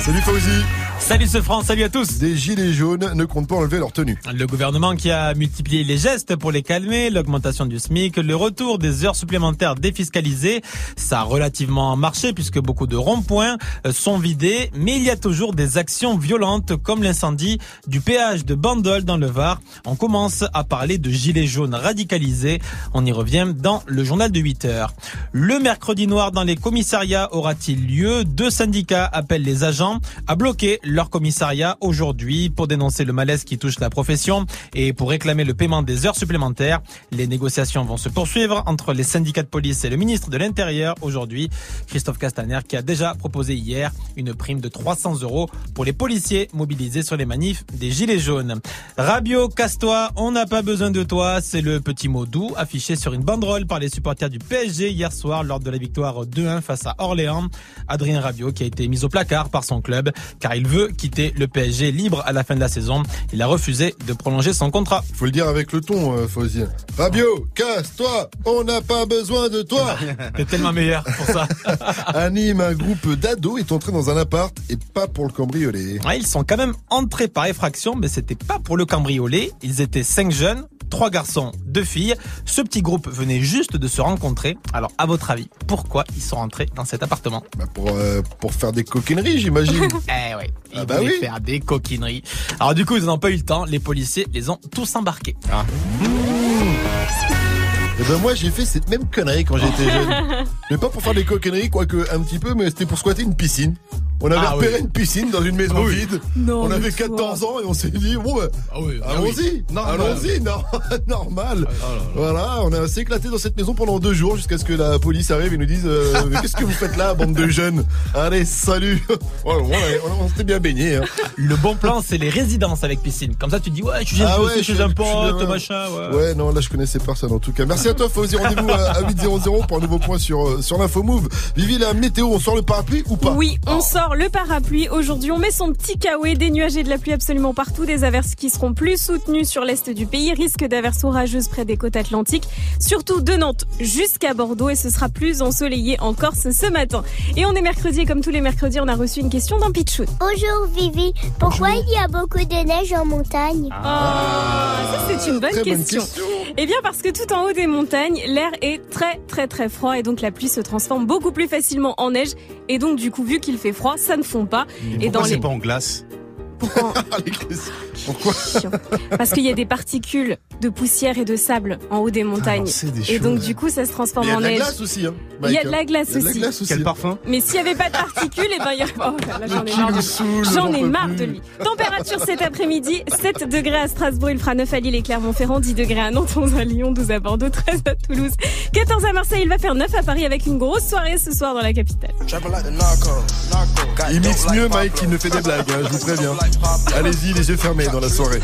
Salut Fauzi. Salut ce France, salut à tous. Des gilets jaunes ne comptent enlever leur tenue. Le gouvernement qui a multiplié les gestes pour les calmer, l'augmentation du SMIC, le retour des heures supplémentaires défiscalisées, ça a relativement marché puisque beaucoup de ronds-points euh, sont vidés, mais il y a toujours des actions violentes comme l'incendie du péage de Bandol dans le Var. On commence à parler de gilets jaunes radicalisés. On y revient dans le journal de 8 heures. Le mercredi noir dans les commissariats aura-t-il lieu? Deux syndicats appellent les agents à bloquer leur commissariat aujourd'hui pour dénoncer le malaise qui touche la profession et pour réclamer le paiement des heures supplémentaires. Les négociations vont se poursuivre entre les syndicats de police et le ministre de l'Intérieur aujourd'hui, Christophe Castaner, qui a déjà proposé hier une prime de 300 euros pour les policiers mobilisés sur les manifs des Gilets jaunes. Rabio, casse-toi, on n'a pas besoin de toi, c'est le petit mot doux affiché sur une banderole par les supporters du PSG hier soir lors de la victoire 2-1 face à Orléans. Adrien Rabiot qui a été mis au placard par son club car il veut quitter le PSG libre à la fin de la saison. Il a refusé de prolonger son contrat. Faut le dire avec le ton, euh, Fauzi. Rabio, casse-toi, on n'a pas besoin de toi. (laughs) T'es tellement meilleur pour ça. (laughs) À Nîmes, un groupe d'ados est entré dans un appart et pas pour le cambrioler. Ouais, ils sont quand même entrés par effraction, mais c'était pas pour le cambrioler. Ils étaient cinq jeunes, trois garçons, deux filles. Ce petit groupe venait juste de se rencontrer. Alors, à votre avis, pourquoi ils sont rentrés dans cet appartement? Bah pour, euh, pour faire des coquineries, j'imagine. (laughs) Eh ouais, ils Ah bah voulaient oui. faire des coquineries. Alors du coup, ils n'ont pas eu le temps. Les policiers les ont tous embarqués. Et ben moi j'ai fait cette même connerie quand j'étais jeune. (laughs) Mais pas pour faire des coquonneries, quoique un petit peu, mais c'était pour squatter une piscine. On avait Ah repéré oui. une piscine dans une maison Ah oui. vide. Non, on avait toi. 14 ans et on s'est dit, bon, bah, Ah oui, ah allons-y, allons-y, (laughs) non, normal. Voilà, on a assez éclaté dans cette maison pendant deux jours jusqu'à ce que la police arrive et nous dise, euh, Mais qu'est-ce que vous faites là, bande de jeunes? Allez, salut. (laughs) Ouais, on, on- on s'était bien baigné. Hein. Le bon plan, c'est les résidences avec piscine. Comme ça, tu te dis, ouais, je suis Ah chez- un pote, machin, ouais. Ouais, non, là je connaissais personne en tout cas. Merci à toi, Fauzi. Rendez-vous à, à 8.00 pour un nouveau point sur, euh, sur l'info move. Vivi, la météo, on sort le parapluie ou pas? Oui, on sort le parapluie. Aujourd'hui, on met son petit kawaii, des nuages et de la pluie absolument partout, des averses qui seront plus soutenues sur l'est du pays, risque d'averses orageuses près des côtes atlantiques, surtout de Nantes jusqu'à Bordeaux et ce sera plus ensoleillé en Corse ce matin. Et on est mercredi et comme tous les mercredis, on a reçu une question d'un pitchoun. Bonjour Vivi, pourquoi il y a beaucoup de neige en montagne? Ah, ça c'est une bonne Très bonne question. question. Eh bien parce que tout en haut des l'air est très très très froid et donc la pluie se transforme beaucoup plus facilement en neige et donc du coup vu qu'il fait froid, ça ne fond pas. Et Pourquoi dans c'est les pas en glace? Pourquoi (laughs) parce qu'il y a des particules de poussière et de sable en haut des montagnes. alors c'est des et choses. donc du coup ça se transforme il en neige. glace aussi, hein, Il y a de la glace il y a de la aussi. glace aussi. Quel parfum? Mais s'il n'y avait pas de particules, et ben il y a... oh, j'en ai marre. de- J'en ai marre de lui. Température cet après-midi, 7 degrés à Strasbourg, il fera 9 à Lille et Clermont-Ferrand, 10 degrés à Nantes, 11 à Lyon, 12 à Bordeaux, 13 à Toulouse, 14 à Marseille, il va faire 9 à Paris avec une grosse soirée ce soir dans la capitale. Il mixe mieux, Mike, qu'il ne fait des blagues, hein, je vous préviens. Allez-y, les yeux fermés dans la soirée.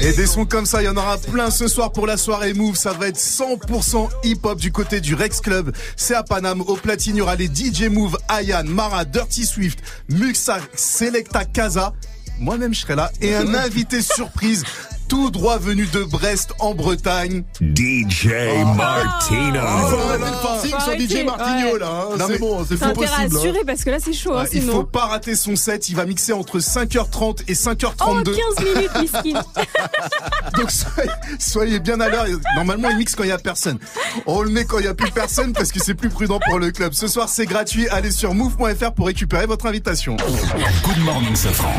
Et des sons comme ça, il y en aura plein ce soir pour la soirée Move. Ça va être 100% hip-hop du côté du Rex Club. C'est à Paname. Au platine, il y aura les DJ Move, Ayan, Mara, Dirty Swift, Muxa, Selecta Casa. Moi-même, je serai là. Et un invité surprise. Tout droit venu de Brest en Bretagne. DJ Martino. Il faut arrêter le forcing sur arrêter, DJ Martigno, ouais. là. hein, Non, c'est mais- bon, c'est fou possible. hein. assurer parce que là c'est chaud, hein, Ouais, il sinon. faut pas rater son set. Il va mixer entre 5h30 et Oh, 5h32. 15 minutes, miskin. (laughs) Donc soyez, soyez bien à l'heure. Normalement, il mixe quand il y a personne. On le met quand il y a plus personne parce que c'est plus prudent pour le club. Ce soir, c'est gratuit. Allez sur move.fr pour récupérer votre invitation. Good morning, Safran.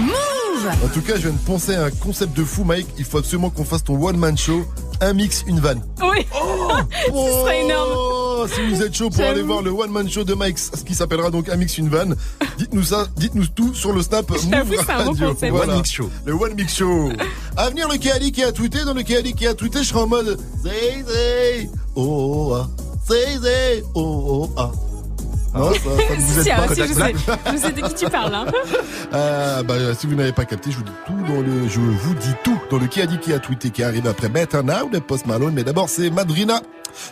En tout cas, je viens de penser à un concept de fou, Mike. Il faut absolument qu'on fasse ton one-man show. Un mix, une vanne. Oui. (laughs) Ce serait énorme. Oh, si vous êtes chaud pour aller voir le one man show de Mike, ce qui s'appellera donc un mix une vanne, dites-nous ça, dites-nous tout sur le snap Move bon Radio. concept. Voilà. One Mix Show. Le one mix show. (laughs) À venir le Kéali qui a tweeté, dans le Kéali qui a tweeté, je serai en mode Zay Zay oh oh ah Zay Zay oh oh ah. Non, ça, ça ne vous (laughs) Si, aide ah, pas. si, je sais, je sais de qui tu parles. Hein. (laughs) Euh, bah, si vous n'avez pas capté, je vous dis tout dans le, je vous dis tout dans le qui a dit qui a tweeté qui arrive après Better Now de Post Malone. Mais d'abord, c'est Madrina,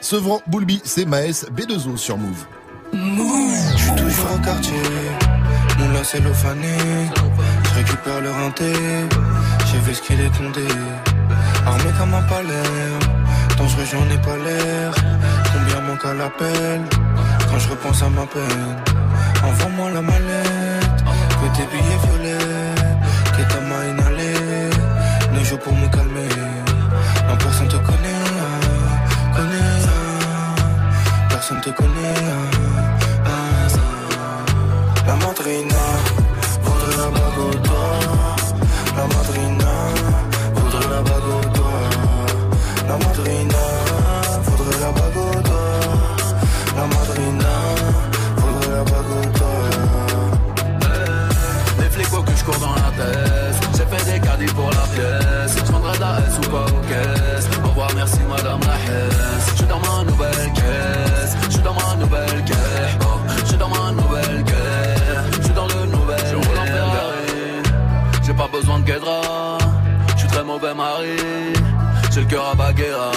Sevran, Boulby, c'est Maes, B2O sur Move. Je suis toujours au quartier, mon là cellophané. Je récupère le rinté, j'ai vu ce qu'il est condé. Armé comme un palais, dangereux j'en ai pas l'air. Combien manque à l'appel? Quand je repense à ma peine. Envoie-moi la mallette, que tes billets violets, que ta main inhalée. Ne joue pour me calmer, non personne te connaît, ah, connaît. ah. Personne te connaît. ah, ah. La madrina pour la pièce. Je vendrai de la S ou pas aux caisses Au revoir merci madame la Hesse Je suis dans ma nouvelle caisse. Je suis dans ma nouvelle caisse. Oh, Je suis dans ma nouvelle caisse. Je suis dans le nouvel Je roule en Ferrari. J'ai pas besoin de guédra. Je suis très mauvais mari. J'ai le cœur à Baguera.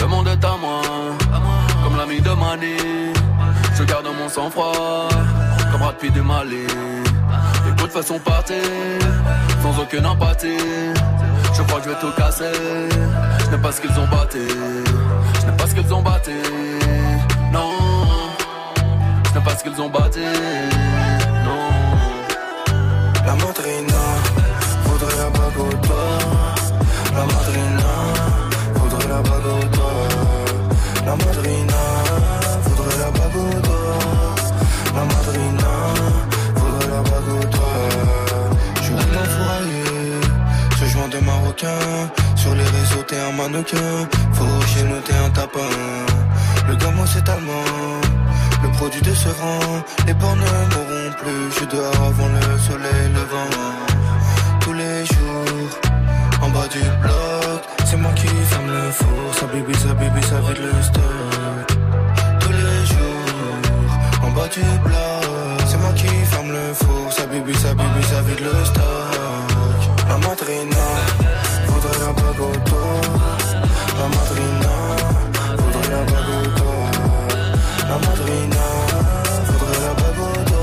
Le monde est à moi. Comme l'ami de Mani. Je garde mon sang-froid. Comme Brad Pitt du Mali Écoute façon partir Sans aucune empathie. Je crois que je vais tout casser. Je n'aime pas ce qu'ils ont batté Je n'aime pas ce qu'ils ont batté Non. Je n'aime pas ce qu'ils ont batté un mannequin. Faut nous t'es un tapin. Le gamin c'est allemand. Le produit décevant, les bornes ne mourront plus. Je dors avant le soleil levant. Tous les jours, en bas du bloc, c'est moi qui ferme le four. Ça bibi, ça bibi, ça vide le stock. Tous les jours, en bas du bloc, c'est moi qui ferme le four. Ça bibi, ça bibi, ça vide le stock. La madrina. Madrina, voudrait la bagoto.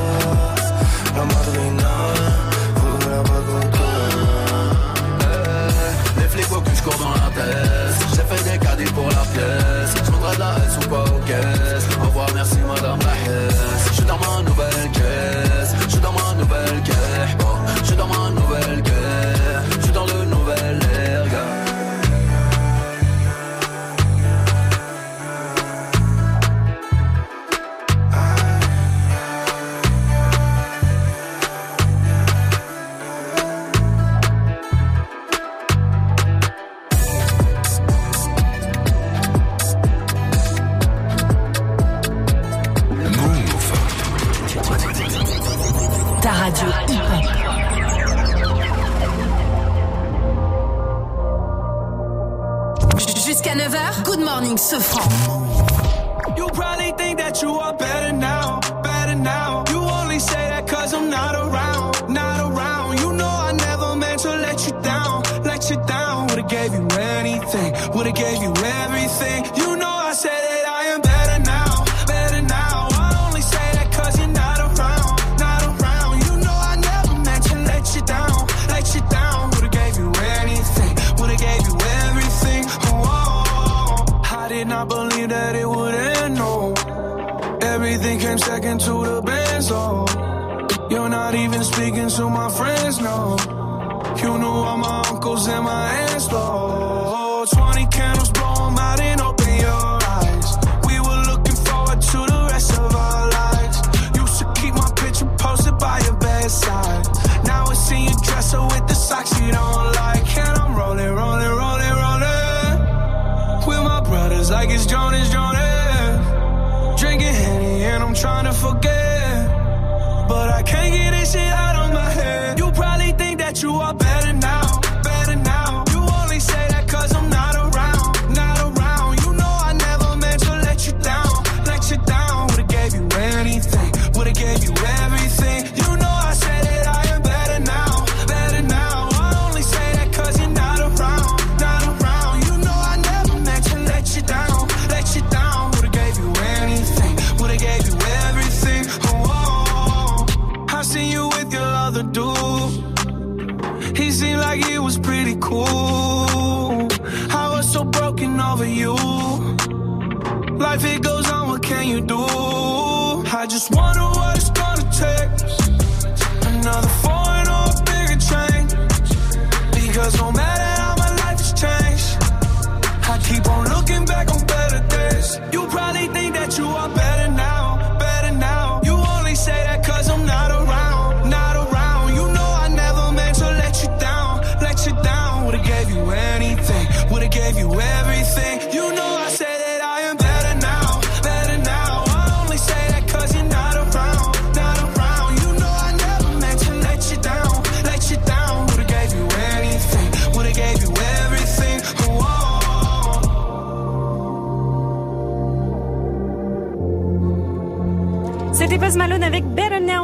La madrina, voudrait la bagoto. Les flics au cul, je cours dans la just wonder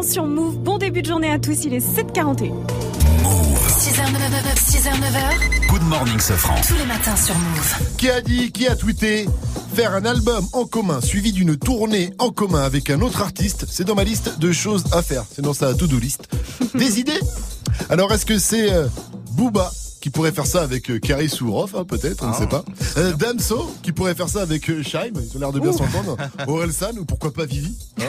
Sur Move. Bon début de journée à tous, il est 7h41. 6h, 9h, 6h, 9h. Good morning, Sofran. Tous les matins sur Move. Qui a dit, qui a tweeté Faire un album en commun suivi d'une tournée en commun avec un autre artiste, c'est dans ma liste de choses à faire. C'est dans sa to-do list. (laughs) Des idées? Alors est-ce que c'est euh, Booba qui pourrait faire ça avec euh, Karis ou Rof, hein, peut-être, on ne Ah. sait pas. Euh, Damso qui pourrait faire ça avec euh, Shaim, ils ont l'air de bien s'entendre. (laughs) Orelsan ou pourquoi pas Vivi hein.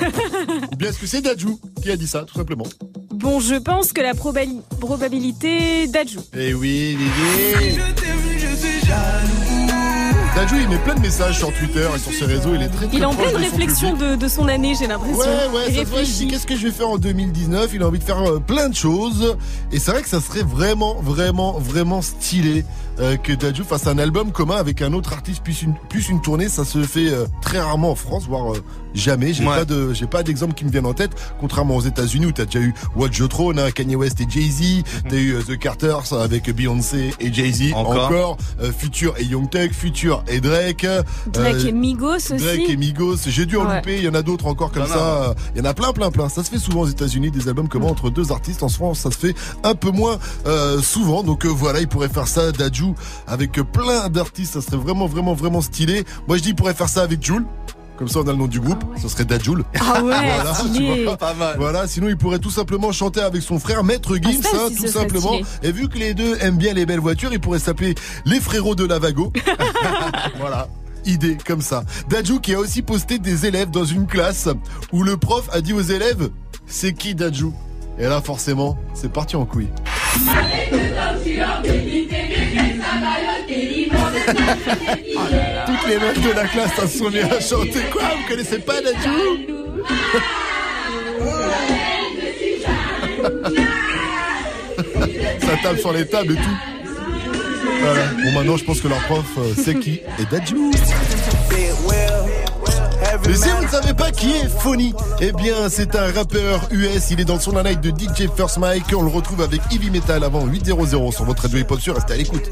Ou bien est-ce que c'est Dajou qui a dit ça, tout simplement Bon, je pense que la probabilité d'Adjou. Eh oui, Vivi Dajou, il met plein de messages sur Twitter et sur ses réseaux, il est très très Il est en pleine de réflexion de, de son année, j'ai l'impression. Ouais, ouais, il ça il dit qu'est-ce que je vais faire en 2019 Il a envie de faire euh, plein de choses. Et c'est vrai que ça serait vraiment, vraiment, vraiment stylé euh, que Dadju fasse un album commun avec un autre artiste plus une, plus une tournée. Ça se fait euh, très rarement en France, voire euh, jamais. J'ai Ouais. pas de, j'ai pas d'exemple qui me viennent en tête. Contrairement aux États-Unis où t'as déjà eu Watch the Throne, hein, Kanye West et Jay Z. T'as eu euh, The Carters avec Beyoncé et Jay Z. Encore. euh, Future et Young Thug, Future et Drake. Drake euh, et Migos aussi. Drake et Migos, j'ai dû en Ouais. louper, il y en a d'autres encore comme Non, ça. Il y en a plein, plein, plein. Ça se fait souvent aux États-Unis, des albums communs entre deux artistes. En France, ça se fait un peu moins euh, souvent. Donc euh, voilà, il pourrait faire ça, Avec plein d'artistes. Ça serait vraiment, vraiment, vraiment stylé. Moi, je dis, il pourrait faire ça avec Jules. Comme ça, on a le nom du groupe. Ce serait Dajul. Ah ouais, (laughs) voilà, stylé. vois. Pas mal. Voilà, sinon il pourrait tout simplement chanter avec son frère Maître Gims, Ah, hein, tout simplement. stylé. Et vu que les deux aiment bien les belles voitures, ils pourraient s'appeler les frérots de Lavago. (laughs) voilà. Idée comme ça. Dajou qui a aussi posté des élèves dans une classe où le prof a dit aux élèves C'est qui Dajou Et là forcément, c'est parti en couille. Toutes les meufs de la classe se sont mis à chanter. Quoi Vous connaissez pas Dajou (laughs) Ça tape sur les tables et tout. Bon maintenant je pense que leur prof euh, c'est qui? Et Dajou mais si vous ne savez pas qui est Phony, eh bien c'est un rappeur US, il est dans son line de DJ First Mike, on le retrouve avec Heavy Metal avant 8.00 sur votre radio hip-hop sur, restez à l'écoute.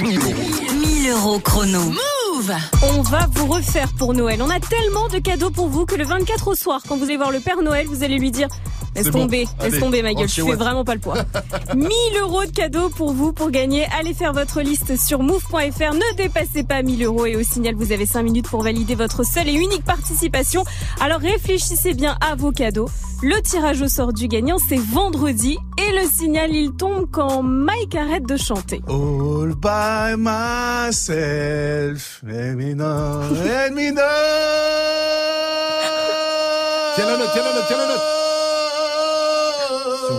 1000 euros chrono. Move On va vous refaire pour Noël. On a tellement de cadeaux pour vous que le 24 au soir, quand vous allez voir le Père Noël, vous allez lui dire Laisse bon. tomber, laisse tomber ma gueule, je fais vraiment pas le poids. (laughs) 1000 euros de cadeaux pour vous pour gagner. Allez faire votre liste sur move.fr. Ne dépassez pas 1000 euros et au signal, vous avez 5 minutes pour valider votre seule et unique participation. Alors réfléchissez bien à vos cadeaux. Le tirage au sort du gagnant, c'est vendredi et le signal, il tombe quand Mike arrête de chanter. All by myself. Let me know, let me know. Tiens la note, tiens la note, tiens la note.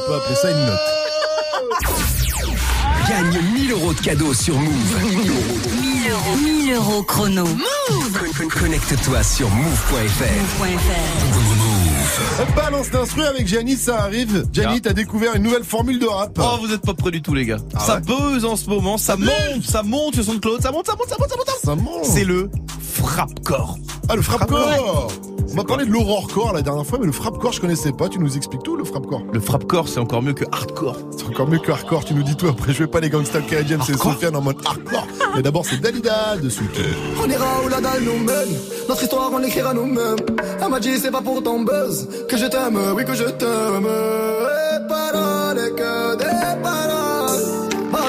Peut appeler ça une note. (laughs) Gagne 1000 euros de cadeaux sur Move. 1000 euros. 1000 euros chrono. Move Con- con- Connecte-toi sur move.fr. Move.fr. Balance d'instru avec Gianni, ça arrive. Gianni, t'as découvert une nouvelle formule de rap. Oh, vous êtes pas près du tout, les gars. Ah ça ouais buzz en ce moment, ça monte, ça monte sur son Claude, ça monte, ça monte, ça monte, ça monte. Ça monte. C'est le frappe-corps. Ah, le frappe-corps On m'a parlé de l'aurore-corps la dernière fois, mais le frappe-corps, je connaissais pas. Tu nous expliques tout, le frappe-corps? Le frappe-corps, c'est encore mieux que hardcore. C'est encore mieux que hardcore, tu nous dis tout. Après, je vais pas les gangsters canadiens, c'est Sofiane en mode hardcore. Mais d'abord, c'est Dalida de Soul. On ira où la dalle nous mène Notre histoire on l'écrira nous-mêmes Elle m'a dit c'est pas pour ton buzz Que je t'aime, oui que je t'aime Et paroles et que des paroles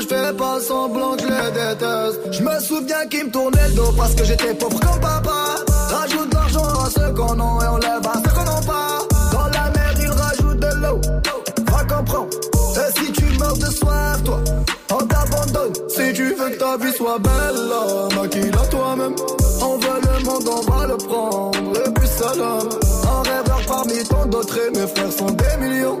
Je fais pas semblant que je les déteste. Je me souviens qu'ils me tournaient le dos Parce que j'étais pauvre comme papa. Rajoute de l'argent à ceux qu'on a Et on lève à ceux qu'on n'a pas. Dans la mer ils rajoutent de l'eau. Va comprendre. Et si tu meurs de soif toi On t'abandonne. Si tu veux que ta vie soit belle Maquille-la toi-même. On veut le monde on va le prendre. Et puis salam Un rêveur parmi tant d'autres Et mes frères sont des millions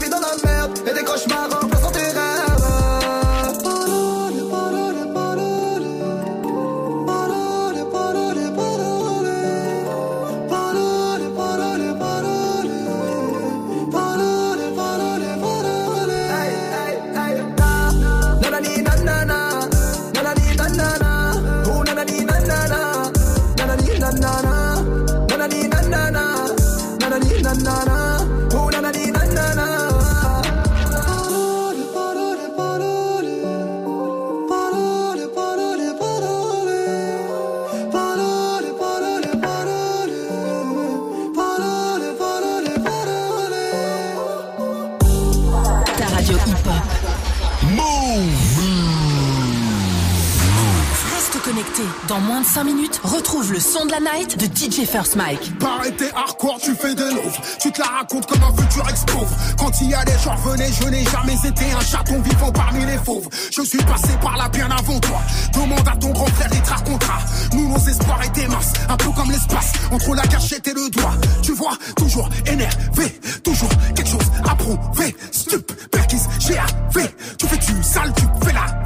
Dans moins de 5 minutes, retrouve le son de la night de DJ First Mike. Pareil, hardcore, tu fais de l'ouvre. Tu te la racontes comme un futur ex-pauvre. Quand il y a des gens revenaient, je n'ai jamais été un chaton vivant parmi les fauves. Je suis passé par là bien avant toi. Demande à ton grand frère, il te racontera. Nous, nos espoirs étaient minces, un peu comme l'espace entre la cachette et le doigt. Tu vois, toujours énervé, toujours quelque chose à prouver. Stup, perquis, GAV. Tu fais tu sale, tu fais la.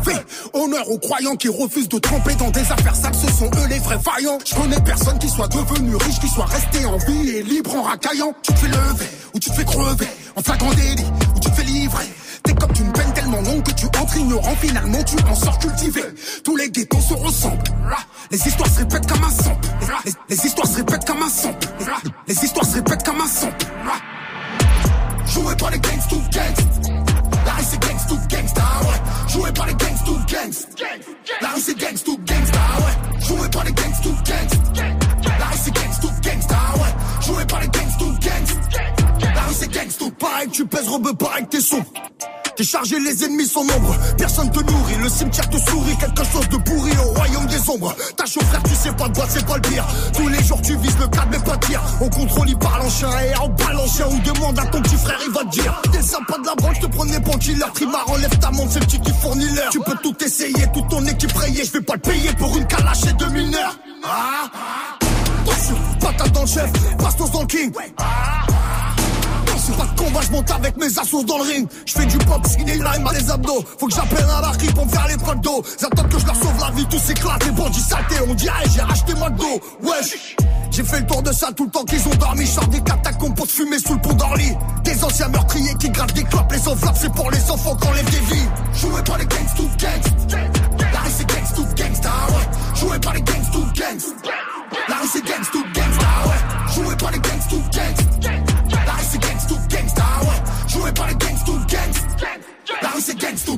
Honneur aux croyants qui refusent de tremper dans des affaires sales, ce sont eux les vrais vaillants. Je connais personne qui soit devenu riche, qui soit resté en vie et libre en racaillant. Tu te fais lever, ou tu te fais crever, en flagrant délit, ou tu te fais livrer. T'es comme une peine tellement longue que tu entres ignorant, finalement tu en sors cultivé. Tous les ghettos se ressemblent. Les histoires se répètent comme un son. Les, les histoires se répètent comme un son. Les histoires se répètent comme un son. Joué par les gangs to gangs. Joué par les gangs to gangs. La rue c'est gangs to gangsta, ouais. Joué par les gangs to gangs. La rue c'est gangs to gangsta, ouais. Joué par les gangs to gangs. C'est gangs to pareil, tu pèses robe pareil t'es sombre. T'es chargé, les ennemis sont nombreux. Personne te nourrit, le cimetière te sourit. Quelque chose de pourri au royaume des ombres. Ta chaud frère, tu sais pas de quoi, c'est pas le pire. Tous les jours, tu vises le cadre, mais pas de tir. On contrôle, il parle en chien et en balle en chien. Ou demande à ton petit frère, il va te dire. T'es sympa de la branche, te prenais pour killer. Trimar, enlève ta montre, c'est le petit qui fournit l'heure. Tu peux tout essayer, toute ton équipe rayée. Je vais pas te payer pour une calache deux mineurs. Ah, attention, patate dans le chef, bastos dans le king. De combat, je monte avec mes assos dans le ring. Je fais du pop, skinny lime à les abdos. Faut que j'appelle un baril pour me faire les potes d'eau. Ils attendent que je leur sauve la vie, tous s'éclatent. Les bandits saletés, on dirait j'ai racheté McDo. Wesh, j'ai fait le tour de ça tout le temps qu'ils ont dormi. Je sors des catacombes pour fumer sous le pont d'Orly. Des anciens meurtriers qui grattent des clopes. Les enveloppes, c'est pour les enfants qu'on lève des vies. Joué par les gangs to gangs. La rue c'est gangs to gangsta, ouais. Joué par les gangs to gangs. La rue c'est gangs to gangsta, ouais. Joué par les gangs gangs.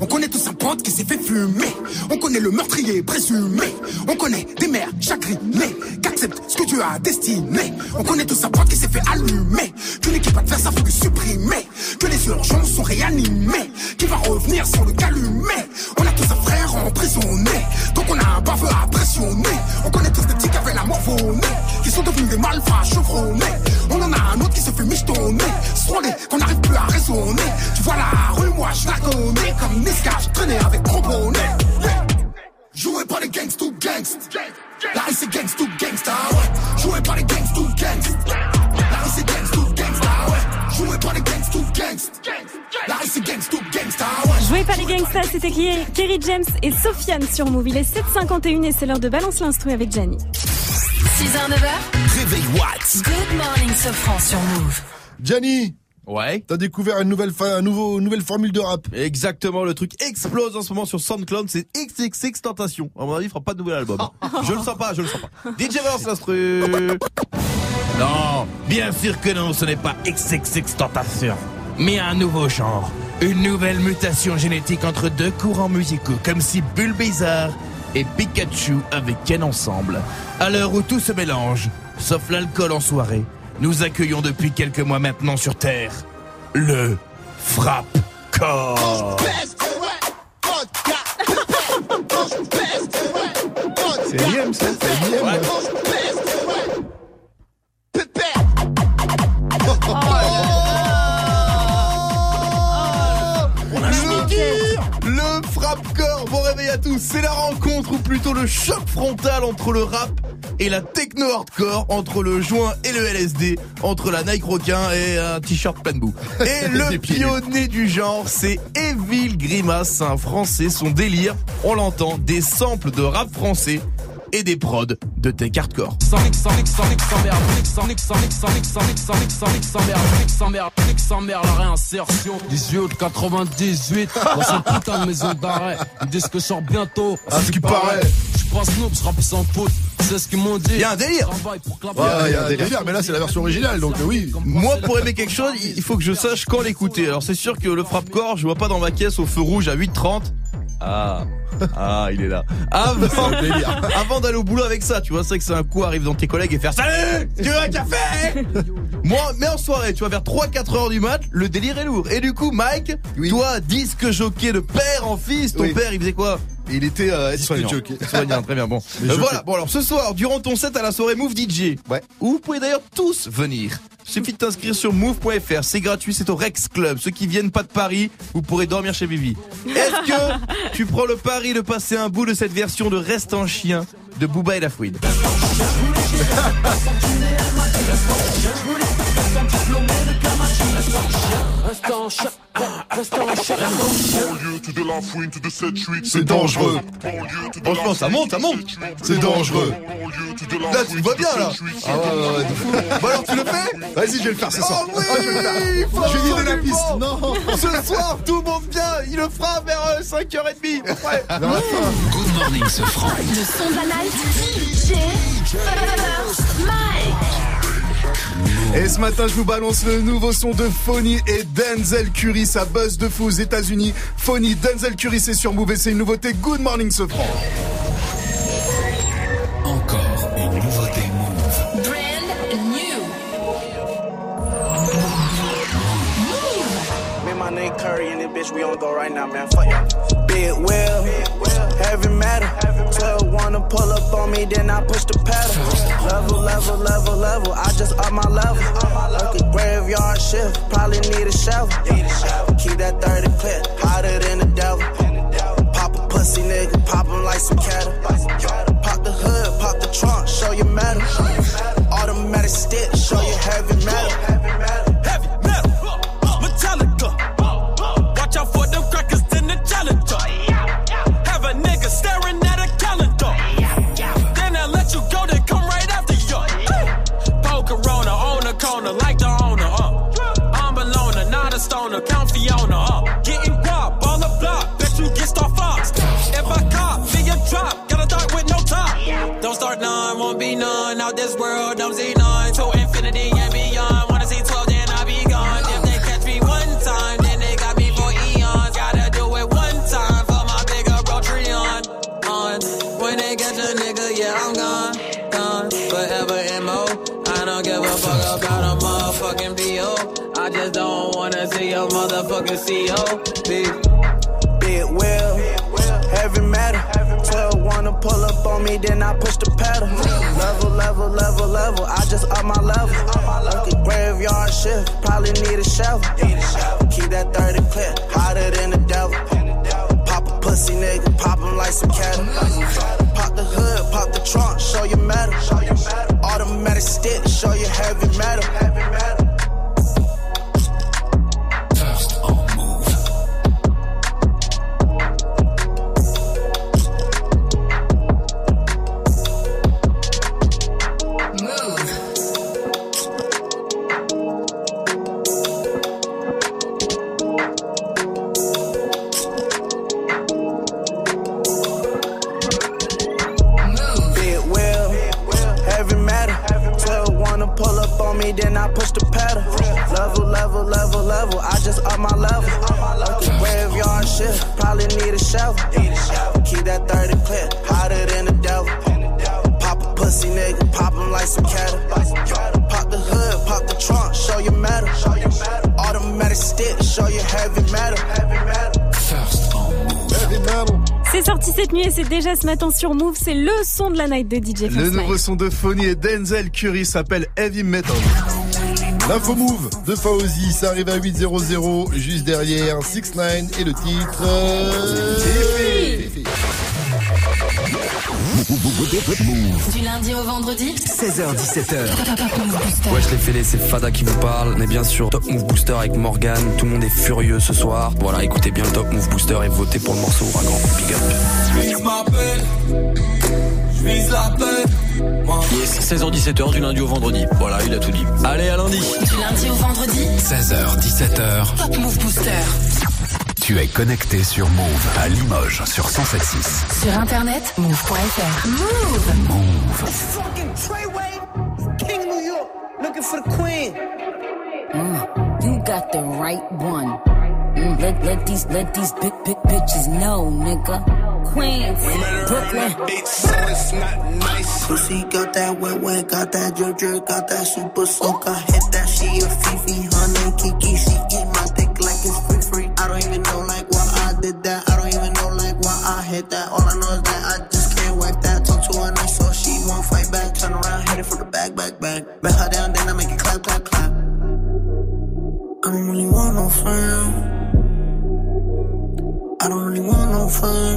On connaît tous un pote qui s'est fait fumer. On connaît le meurtrier présumé. On connaît des mères chagrinées qu'acceptent ce que tu as destiné. On connaît tous un pote qui s'est fait allumer. Qu'une équipe adverse a voulu supprimer. Que les urgences sont réanimées. Qui va revenir sans le calumer. On a tous un frère emprisonné. Donc on a un baveux à pressionner. On connaît tous des petits qui avaient la nez. Qui sont devenus des malfrats chevronnés. On en a un autre qui se fait michetonner. Strolé, qu'on n'arrive plus à raisonner. Tu vois la rue, moi je la connais. Comme Niska, je traînais avec gros bonnet. Joué par les gangs to gangs. La rue c'est gangs to gangsta, ouais. Joué par les gangs to gangs. La rue c'est gangs to gangsta, ouais. Joué par les gangs to gangs. La rue c'est gangs to gangsta, ouais. Joué par les gangsters, c'était Kerry Kerry James et Sofiane sur Move. Il est 7h51 et c'est l'heure de balance l'instru avec Gianni. 6h, 9h. Réveil Watts. Good morning, Sofran sur Move. Gianni Ouais. T'as découvert une nouvelle, un nouveau, nouvel formule de rap. Exactement, le truc explose en ce moment sur SoundCloud, c'est XXX Tentation. À mon avis, il fera pas de nouvel album. (laughs) je le sens pas, je le sens pas. (laughs) DJ Verse l'instru. (laughs) Non, bien sûr que non, ce n'est pas XXX Tentation, mais un nouveau genre, une nouvelle mutation génétique entre deux courants musicaux, comme si Bulbizarre et Pikachu avaient Ken ensemble. À l'heure où tout se mélange, sauf l'alcool en soirée, nous accueillons depuis quelques mois maintenant sur Terre le frappe corps. C'est Liam, ça C'est Liam. Le, le frappe-corps, bon réveil à tous, c'est la rencontre ou plutôt le choc frontal entre le rap et la techno-hardcore, entre le joint et le LSD, entre la Nike requin et un t-shirt plein de boue. Et le pionnier du genre, c'est Evil Grimace, un français, son délire, on l'entend, des samples de rap français et des prods de tech hardcore. La réinsertion. 18 août 98, dans cette putain de maison d'arrêt. Ils disent que je sors bientôt. À ce qui paraît. Je suis pas snoop, je rappe sans pote. C'est ce qu'ils m'ont dit. Il y a un délire. Ouais, y a un délire, mais là c'est la version originale, donc euh, oui. Moi, pour aimer quelque chose, il faut que je sache quand l'écouter. Alors, c'est sûr que le frappe-corps, je vois pas dans ma caisse au feu rouge à 8,30. Ah. Ah, il est là. Avant, (laughs) avant d'aller au boulot avec ça, tu vois, c'est vrai que c'est un coup arrive dans tes collègues et faire Salut Tu veux un café? Moi, mais en soirée, tu vois, vers 3-4 heures du mat, le délire est lourd. Et du coup, Mike, toi, disque jockey de père en fils, ton Oui. père, il faisait quoi? Il était euh, (laughs) soignant. très bien, bon. (laughs) Euh, voilà, bon alors ce soir, durant ton set à la soirée Move DJ, Ouais. où vous pouvez d'ailleurs tous venir. Suffit de t'inscrire sur move.fr, c'est gratuit, c'est au Rex Club. Ceux qui viennent pas de Paris, vous pourrez dormir chez Vivi. Est-ce que (laughs) tu prends le pari de passer un bout de cette version de Reste en chien de Booba et la Fouine Chat, reste en chat. C'est dangereux. Franchement, ça monte, ça monte C'est dangereux. Là, tu le vois bien, là Ah ouais, ouais, ouais, de. Bon alors, tu le fais Vas-y, je vais le faire ce soir. Oh oui, Ah, je vais le faire. faut Je vais la piste. Non. Ce soir, tout monte bien Il le fera vers euh, 5h30 Ouais. Vers la fin. Good morning, ce franc. Le son de la night. DJ Mike. Et ce matin, je vous balance le nouveau son de Phony et Denzel Curry. Ça buzz de fou aux États-Unis. Phony, Denzel Curry, c'est sur Move et c'est une nouveauté. Good morning, ce franc. Encore une nouveauté Move. Brand new. Me and my name Curry and this bitch, we on go right now, man. Fuck. Big wheel, heavy metal. 12 wanna pull up on me, then I push the pedal. Level, level, level, level. I just up my level. Like a graveyard shift, probably need a shovel. Keep that 30 clip, hotter than the devil. Pop a pussy nigga, pop 'em like some cattle. Pop the hood, pop the trunk, show you metal. Automatic stick, show you heavy metal. Corner like the owner. Uh. I'm a loner, not a stoner. Count Fiona. Uh. Motherfucking CO. Big Big wheel, heavy metal. 12 wanna pull up on me, then I push the pedal. Level, level, level, level. I just up my level. Like graveyard shift, probably need a shovel. Keep that 30 clip, hotter than the devil. Pop a pussy nigga, pop 'em like some cattle. Pop the hood, pop the trunk, show you metal. Automatic stick, show you heavy metal. Level, level, level, level. I just up my level. Like a graveyard shift, probably need a shovel. Keep that 30 clip, hotter than the devil. Pop a pussy nigga, pop 'em like some cattle. Pop the hood, pop the trunk, show you metal. Automatic stick, show you heavy metal. First on Move. Heavy metal. C'est sorti cette nuit et c'est déjà ce matin sur Move. C'est le son de la night de DJ Le nouveau son de Phony et Denzel Curry s'appelle Heavy Metal. L'info move de Faouzi, ça arrive à 8.00, juste derrière 6 9 et le titre. Du lundi au vendredi 16h17h. Top Move Booster. Ouais, je l'ai fait, c'est Fada qui vous parle. Mais bien sûr, Top Move Booster avec Morgan. Tout le monde est furieux ce soir. Voilà, écoutez bien le Top Move Booster et votez pour le morceau Ouragan. Big up. Yes, 16h-17h du lundi au vendredi. Voilà, il a tout dit. Allez, à lundi. Du lundi au vendredi 16h, 17h. Top Move Booster. Tu es connecté sur Move à Limoges sur 107.6. Sur internet, move.fr. Move. Fucking Treyway, King New York, looking for the queen. Mm, you got the right one. Mm, let let these let these big big bitches know, nigga. Queens, Brooklyn. Pussy got that wet wet, got that drip drip, got that super soak. I hit that she a Fifi, honey Kiki. She eat really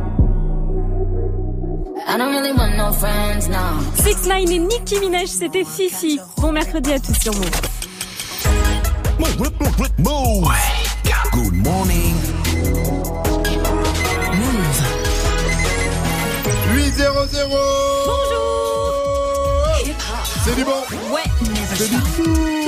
I don't really want no friends, no. 6 9 et Nicki Minaj, c'était Fifi. Bon mercredi à tous sur Move. Move. Good morning. 8-0-0 C'est du bon Ouais, C'est du toujours.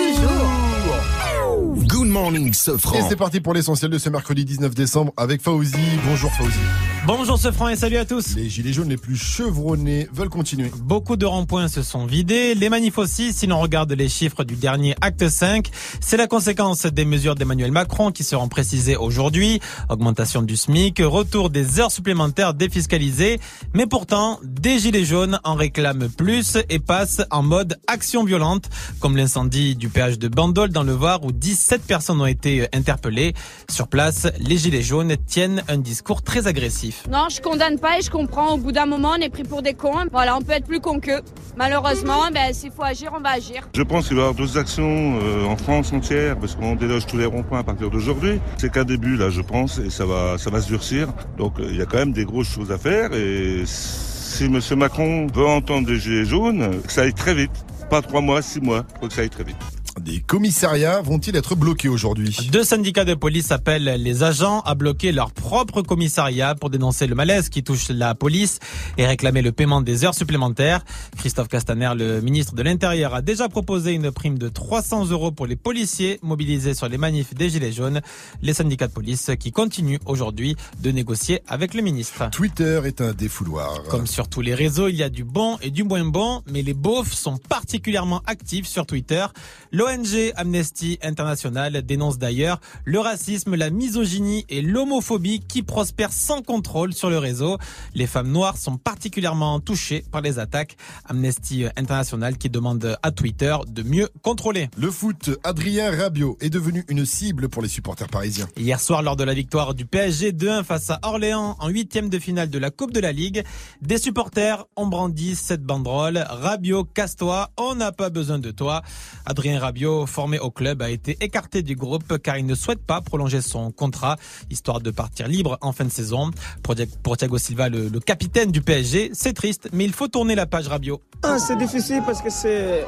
Morning, Et Sofran. c'est parti pour l'essentiel de ce mercredi 19 décembre avec Fauzi. Bonjour Fauzi. Bonjour ce franc et salut à tous. Les gilets jaunes les plus chevronnés veulent continuer. Beaucoup de ronds-points se sont vidés, les manifs aussi, si l'on regarde les chiffres du dernier acte 5. C'est la conséquence des mesures d'Emmanuel Macron qui seront précisées aujourd'hui. Augmentation du SMIC, retour des heures supplémentaires défiscalisées. Mais pourtant, des gilets jaunes en réclament plus et passent en mode action violente, comme l'incendie du péage de Bandol dans le Var où 17 personnes ont été interpellées. Sur place, les gilets jaunes tiennent un discours très agressif. Non, je condamne pas et je comprends. Au bout d'un moment, on est pris pour des cons. Voilà, on peut être plus cons qu'eux. Malheureusement, ben, s'il faut agir, on va agir. Je pense qu'il va y avoir d'autres actions euh, en France entière, parce qu'on déloge tous les ronds-points à partir d'aujourd'hui. C'est qu'un début, là, je pense, et ça va, ça va se durcir. Donc, euh, il y a quand même des grosses choses à faire, et si M. Macron veut entendre des gilets jaunes, que ça aille très vite. Pas trois mois, six mois, faut que ça aille très vite. Des commissariats vont-ils être bloqués aujourd'hui Deux syndicats de police appellent les agents à bloquer leur propre commissariat pour dénoncer le malaise qui touche la police et réclamer le paiement des heures supplémentaires. Christophe Castaner, le ministre de l'Intérieur, a déjà proposé une prime de 300 euros pour les policiers mobilisés sur les manifs des Gilets jaunes. Les syndicats de police qui continuent aujourd'hui de négocier avec le ministre. Twitter est un défouloir. Comme sur tous les réseaux, il y a du bon et du moins bon, mais les beaufs sont particulièrement actifs sur Twitter. L'ONG Amnesty International dénonce d'ailleurs le racisme, la misogynie et l'homophobie qui prospèrent sans contrôle sur le réseau. Les femmes noires sont particulièrement touchées par les attaques. Amnesty International qui demande à Twitter de mieux contrôler. Le foot, Adrien Rabiot est devenu une cible pour les supporters parisiens. Hier soir, lors de la victoire du PSG 2-1 face à Orléans en huitième de finale de la Coupe de la Ligue, des supporters ont brandi cette banderole. Rabiot, casse-toi, on n'a pas besoin de toi. Adrien Rabiot, formé au club, a été écarté du groupe car il ne souhaite pas prolonger son contrat, histoire de partir libre en fin de saison. Pour Thiago Silva, le, capitaine du PSG, c'est triste, mais il faut tourner la page Rabiot. Ah, c'est difficile parce que c'est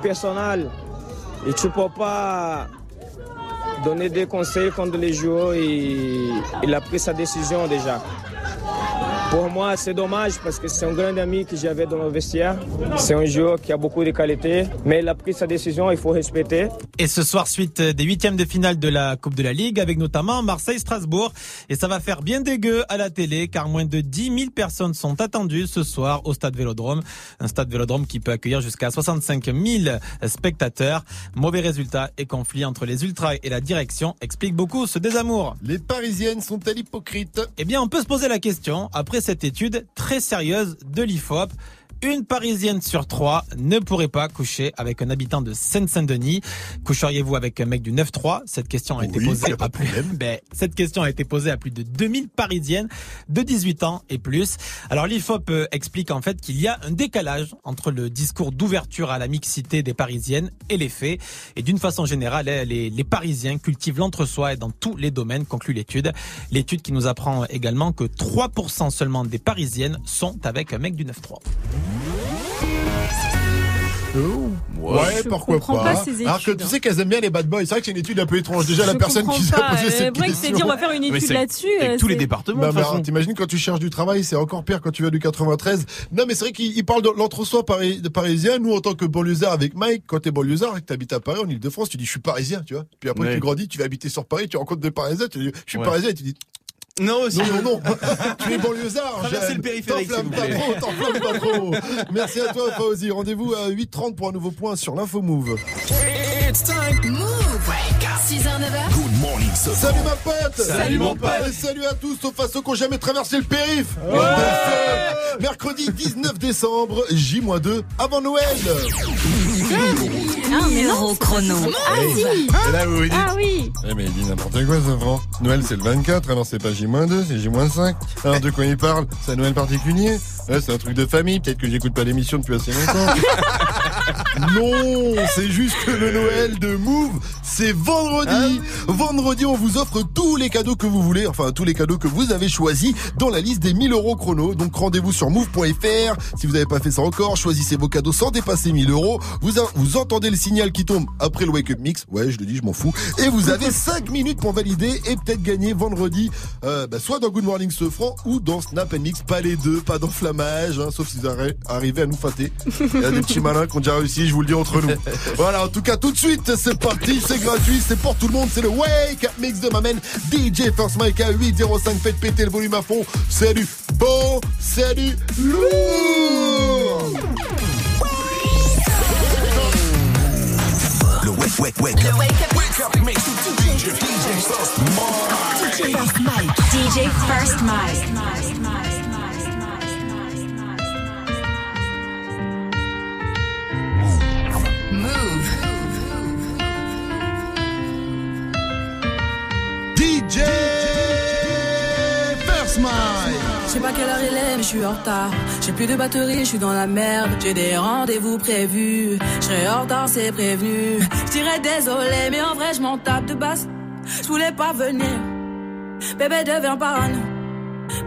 personnel. Et tu peux pas donner des conseils contre les joueurs il a pris sa décision déjà. Pour moi, c'est dommage parce que c'est un grand ami que j'avais dans le vestiaire. C'est un joueur qui a beaucoup de qualités, mais il a pris sa décision, il faut respecter. Et ce soir, suite des huitièmes de finale de la Coupe de la Ligue, avec notamment Marseille-Strasbourg. Et ça va faire bien dégueu à la télé, car moins de 10 000 personnes sont attendues ce soir au Stade Vélodrome. Un stade Vélodrome qui peut accueillir jusqu'à 65 000 spectateurs. Mauvais résultat et conflit entre les ultras et la direction explique beaucoup ce désamour. Les Parisiennes sont-elles hypocrites Eh bien, on peut se poser la question après cette étude très sérieuse de l'IFOP une Parisienne sur trois ne pourrait pas coucher avec un habitant de Seine-Saint-Denis. Coucheriez-vous avec un mec du 9-3 Cette question a été posée a à plus, ben, cette question a été posée à plus de 2000 Parisiennes de 18 ans et plus. Alors l'IFOP euh, explique en fait qu'il y a un décalage entre le discours d'ouverture à la mixité des Parisiennes et les faits. Et d'une façon générale, eh, les, les Parisiens cultivent l'entre-soi et dans tous les domaines, conclut l'étude. L'étude qui nous apprend également que 3% seulement des Parisiennes sont avec un mec du 9-3. Ouais, Je pourquoi pas. pas ces Alors que tu hein. sais qu'elles aiment bien les bad boys. C'est vrai que c'est une étude un peu étrange. Déjà, la personne qui s'est pas. posé Euh, cette question. s'est dit, on va faire une étude c'est là-dessus. avec euh, tous les c'est- départements, Bah, bah. T'imagines quand tu cherches du travail, c'est encore pire quand tu vas du 93. Non, mais c'est vrai qu'il il parle de l'entre-soi pari- parisien. Nous, en tant que banlieusard avec Mike, quand t'es banlieusard et que t'habites à Paris, en Ile-de-France, tu dis je suis parisien, tu vois. Puis après, Ouais. tu grandis, tu vas habiter sur Paris, tu rencontres des parisiens, tu dis je suis Ouais. parisien et tu dis Non, aussi. non, non, non, (laughs) tu es banlieusard. Traversez Jeanne. le périphérique, T'enflamme pas trop, t'enflamme pas trop. Merci à toi, Fauzi. Rendez-vous à 8h30 pour un nouveau point sur l'info Move. It's time. Move. 6h, 9h. Good morning, Salut ma pote Salut, mon pote. Et salut à tous, sauf à ceux qui n'ont jamais traversé le périph Ouais. Mercredi 19 décembre, J-2, avant Noël Ah, mais non. Euro chrono. Ah, si. Et là, vous vous dites Ah oui. Eh mais il dit n'importe quoi ça Franck. Noël c'est le 24, alors c'est pas J-2, c'est J-5. Alors de quoi il parle? C'est un Noël particulier? Ouais, c'est un truc de famille, peut-être que j'écoute pas l'émission depuis assez longtemps. (laughs) non, c'est juste que le Noël de Move, c'est vendredi. Vendredi, on vous offre tous les cadeaux que vous voulez, enfin tous les cadeaux que vous avez choisis dans la liste des 1000 euros chrono. Donc rendez-vous sur move.fr. Si vous n'avez pas fait ça encore, choisissez vos cadeaux sans dépasser 1000 euros. Vous, vous entendez le signal qui tombe après le Wake Up Mix. Ouais, je le dis, je m'en fous. Et vous avez (laughs) 5 minutes pour valider et peut-être gagner vendredi, euh, bah, soit dans Good Morning Sofran ou dans Snap and Mix. Pas les deux, pas d'enflammage, hein, sauf si vous arri- arrivez à nous fâter. Il y a des petits (laughs) malins qui ont déjà réussi, je vous le dis entre nous. Voilà, en tout cas, tout de suite, c'est parti, c'est gratuit, c'est pour tout le monde, c'est le Wake Up Mix de ma main. DJ First Mike à 805, faites péter le volume à fond. Salut, bon, salut, lourd Le wake, wake, wake. Le wake up. Wake up, mix. DJ, DJ DJ First Mike. DJ First Mike. Move. DJ First Mike. Je sais pas quelle heure il est, mais je suis en retard. J'ai plus de batterie, je suis dans la merde. J'ai des rendez-vous prévus. Je serai en retard, c'est prévenu. Je dirais désolé, mais en vrai, je m'en tape de basse. Je voulais pas venir. Bébé devient parano.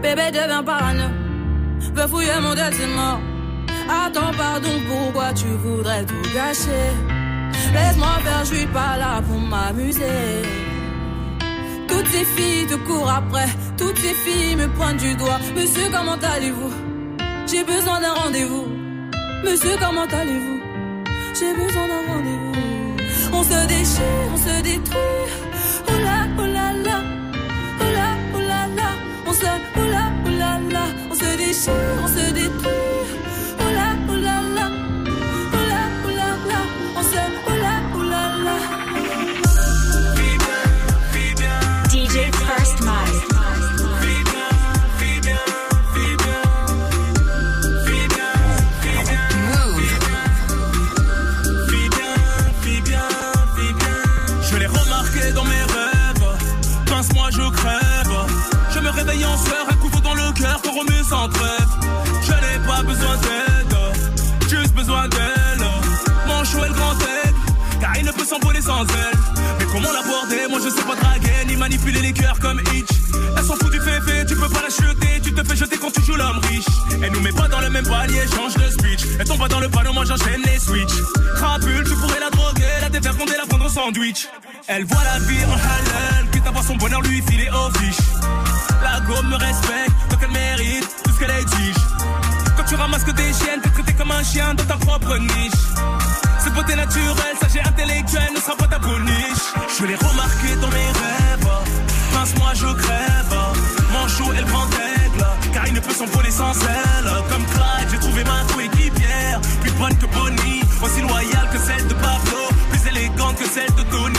Bébé devient parano. Veux fouiller mon dette, mort. Attends, pardon, pourquoi tu voudrais tout gâcher? Laisse-moi faire, je suis pas là pour m'amuser. Toutes ces filles te courent après, toutes ces filles me pointent du doigt. Monsieur, comment allez-vous? J'ai besoin d'un rendez-vous. Monsieur, comment allez-vous? J'ai besoin d'un rendez-vous. On se déchire, on se détruit. Oh là, oh. Oh oh. On se, oh. On se déchire, on se détruit. Oh là. Mais comment l'aborder? Moi je sais pas draguer, ni manipuler les cœurs comme Hitch. Elle s'en fout du féfé, tu peux pas la jeter, tu te fais jeter quand tu joues l'homme riche. Elle nous met pas dans le même palier, change de speech. Elle tombe pas dans le panneau, moi j'enchaîne les switches. Crapule, tu pourrais la droguer, la défaire la prendre au sandwich. Elle voit la vie en halal, quitte à voir son bonheur lui filer au fiche. La gomme me respecte, donc elle mérite tout ce qu'elle exige. Quand tu ramasses que des chiennes, t'es traité comme un chien dans ta propre niche. Cette beauté naturelle, sage et intellectuelle ne sera pas ta niche. Je vais les remarquer dans mes rêves. Pince-moi, je crève. Manchot, elle prend d'aigle. Car il ne peut s'envoler sans elle. Comme Clyde, j'ai trouvé ma coéquipière. Plus bonne que Bonnie. Aussi loyale que celle de Pablo. Plus élégante que celle de Tony.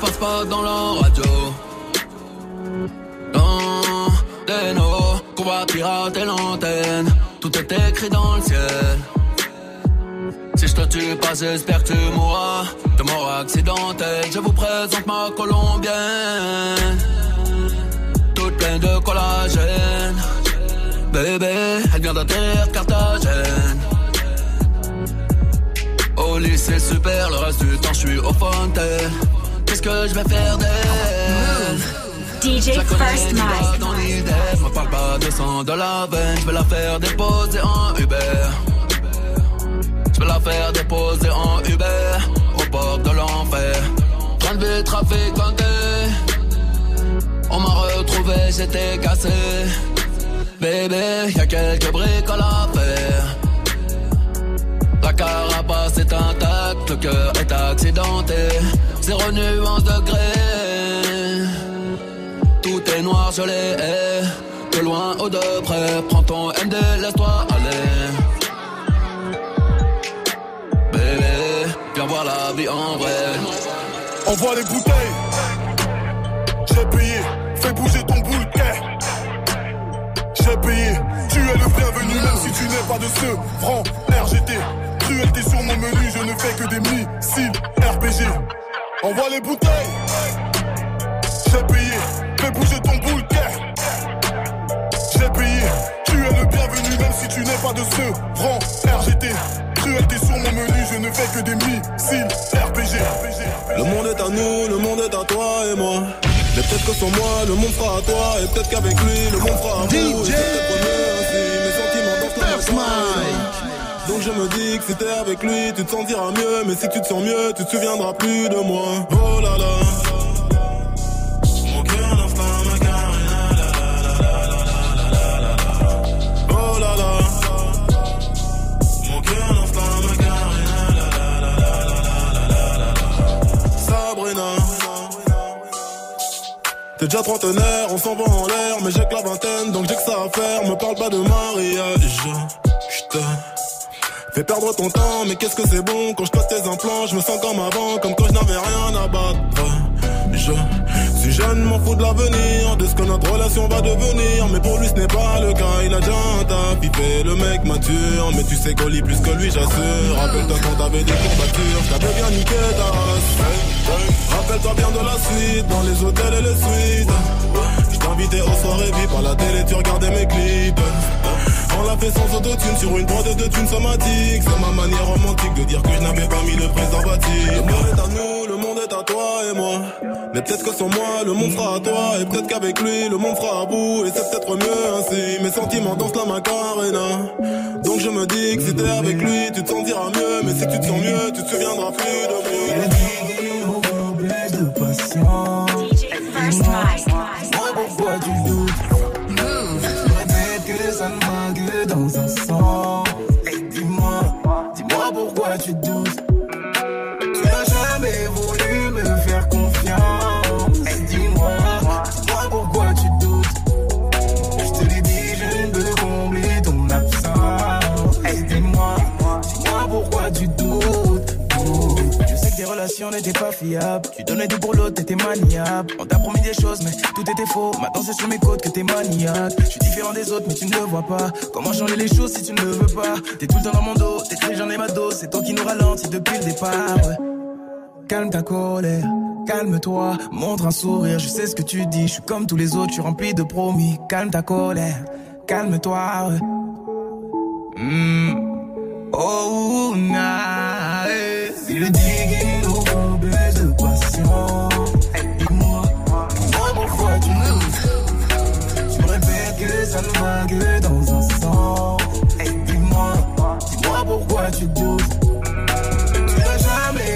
Passe pas dans la radio. Dans des nos qu'on va pirater l'antenne. Tout est écrit dans le ciel. Si je te tue pas, j'espère que tu mourras de mort accidentelle. Je vous présente ma colombienne. Toute pleine de collagène. Bébé, elle vient d'atterrir Carthagène. Au lycée super, le reste du temps je suis au fontaine. Qu'est-ce que je vais faire d'elle DJ First Mike. dans l'idée. Je me parle pas de sang de la veine. Je vais la faire déposer en Uber. Je vais la faire déposer en Uber. Au bord de l'enfer. Train de trafiquanté. On m'a retrouvé, j'étais cassé. Bébé, y a quelques briques à la faire. La carapace est intacte, le cœur est accidenté. Zéro nuance de gré. Tout est noir, je hais. De loin ou de près, prends ton MD, laisse-toi aller. Bébé, viens voir la vie en vrai. Envoie les bouteilles. J'ai payé, fais bouger ton bouquet. J'ai payé, tu es le bienvenu même si tu n'es pas de ce franc RGT. Cruelté sur mon menu, je ne fais que des missiles RPG. Envoie les bouteilles. J'ai payé, fais bouger ton bouquet. J'ai payé, tu es le bienvenu même si tu n'es pas de ce franc RGT. Cruelté sur mon menu, je ne fais que des missiles RPG. Le monde est à nous, le monde est à toi et moi. Mais peut-être que sans moi, le monde sera à toi. Et peut-être qu'avec lui, le monde sera à vous. Et mieux ainsi, mes sentiments dansent la. Donc je me dis que si t'es avec lui, tu te sentiras mieux. Mais si tu te sens mieux, tu te souviendras plus de moi. Oh là là. Oh. T'es déjà trentenaire, on s'en va en l'air, mais j'ai que la vingtaine, donc j'ai que ça à faire. Me parle pas de mariage. Fais perdre ton temps, mais qu'est-ce que c'est bon quand je passe tes implants? Je me sens comme avant, comme quand je n'avais rien à battre. Je suis jeune, m'en fous de l'avenir, de ce que notre relation va devenir. Mais pour lui, ce n'est pas le cas, il a déjà un fait le mec mature. Mais tu sais qu'on lit plus que lui, j'assure. Rappelle-toi quand t'avais des courbatures, t'avais bien niqué ta race. Rappelle-toi bien de la suite, dans les hôtels et les suites. Je t'invitais aux soirées VIP à la télé, tu regardais mes clips. On l'a fait sans autotune sur une prod de thunes somatique. C'est ma manière romantique de dire que je n'avais pas mis le préservatif. Le monde est à nous, le monde est à toi et moi. Mais peut-être que sans moi, le monde sera à toi. Et peut-être qu'avec lui, le monde sera à bout. Et c'est peut-être mieux ainsi. Mes sentiments dansent la macarena. Donc je me dis que si t'es avec lui, tu te sentiras mieux. Mais si tu te sens mieux, tu te souviendras plus de moi. plus de patience. Dis-moi, dis-moi pourquoi tu doutes. Tes n'étaient pas fiables. Tu donnais du pour l'autre, t'étais maniable. On t'a promis des choses, mais tout était faux. Maintenant c'est sur mes côtes que t'es maniaque. Je suis différent des autres, mais tu ne le vois pas. Comment changer les choses si tu ne le veux pas? T'es tout le temps dans mon dos, t'écris j'en ai ma dose. C'est toi qui nous ralentis depuis le départ. Calme ta colère, calme-toi, montre un sourire. Je sais ce que tu dis, je suis comme tous les autres, je suis rempli de promis. Calme ta colère, calme-toi. Hmm. Oh, eh.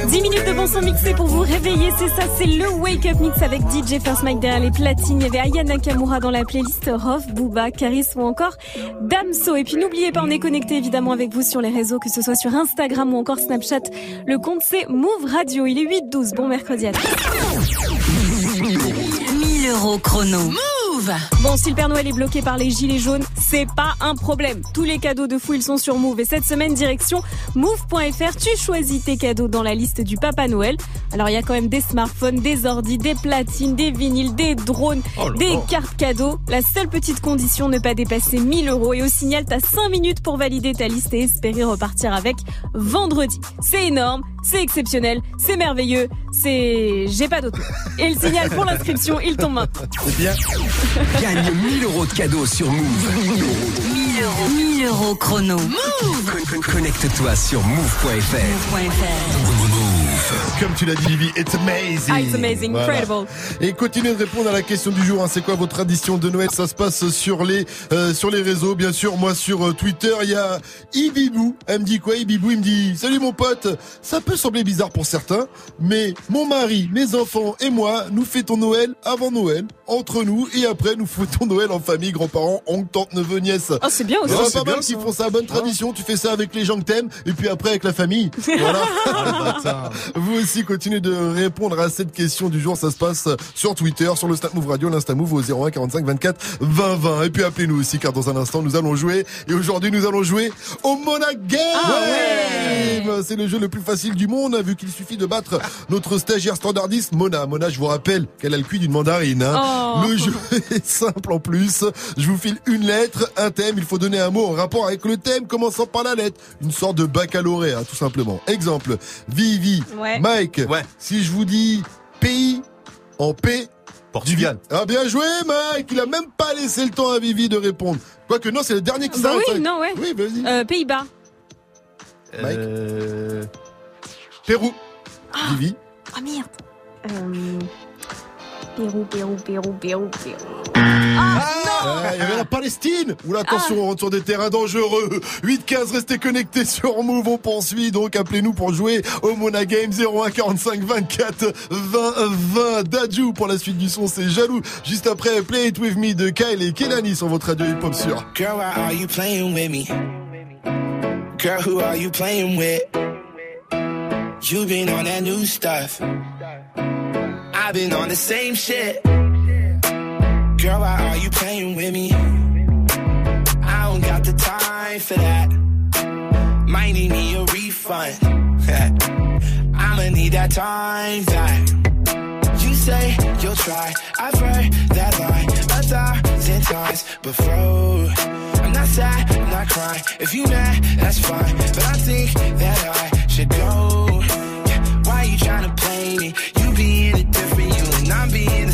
10 minutes de bon son mixé pour vous réveiller, c'est ça, c'est le Wake Up Mix avec DJ First Mike derrière les platines. Il y avait Aya Nakamura dans la playlist, Rof, Booba, Karis ou encore Damso. Et puis n'oubliez pas, on est connecté évidemment avec vous sur les réseaux, que ce soit sur Instagram ou encore Snapchat. Le compte c'est Move Radio, il est 8-12, bon mercredi à tous. 1000 euros chrono. Move Bon, si le Père Noël est bloqué par les gilets jaunes, c'est pas un problème. Tous les cadeaux de fou, ils sont sur Move. Et cette semaine, direction move.fr, tu choisis tes cadeaux dans la liste du Papa Noël. Alors, il y a quand même des smartphones, des ordis, des platines, des vinyles, des drones, Oh des cartes cadeaux. La seule petite condition, ne pas dépasser 1000 euros. Et au signal, t'as 5 minutes pour valider ta liste et espérer repartir avec vendredi. C'est énorme, c'est exceptionnel, c'est merveilleux, c'est... J'ai pas d'autre. Et le signal pour l'inscription, il tombe maintenant. C'est bien. Gagne 1000 euros de cadeaux sur Move. 1000 euros. 1000 euros chrono. Move Con- con- Connecte-toi sur move.fr. Comme tu l'as dit, Vivi, it's amazing. Ah, it's amazing, incredible. Et continuez de répondre à la question du jour. hein. C'est quoi votre tradition de Noël? Ça se passe sur les euh, sur les réseaux, bien sûr. Moi, sur euh, Twitter, il y a Ibibou. Elle me dit quoi Ibibou, il me dit Salut mon pote. Ça peut sembler bizarre pour certains, mais mon mari, mes enfants et moi, nous fêtons Noël avant Noël, entre nous, et après, nous fêtons Noël en famille, grands-parents, oncles, tantes, neveux, nièces. Oh, c'est bien Il aussi. y en a Oh, c'est pas mal bien, qui font ça, bonne tradition. Tu fais ça avec les gens que t'aimes, et puis après avec la famille. Voilà. Vous aussi continuez de répondre à cette question du jour. Ça se passe sur Twitter, sur le Snap Move Radio, l'Insta Move au 01 45 24 20 20. Et puis appelez-nous aussi car dans un instant nous allons jouer. Et aujourd'hui nous allons jouer au Mona Game. Ah C'est le jeu le plus facile du monde vu qu'il suffit de battre notre stagiaire standardiste Mona. Mona, je vous rappelle qu'elle a le cuit d'une mandarine. hein. Oh. Le jeu (laughs) est simple en plus. Je vous file une lettre, un thème. Il faut donner un mot en rapport avec le thème commençant par la lettre. Une sorte de baccalauréat, tout simplement. Exemple, Vivi, Ouais. Mike. Si je vous dis pays en P. Portugal. Ah bien joué Mike, il a même pas laissé le temps à Vivi de répondre. Quoique non, c'est le dernier qui Bah s'arrête. oui, non, ouais. Oui, vas-y. Euh, Pays-Bas. Mike. Euh, Pérou. Vivi. Ah merde. Euh... Pérou, Pérou, Pérou, Pérou, Pérou. Ah, il y avait la Palestine Oula, attention, on rentre sur des terrains dangereux 8-15, restez connectés sur Move, on poursuit, donc appelez-nous pour jouer au Mona Game 01 45 24 20 20 Dadju pour la suite du son, c'est jaloux Juste après, Play It With Me de Kyle et Kelani sur votre radio hip-hop sur Girl, why are you playing with me? Girl, who are you playing with? You been on that new stuff. I've been on the same shit. Girl, why are you playing with me? I don't got the time for that. Might need me a refund. (laughs) I'ma need that time back. You say you'll try. I've heard that line a thousand times before. I'm not sad, I'm not crying. If you mad, that's fine. But I think that I should go. Yeah, Why you tryna play me? You being a different you and I'm being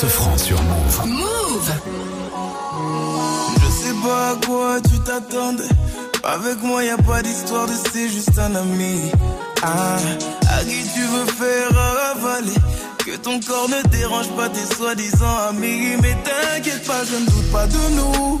ce franc sur Move. Move Je sais pas à quoi tu t'attendais. Avec moi, y a pas d'histoire de c'est juste un ami. Ah, à qui tu veux faire ravaler Que ton corps ne dérange pas tes soi-disant amis. Mais t'inquiète pas, je ne doute pas de nous.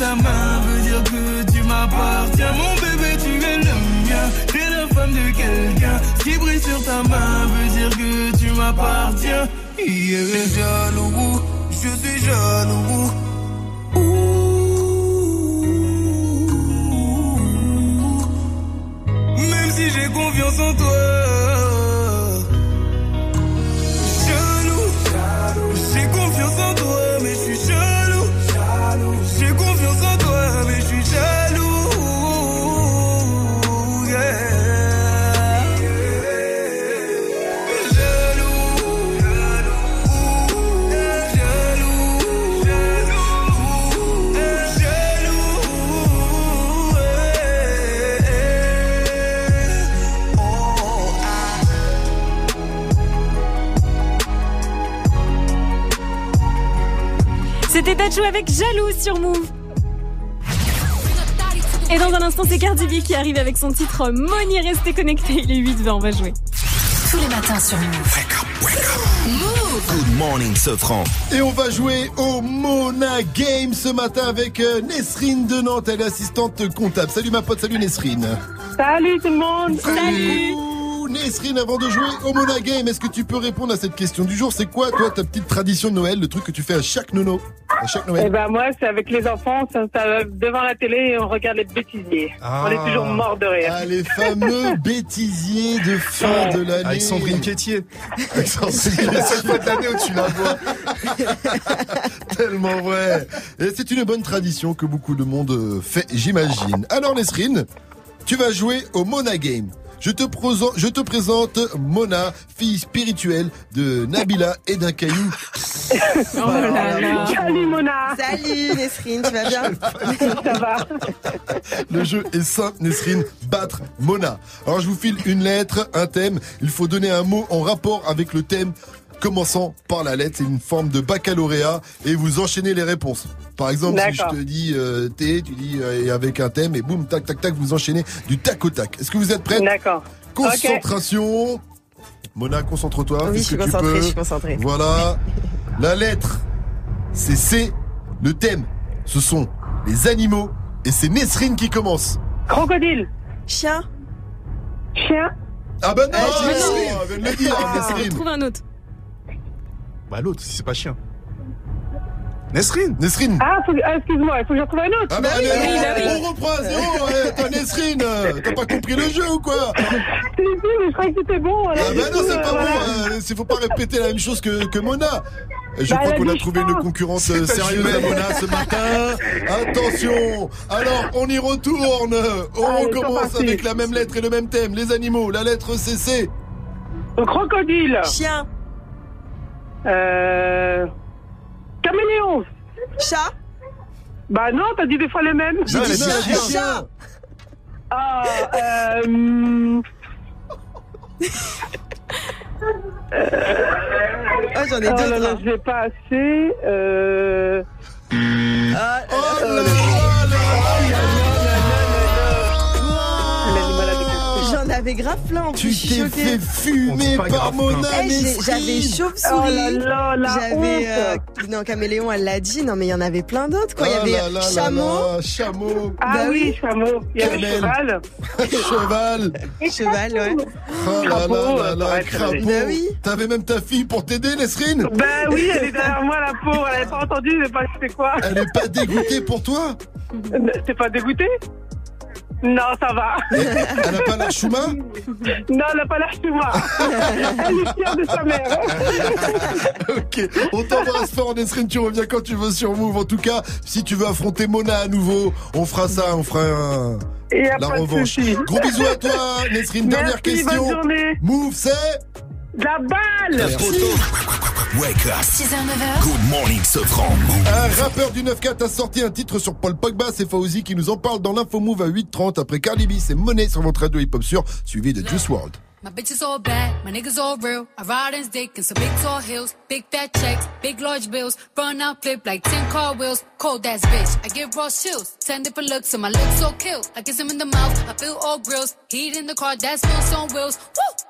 Ta main veut dire que tu m'appartiens. Mon bébé, tu es le mien. T'es la femme de quelqu'un. Qui brille sur ta main veut dire que tu m'appartiens. Yeah. Je suis jaloux. Je suis jaloux. Même si j'ai confiance en toi. Avec Jaloux sur Move. Et dans un instant, c'est Cardi B qui arrive avec son titre Money. Restez connectés, il est 8-20, on va jouer. tous les matins sur Move. Move Good morning, Sofran. Et on va jouer au Mona Game ce matin avec euh, Nesrine de Nantes, elle est assistante comptable. Salut ma pote, salut Nesrine. Salut tout le monde. Salut. Nesrine, avant de jouer au Mona Game, est-ce que tu peux répondre à cette question du jour? C'est quoi, toi, ta petite tradition de Noël, le truc que tu fais à chaque nono? À chaque Noël Eh ben moi, c'est avec les enfants, devant la télé et on regarde les bêtisiers. Ah. On est toujours mort de rire. Ah, les fameux (laughs) bêtisiers de fin de l'année. Avec Sandrine Quétier. Avec Sandrine la seule fois de l'année où tu la vois. (laughs) Tellement vrai. Et c'est une bonne tradition que beaucoup de monde euh, fait, j'imagine. Alors Nesrine, tu vas jouer au Mona Game. Je te, présente, je te présente Mona, fille spirituelle de Nabila et d'un caillou. Oh là là. Salut Mona. Salut Nesrine, tu vas bien? (laughs) Ça va. Le jeu est simple, Nesrine, battre Mona. Alors je vous file une lettre, un thème. Il faut donner un mot en rapport avec le thème commençant par la lettre. C'est une forme de baccalauréat et vous enchaînez les réponses. Par exemple, si je te dis euh, T, tu dis euh, et avec un thème et boum, tac, tac, tac, vous enchaînez du tac au tac. Est-ce que vous êtes prête D'accord. Concentration. Mona, concentre-toi. Oui, je suis concentrée, je suis concentrée. Voilà. (laughs) La lettre, c'est C. Le thème, ce sont les animaux. Et c'est Nesrine qui commence. Crocodile. Chien. Chien. Ah bah non, Ah, je le dire, Ah, Nesrine. Trouve un autre. Bah l'autre, si c'est pas chien. Nesrine Nesrine Ah, faut- ah, excuse-moi, il faut que j'en trouve un autre. Ah bah allez, oui, bah oui. on reprend à zéro, ouais, toi Nesrine, euh, t'as pas compris le jeu ou quoi (laughs) Si, si, mais je croyais que c'était bon. Ah bah non, coup, c'est euh, pas voilà. bon, euh, c'est- faut pas répéter la même chose que, que Mona. Je Bah, crois elle a qu'on a dit trouvé je une pense. concurrente C'est euh, ta sérieuse à jumelle. Mona ce matin. Attention Alors, on y retourne On Allez, c'est recommence parti. avec la même lettre et le même thème. Les animaux, la lettre CC. Le crocodile. Chien. Euh... Caméléon. Chat. Bah non, t'as dit des fois les mêmes. Non, dit dit. Chat. Ah, euh... hum, Oh, j'en ai Oh là deux. là, je l'ai pas assez. Euh... Ah, Oh là là là L'animal J'en avais grave plein en Tu plus. t'es fait fumer par grave, Mona Eh, j'ai- J'avais chauve-souris. Oh là J'avais. euh, non, Caméléon, elle l'a dit. Non, mais il y en avait plein d'autres, quoi. Il y Oh avait là chameau, là, Chameau, Ah Bah oui, chameau. Il y avait cheval. (laughs) cheval. (laughs) cheval, ouais. Oh là Crapaud, là là euh, là, pareil, crapaud. Bah oui. T'avais même ta fille pour t'aider, Nesrine Ben oui, elle est derrière moi, la pauvre. Elle avait pas entendu, mais pas c'était quoi. Elle est pas dégoûtée pour toi T'es pas dégoûté Non, ça va. Elle a pas l'air chouma Non, elle a pas l'air chouma. (laughs) Elle est fière de sa mère. (laughs) Ok, on t'embrasse fort Nesrine, tu reviens quand tu veux sur Move. En tout cas, si tu veux affronter Mona à nouveau, on fera ça, on fera un- Et la revanche. Gros bisous à toi Nesrine, dernière question. bonne journée. Move, c'est La balle Wake up. 6h, 9h. Good morning, Sofran. Un rappeur du 9-4 a sorti un titre sur Paul Pogba, c'est Fauzi qui nous en parle dans l'info Move à 8h30 après Cardi B, c'est Money sur votre radio hip-hop sûr, suivi de Juice WRLD. My bitches all bad, my niggas all real. I ride in dick in some big tall hills, big fat checks, big large bills. Run out flip like 10 car wheels. Cold ass bitch, I give raw chills. 10 different looks and my looks so kill. I kiss him in the mouth, I feel all grills. Heat in the car, that's wheels on wheels. Woo!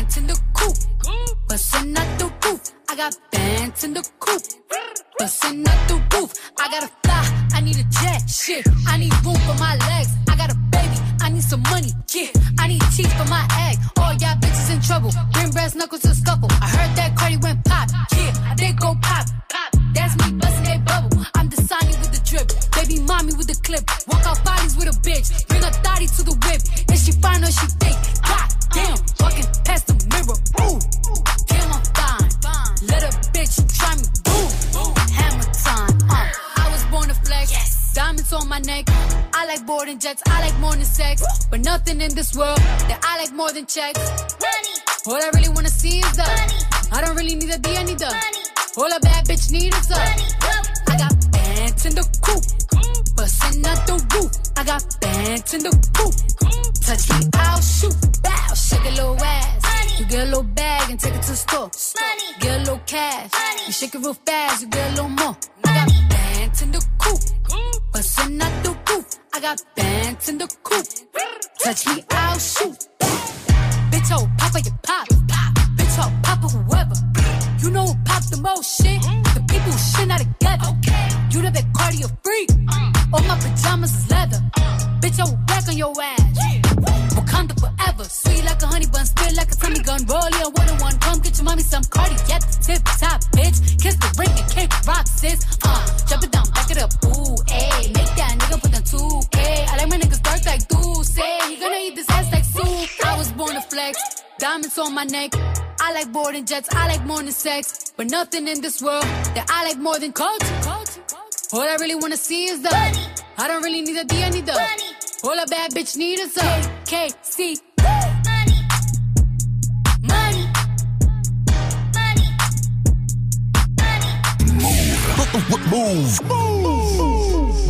bands in the coop. Bustin' out the roof. I got bands in the coop. Bustin' out the roof. I gotta fly. I need a jet. Shit. I need room for my legs. I got a baby. I need some money. Yeah. I need teeth for my egg. All y'all bitches in trouble. Bring brass knuckles to scuffle. I heard that Cardi went pop. Yeah. I did go pop. Pop. That's me bustin' that bubble. I'm with. Baby mommy with the clip. Walk out bodies with a bitch. Bring a thotty to the whip. Is she fine or she thick? God damn. Walking past the mirror. Ooh. Damn, I'm fine. Let a bitch try me. Boom. Hammer time. Uh. I was born to flex. Diamonds on my neck. I like boarding jets. I like more than sex. But nothing in this world that I like more than checks. Money. All I really wanna see is the money. I don't really need a D, I need the money. All a bad bitch need is the money. Bands in the coop. Bustin' out the roof. I got bands in the coop. Touch me, I'll shoot. Bow, shake a little ass. You get a little bag and take it to the store. Money. Get a little cash. Money. You shake it real fast, you get a little more. I got bands in the coop. Bustin' out the roof. I got bands in the coop. Touch me, I'll shoot. Bitch, oh, papa, you pop. Bitch, oh, papa, whoever. You know who pop the most shit? The people who shit not together. You know that cardio freak. All my pajamas is leather. Bitch, I will back on your ass. Wakanda forever. Sweet like a honey bun, spit like a tummy gun. Roll ya one on one. Come get your mommy some cardi the tip top, bitch. Kiss the ring and kick rock, sis. Uh, drop it down, back it up. Ooh, ayy. Make that nigga put on 2K. I like my niggas dark like say. He gonna eat this ass like soup. I was born to flex. Diamonds on my neck. I like boarding jets. I like than sex. But nothing in this world that I like more than culture. culture. All I really wanna see is the money. I don't really need a D, I need the money. All a bad bitch need is a KC. Money. Money. Move. I still see your shadows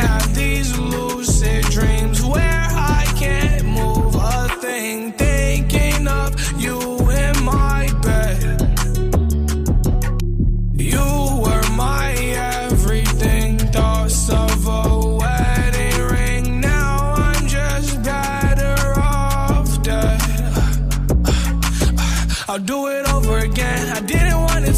have these lucid dreams where I can't move a thing, thinking of you in my bed. You were my everything, thoughts of a wedding ring. Now I'm just better off dead. I'll do it over again.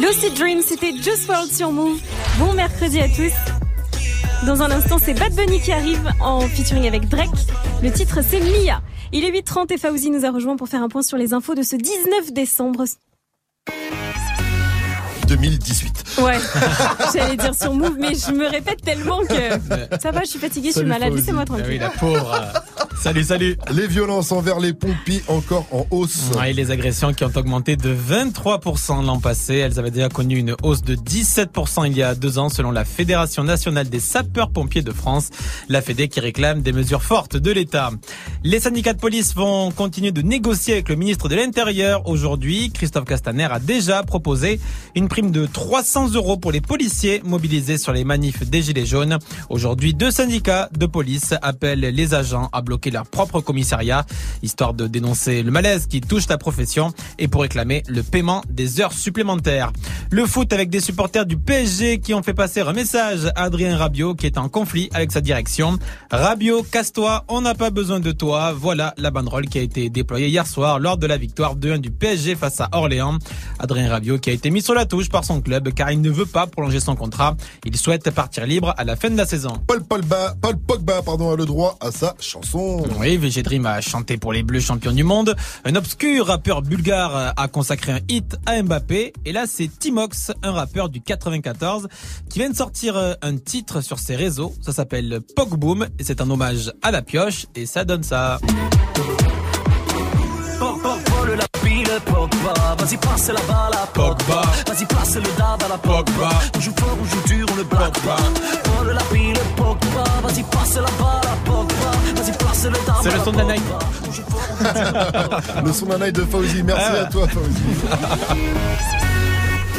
Lucid Dream, c'était Just World sur Move. Bon mercredi à tous. Dans un instant, c'est Bad Bunny qui arrive en featuring avec Drake. Le titre, c'est Mia. Il est 8h30 et Fauzi nous a rejoint pour faire un point sur les infos de ce 19 décembre. 2018. Ouais, (laughs) j'allais dire sur Move, mais je me répète tellement que ça va, je suis fatiguée, je suis Salut, malade, laissez-moi Ah oui, tranquille. la pauvre. salut, salut. Les violences envers les pompiers encore en hausse. Ouais, les agressions qui ont augmenté de 23% l'an passé. Elles avaient déjà connu une hausse de 17% il y a deux ans selon la Fédération nationale des sapeurs-pompiers de France, la Fédé qui réclame des mesures fortes de l'État. Les syndicats de police vont continuer de négocier avec le ministre de l'Intérieur. Aujourd'hui, Christophe Castaner a déjà proposé une prime de 300 euros pour les policiers mobilisés sur les manifs des Gilets jaunes. Aujourd'hui, deux syndicats de police appellent les agents à bloquer leur propre commissariat, histoire de dénoncer le malaise qui touche la profession et pour réclamer le paiement des heures supplémentaires. Le foot avec des supporters du PSG qui ont fait passer un message à Adrien Rabiot qui est en conflit avec sa direction. Rabiot, casse-toi, on n'a pas besoin de toi. Voilà la banderole qui a été déployée hier soir lors de la victoire 2-1 du PSG face à Orléans. Adrien Rabiot qui a été mis sur la touche par son club car il ne veut pas prolonger son contrat. Il souhaite partir libre à la fin de la saison. Paul Pogba, Paul Pogba pardon, a le droit à sa chanson. Oui, VG Dream a chanté pour les Bleus champions du monde. Un obscur rappeur bulgare a consacré un hit à Mbappé. Et là, c'est Timox, un rappeur du 94, qui vient de sortir euh, un titre sur ses réseaux. Ça s'appelle Pogboom et c'est un hommage à la pioche et ça donne ça. La Pogba. Vas-y, passe la balle à Pogba. Vas-y, passe le dab à la Pogba. On joue fort, on joue dur, on ne blague pas. Vole la pile, Pogba. Vas-y, passe la balle à Pogba. Vas-y, passe le dab C'est le la son de la night. Le son d'un night de Fauzi. Merci Ah à toi, Fauzi. (laughs)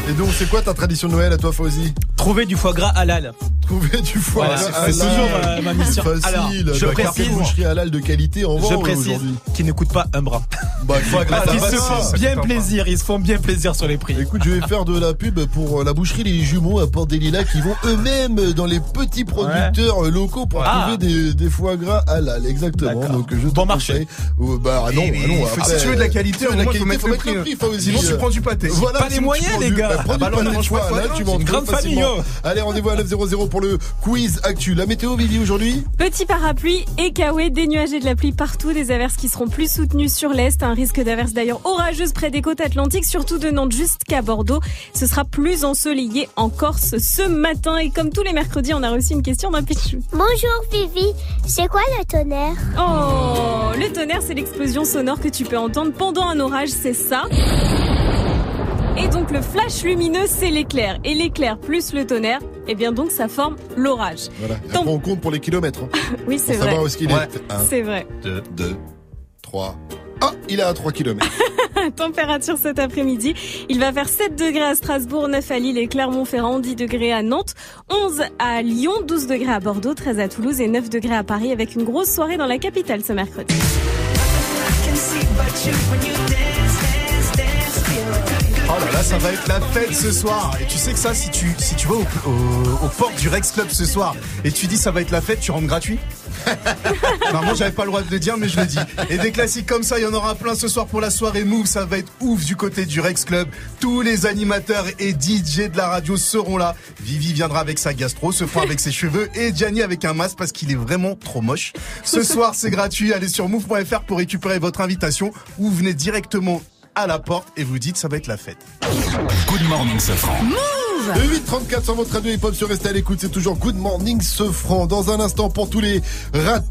Et donc, c'est quoi ta tradition de Noël à toi, Fauzi? Trouver du foie gras halal. Trouver du foie Voilà, gras c'est halal. toujours, euh, ma mission. Facile. Alors, je Bah, précise- boucherie halal de qualité en Je précise aujourd'hui. qu'ils ne coûtent pas un bras. Bah, foie gras, ça se font bien plaisir, ils se font bien plaisir sur les prix. Écoute, je vais (laughs) faire de la pub pour euh, la boucherie Les Jumeaux à Port des Lilas qui vont eux-mêmes dans les petits producteurs euh, locaux pour Ah. trouver des, des foie gras halal. Exactement. Donc, je te Bon marché. conseille. Euh, bah, non, Eh oui, ah non, si tu veux de la qualité, au moins, faut mettre le prix. Sinon, tu prends du pâté. Voilà, Pas les moyens, les gars. Prends du tu une grande facilement. famille, oh. Allez, rendez-vous à 900 pour le quiz actu. La météo, Vivi, aujourd'hui Petit parapluie et nuages et de la pluie partout, des averses qui seront plus soutenues sur l'est, un risque d'averses d'ailleurs orageuses près des côtes atlantiques, surtout de Nantes jusqu'à Bordeaux. Ce sera plus ensoleillé en Corse ce matin et comme tous les mercredis, on a reçu une question d'un Pichou. Bonjour Vivi, c'est quoi le tonnerre? Oh, le tonnerre, c'est l'explosion sonore que tu peux entendre pendant un orage, c'est ça. Et donc le flash lumineux, c'est l'éclair. Et l'éclair plus le tonnerre, eh bien donc ça forme l'orage. Voilà. Et Après, on compte pour les kilomètres. hein. (laughs) Oui, c'est Pour vrai. savoir où est-ce qu'il est. Ouais. 1, C'est vrai. 2, 2, 3. Ah, il est à 3 km. (laughs) Température cet après-midi. Il va faire 7 degrés à Strasbourg, 9 à Lille et Clermont-Ferrand, 10 degrés à Nantes, 11 à Lyon, 12 degrés à Bordeaux, 13 à Toulouse et 9 degrés à Paris avec une grosse soirée dans la capitale ce mercredi. Oh là là, ça va être la fête ce soir. Et tu sais que ça, si tu, si tu vas au, au, aux portes du Rex Club ce soir et tu dis ça va être la fête, tu rentres gratuit (laughs) Normalement, j'avais pas le droit de le dire, mais je le dis. Et des classiques comme ça, il y en aura plein ce soir pour la soirée Move. Ça va être ouf du côté du Rex Club. Tous les animateurs et DJ de la radio seront là. Vivi viendra avec sa gastro, se fera avec ses cheveux et Gianni avec un masque parce qu'il est vraiment trop moche. Ce soir, c'est gratuit. Allez sur move.fr pour récupérer votre invitation ou venez directement à la porte et vous dites ça va être la fête. Good morning, Safran. Le 834 sur votre radio hip-hop sur Restez à l'écoute, c'est toujours Good Morning ce franc. Dans un instant, pour tous les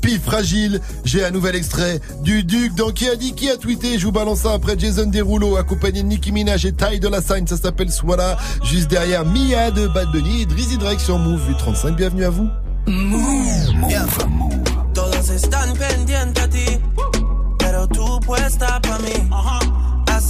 pif fragiles, j'ai un nouvel extrait du Duc dans Qui a dit qui a tweeté. Je vous balance ça après Jason Derulo, accompagné de Nicki Minaj et Ty de la Sign. Ça s'appelle Swala. Juste derrière Mia de Bad Bunny et Drizzy Drake sur Move 835. Bienvenue à vous. Yeah. Todos están pendientes a ti, pero tú puesta pa' mí.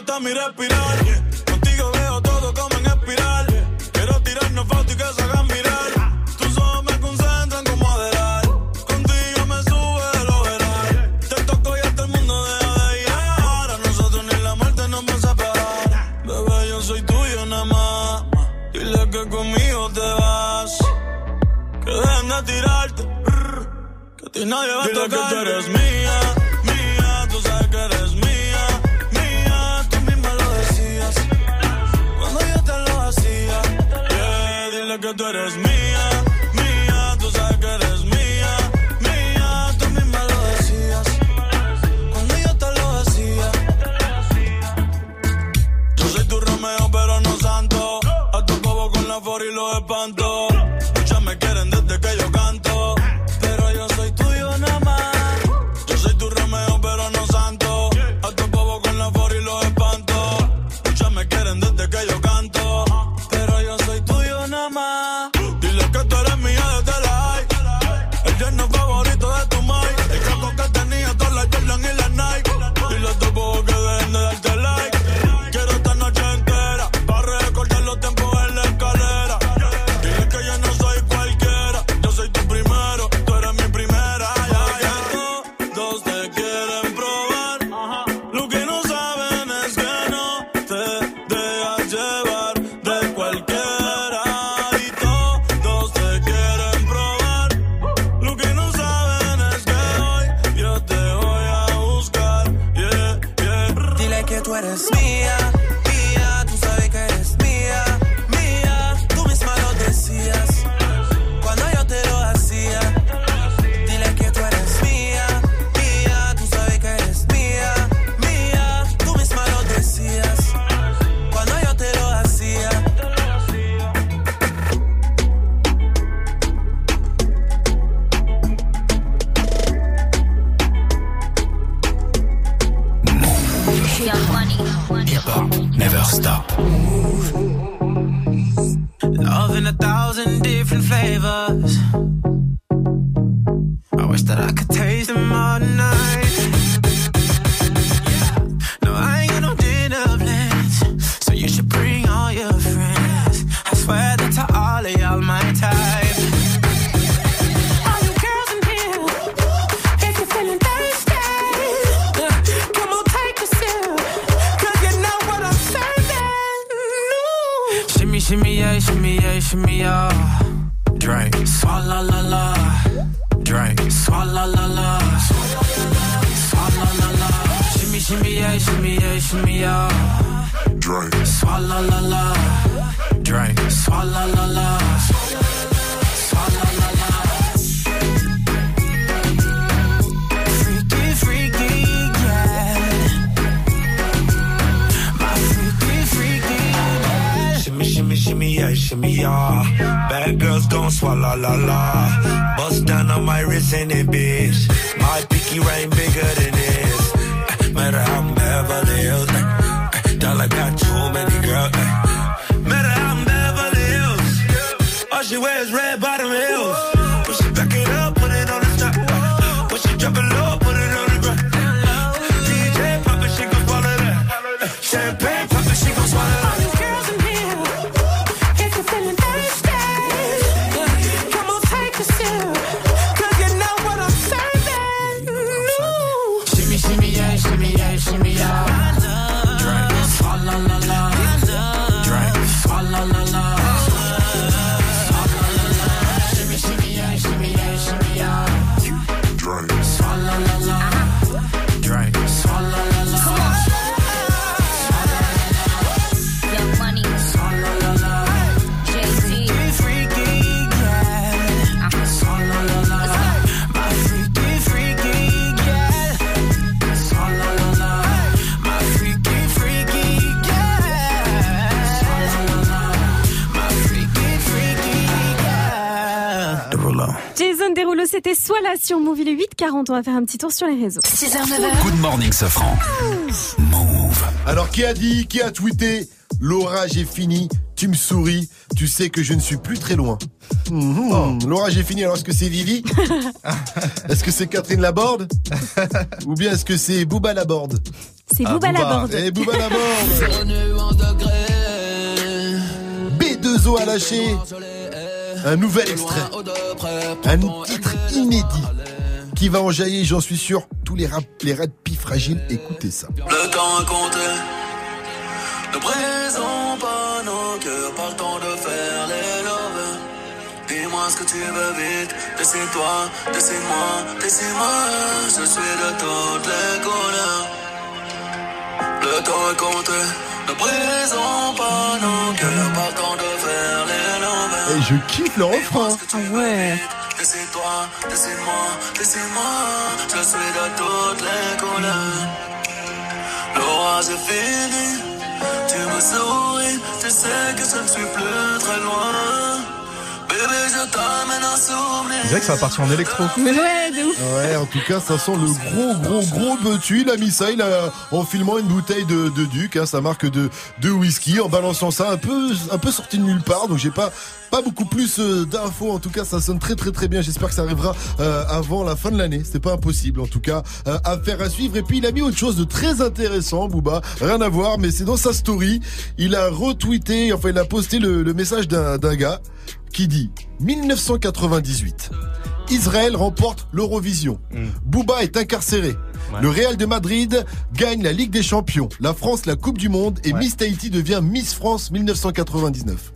hasta mi respirar. Contigo veo todo como en espiral. Quiero tirarnos fotos y que se hagan mirar. Tus ojos me concentran como adelar. Contigo me sube de lo veral. Te toco y hasta el mundo deja de ir. A nosotros ni la muerte nos va a separar. Bebé, yo soy tuyo nada más. Dile que conmigo te vas. Que dejen de tirarte. Que a ti nadie va a tocar. que tú eres mía, sur Move, il est 8h40, on va faire un petit tour sur les réseaux. 6h, 9h. Good morning, Sofran. Alors, qui a dit, qui a tweeté L'orage est fini, tu me souris, tu sais que je ne suis plus très loin. Mhm. L'orage est fini, alors est-ce que c'est Vivi (laughs) (laughs) Est-ce que c'est Catherine Laborde (laughs) Ou bien est-ce que c'est Booba Laborde C'est Ah, Booba Laborde. Eh, Booba Laborde B2O a lâché un nouvel extrait. Un titre inédit qui va enjailler, j'en suis sûr, tous les rap, les rap fragiles. Écoutez ça. Le temps est compté. Ne brisons pas nos cœurs, le temps de faire les lovers. Dis-moi ce que tu veux vite, décide-toi, décide-moi, décide-moi. Je suis de toutes les couleurs. Le temps est compté. Ne brisons pas nos cœurs, le temps de faire les lovers. Et je kiffe le refrain. Ah ouais. Décide-toi, décide-moi, décide-moi. Je suis de toutes les couleurs. L'orage est fini. Tu me souris, tu sais que je ne suis plus très loin. Bébé, je t'amène un souvenir. On dirait que ça va partir en électro. Mais ouais, de ouf. Ouais, en tout cas, ça sent le gros, gros, gros betu. Il a mis ça, il a, en filmant une bouteille de, de Duc, hein, sa marque de, de whisky, en balançant ça un peu, un peu sorti de nulle part. Donc j'ai pas, pas beaucoup plus euh, d'infos. En tout cas, ça sonne très, très, très bien. J'espère que ça arrivera euh, avant la fin de l'année. C'est pas impossible, en tout cas, euh, à faire à suivre. Et puis il a mis autre chose de très intéressant, Booba. Rien à voir, mais c'est dans sa story. Il a retweeté, enfin il a posté le, le message d'un d'un gars qui dit 1998. Israël remporte l'Eurovision. Booba est incarcéré. Le Real de Madrid gagne la Ligue des Champions. La France la Coupe du Monde et Miss Tahiti devient Miss France 1999.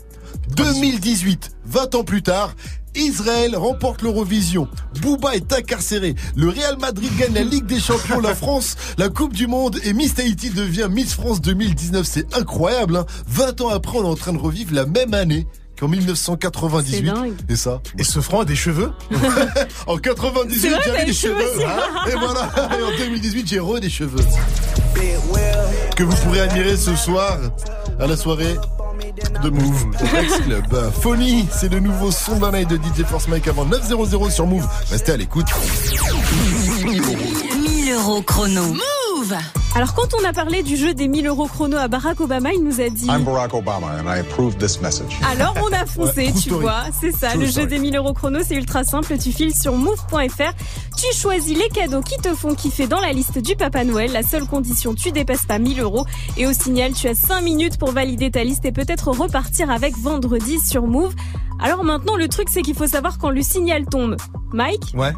2018, 20 ans plus tard, Israël remporte l'Eurovision. Booba est incarcéré. Le Real Madrid gagne la Ligue des Champions, la France, la Coupe du Monde et Miss Tahiti devient Miss France 2019. C'est incroyable. Hein 20 ans après, on est en train de revivre la même année qu'en 1998. C'est dingue. Et ça Et ce franc a des cheveux (laughs) En 98, C'est vrai, j'avais des cheveux hein. (laughs) et voilà. Et en 2018, j'ai re des cheveux. Que vous pourrez admirer ce soir à la soirée de Move Rex Club. Phony, c'est le nouveau son d'un de DJ Force Mike avant 900 sur Move. Restez à l'écoute. 1000 euros chrono. Move Alors quand on a parlé du jeu des 1000 euros chrono à Barack Obama, il nous a dit... I'm Barack Obama and I approve this message. Alors on a foncé, Ouais, tu story. vois, c'est ça. True le jeu des 1000 euros chrono, c'est ultra simple. Tu files sur move.fr, tu choisis les cadeaux qui te font kiffer dans la liste du Papa Noël. La seule condition, tu dépasses pas 1000 euros. Et au signal, tu as 5 minutes pour valider ta liste et peut-être repartir avec vendredi sur Move. Alors maintenant, le truc, c'est qu'il faut savoir quand le signal tombe. Mike Ouais.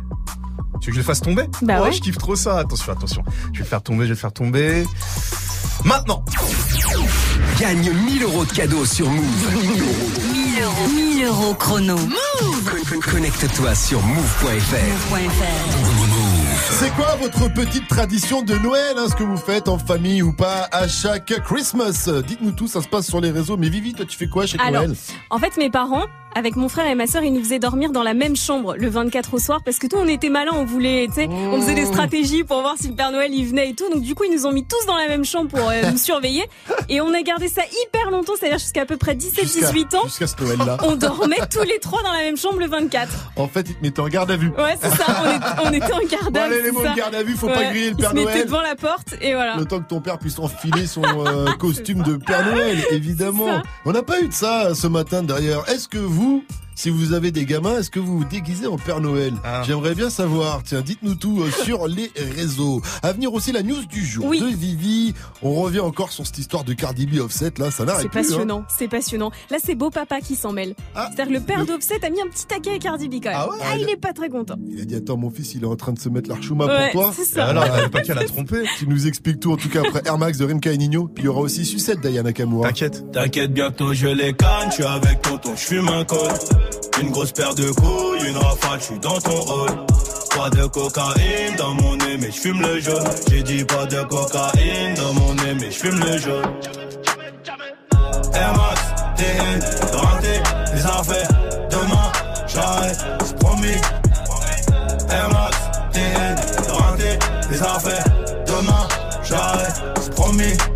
Tu veux que je le fasse tomber Bah Oh, ouais. Je kiffe trop ça. Attention, attention. Je vais le faire tomber, je vais le faire tomber. Maintenant. Gagne 1000 euros de cadeaux sur Move. 1000 euros. 1000 euros. 1000 euros chrono. Con- Connecte-toi sur move.fr. C'est quoi votre petite tradition de Noël hein, Ce que vous faites en famille ou pas à chaque Christmas? Dites-nous tout, ça se passe sur les réseaux. Mais Vivi, toi tu fais quoi chez Alors, Noël? en fait, mes parents, avec mon frère et ma sœur, ils nous faisaient dormir dans la même chambre le 24 au soir parce que tout, on était malins, on voulait, tu sais, on faisait des stratégies pour voir si le Père Noël il venait et tout. Donc du coup, ils nous ont mis tous dans la même chambre pour euh, nous surveiller et on a gardé ça hyper longtemps, c'est-à-dire jusqu'à à peu près 17-18 ans. Jusqu'à ce Noël-là. On dormait tous les trois dans la même chambre le 24. En fait, ils te mettaient en garde à vue. Ouais, c'est ça. On, est- on était en garde Bon, à allez, vue. les mots c'est de ça. garde à vue, faut pas griller le ils Père se mettaient Noël. devant la porte et voilà. Le temps que ton père puisse enfiler son euh, (laughs) costume de Père Noël, évidemment. On n'a pas eu de ça ce matin d'ailleurs. Est-ce que vous, vous si vous avez des gamins, est-ce que vous vous déguisez en Père Noël Ah. J'aimerais bien savoir. Tiens, dites-nous tout euh, sur (laughs) les réseaux. À venir aussi la news du jour Oui. de Vivi. On revient encore sur cette histoire de Cardi B Offset. Là, ça n'arrête C'est plus. hein. passionnant, c'est passionnant. Là, c'est beau papa qui s'en mêle. C'est-à-dire que le père d'Offset a mis un petit taquet à Cardi B quand même. Ah ouais Ah, il est pas très content. Il a dit attends mon fils il est en train de se mettre l'archouma Ouais, pour toi. c'est ça. Alors, pas qu'elle a (laughs) trompé. Tu nous expliques tout en tout cas après Air Max de Rimka et Nino. Puis il y aura aussi Sucette d'Ayana Kamura. T'inquiète. T'inquiète, bientôt je les canne, je suis avec tonton, je fume un col. Une grosse paire de couilles, une rafale, je suis dans ton hall. Pas de cocaïne dans mon nez, mais je fume le jaune. J'ai dit pas de cocaïne dans mon nez, mais je fume le jaune. Air Max, TN, renté, les affaires. Demain, j'arrête, c'est promis. Air Max, TN, renté, les affaires. Demain, j'arrête, c'est promis.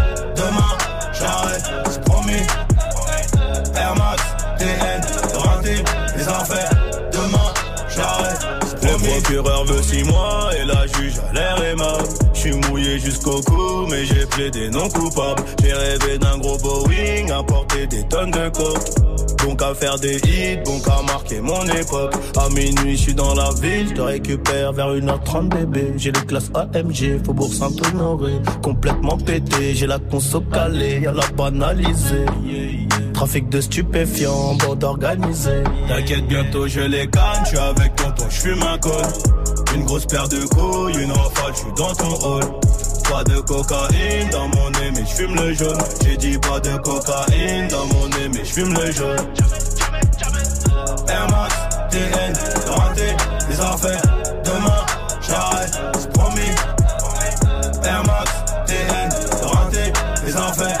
Procureur veut six mois et la juge a l'air aimable. Je suis mouillé jusqu'au cou, mais j'ai plaidé non coupable. J'ai rêvé d'un gros Boeing, importer des tonnes de coke. Bon qu'à faire des hits, bon qu'à marquer mon époque. À minuit, je suis dans la ville, je te récupère vers 1h30 bébé. J'ai les classes AMG, Faubourg Saint-Honoré. Complètement pété, j'ai la conso calée, y'a la banalisée. Trafic de stupéfiants, bande organisée. T'inquiète, bientôt je les canne, je avec tonton, je fume un col. Une grosse paire de couilles, une rafale, je suis dans ton hall. Pas de cocaïne dans mon nez, mais je fume le jaune. J'ai dit pas de cocaïne dans mon nez, mais je fume le jaune. TN, les affaires. Demain, j'arrête, c'est promis. Air Max, TN, les affaires.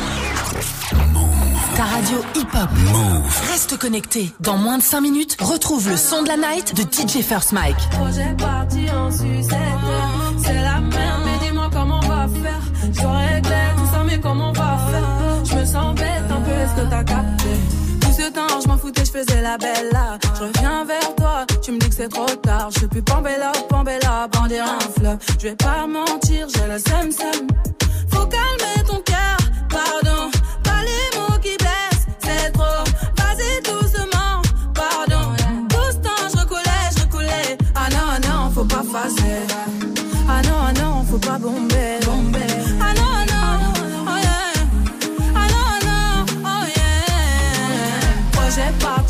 Ta radio hip-hop. Move. Reste connecté. Dans moins de 5 minutes, retrouve le son de la night de DJ First Mike. Projet parti en sucette. C'est la merde, mais dis-moi comment on va faire. J'aurais réglé tout ça, mais comment on va faire? Je me sens bête un peu, est-ce que t'as capté? Tout ce temps, je m'en foutais, je faisais la belle là. Je reviens vers toi, tu me dis que c'est trop tard. Je suis plus Pambella, Pambella, bandir un flop. Je vais pas mentir, j'ai le seum seum. Faut calmer ton cœur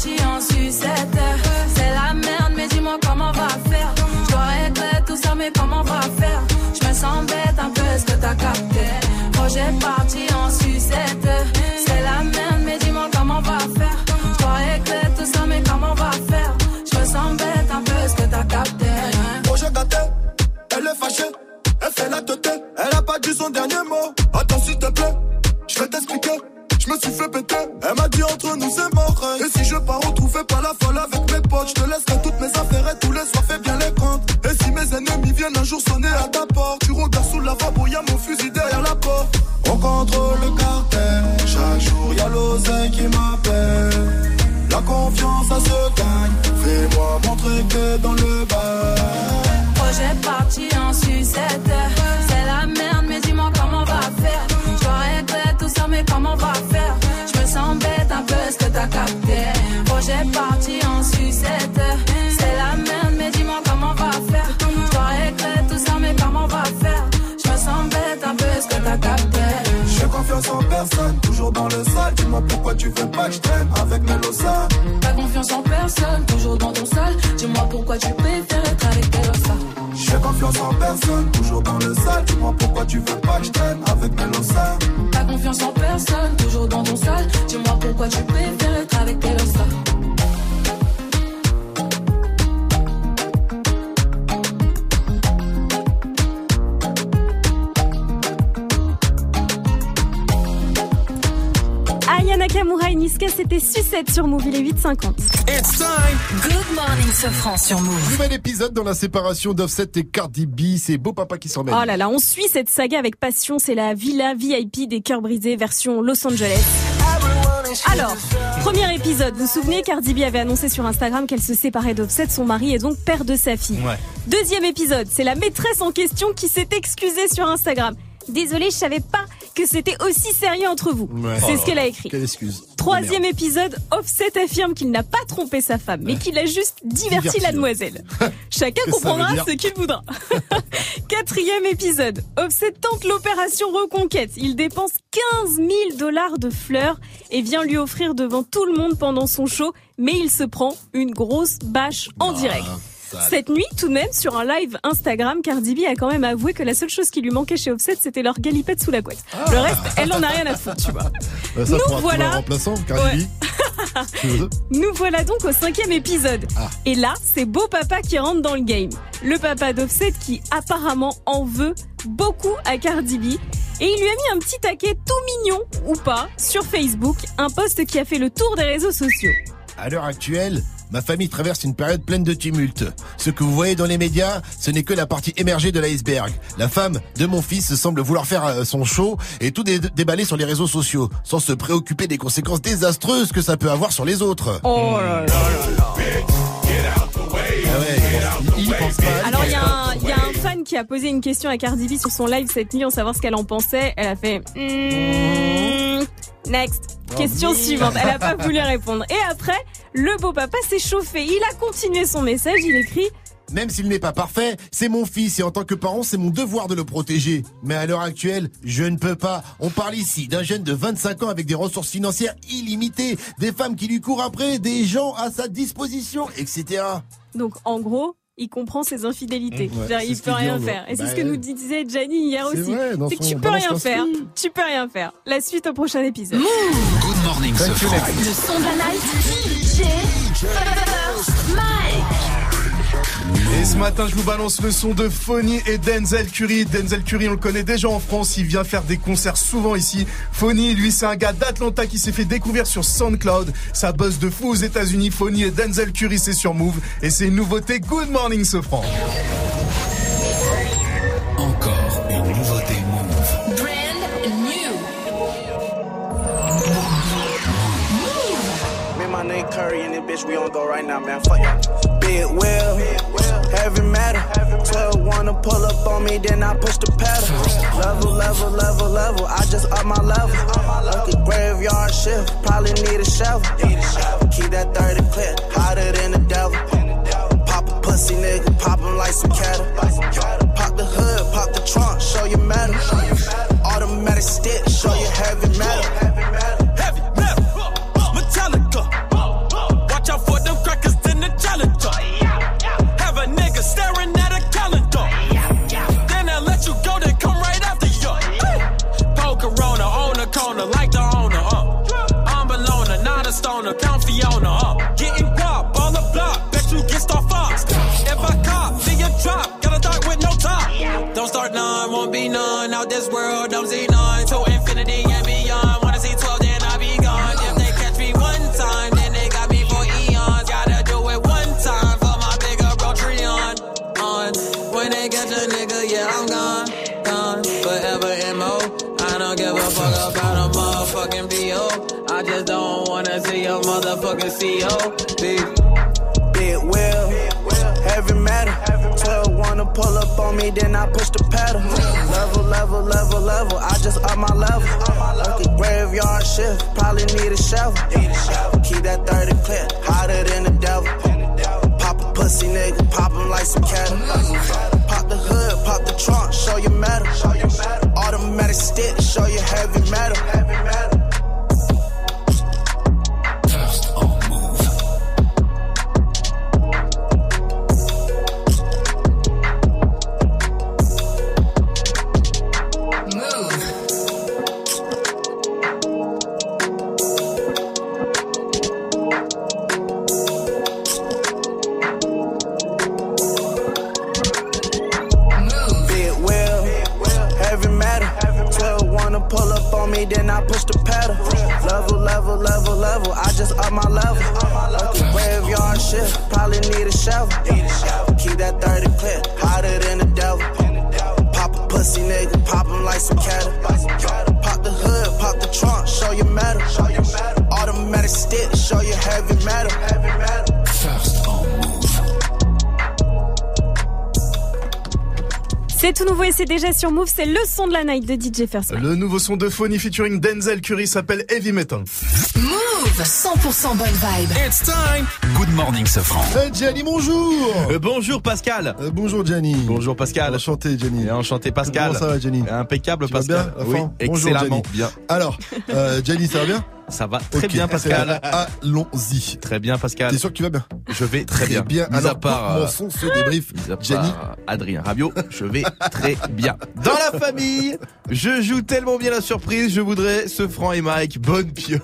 parti sur Move, il est 8h50. It's time. Good morning, Sofran sur Move. Nouvel épisode dans la séparation d'Offset et Cardi B. C'est Beau Papa qui s'emmène. Oh là là, on suit cette saga avec passion, c'est la villa VIP des cœurs brisés version Los Angeles. Alors, premier épisode, vous vous souvenez, Cardi B avait annoncé sur Instagram qu'elle se séparait d'Offset, son mari est donc père de sa fille. Ouais. Deuxième épisode, c'est la maîtresse en question qui s'est excusée sur Instagram. Désolée, je savais pas que c'était aussi sérieux entre vous. Ouais. C'est Oh ce qu'elle a écrit. Quelle excuse. Troisième épisode, Offset affirme qu'il n'a pas trompé sa femme, mais qu'il a juste diverti Diverti, la demoiselle. (laughs) Chacun comprendra dire ce qu'il voudra. (laughs) Quatrième épisode, Offset tente l'opération Reconquête. Il dépense 15 000 dollars de fleurs et vient lui offrir devant tout le monde pendant son show, mais il se prend une grosse bâche en direct. Sale. Cette nuit, tout de même, sur un live Instagram, Cardi B a quand même avoué que la seule chose qui lui manquait chez Offset, c'était leur galipette sous la couette. Le reste, elle en a rien à foutre, tu vois. (laughs) Bah, ça Nous voilà. remplaçant, Cardi B. (laughs) Nous voilà donc au cinquième épisode. Ah. Et là, c'est Beau Papa qui rentre dans le game. Le papa d'Offset qui apparemment en veut beaucoup à Cardi B. Et il lui a mis un petit taquet tout mignon, ou pas, sur Facebook, un post qui a fait le tour des réseaux sociaux. À l'heure actuelle, ma famille traverse une période pleine de tumulte. Ce que vous voyez dans les médias, ce n'est que la partie émergée de l'iceberg. La femme de mon fils semble vouloir faire euh, son show et tout dé- déballer sur les réseaux sociaux, sans se préoccuper des conséquences désastreuses que ça peut avoir sur les autres. Oh là là là Ah ouais, il, il pense pas. Alors il y, a un- il y a un fan qui a posé une question à Cardi B sur son live cette nuit, en savoir ce qu'elle en pensait. Elle a fait Hmm, next. Question suivante. Elle a pas voulu répondre. Et après, le beau papa s'est chauffé. Il a continué son message. Il écrit Même s'il n'est pas parfait, c'est mon fils et en tant que parent, c'est mon devoir de le protéger. Mais à l'heure actuelle, je ne peux pas. On parle ici d'un jeune de 25 ans avec des ressources financières illimitées, des femmes qui lui courent après, des gens à sa disposition, etc. donc en gros. Il comprend ses infidélités. Mmh, ouais, c'est il peut rien faire. Et c'est Bah, ce que nous disait Gianni hier aussi. C'est que tu peux rien faire. Tu peux rien faire. La suite au prochain épisode. Good morning. Le son de la night. Et ce matin, je vous balance le son de Phony et Denzel Curry. Denzel Curry, on le connaît déjà en France. Il vient faire des concerts souvent ici. Phony, lui, c'est un gars d'Atlanta qui s'est fait découvrir sur SoundCloud. Ça buzz de fou aux États-Unis. Phony et Denzel Curry, c'est sur Move. Et c'est une nouveauté. Good morning, Sofran. Encore bitch, we on go right now, man. Fuck you. Big wheel, heavy metal. 12 wanna pull up on me, then I push the pedal. Level, level, level, level. I just up my level. Like a graveyard shift, probably need a shovel. Keep that 30 clip, hotter than the devil. Pop a pussy nigga, pop him like some cattle. Pop the hood, pop the trunk, show you metal. Automatic stick, show you heavy metal. Motherfucking BO. I just don't wanna see a motherfucking CO. Beef. Big wheel, heavy metal. 12 wanna pull up on me, then I push the pedal. Level, level, level, level. I just up my level. Like a graveyard shift, probably need a shovel. Keep that 30 clip, hotter than the devil. Pop a pussy nigga, pop him like some cattle. Pop the hood, pop the trunk, show you metal. Automatic stick, show you heavy metal. C'est déjà sur Move, c'est le son de la night de DJ First. Le nouveau son de Phony featuring Denzel Curry s'appelle Heavy Metal. Move 100% bonne vibe. It's time. Good morning, Sofran. Eh, Gianni, bonjour Euh, bonjour Pascal. Bonjour Gianni. Bonjour Pascal. Enchanté Gianni. Et enchanté Pascal. Comment ça va Gianni? Impeccable Tu vas Pascal. bien, la oui, Bonjour, excellemment Gianni. bien. Alors, euh, Gianni, ça va bien? Ça va très bien Pascal. Allons-y. Très bien Pascal. T'es sûr que tu vas bien Je vais très, Très bien. Mis Alors, à part commençons ce débrief. à part, Gianni. euh, Adrien Rabiot, je vais très bien. Dans la famille, je joue tellement bien la surprise, je voudrais ce franc et Mike, bonne pioche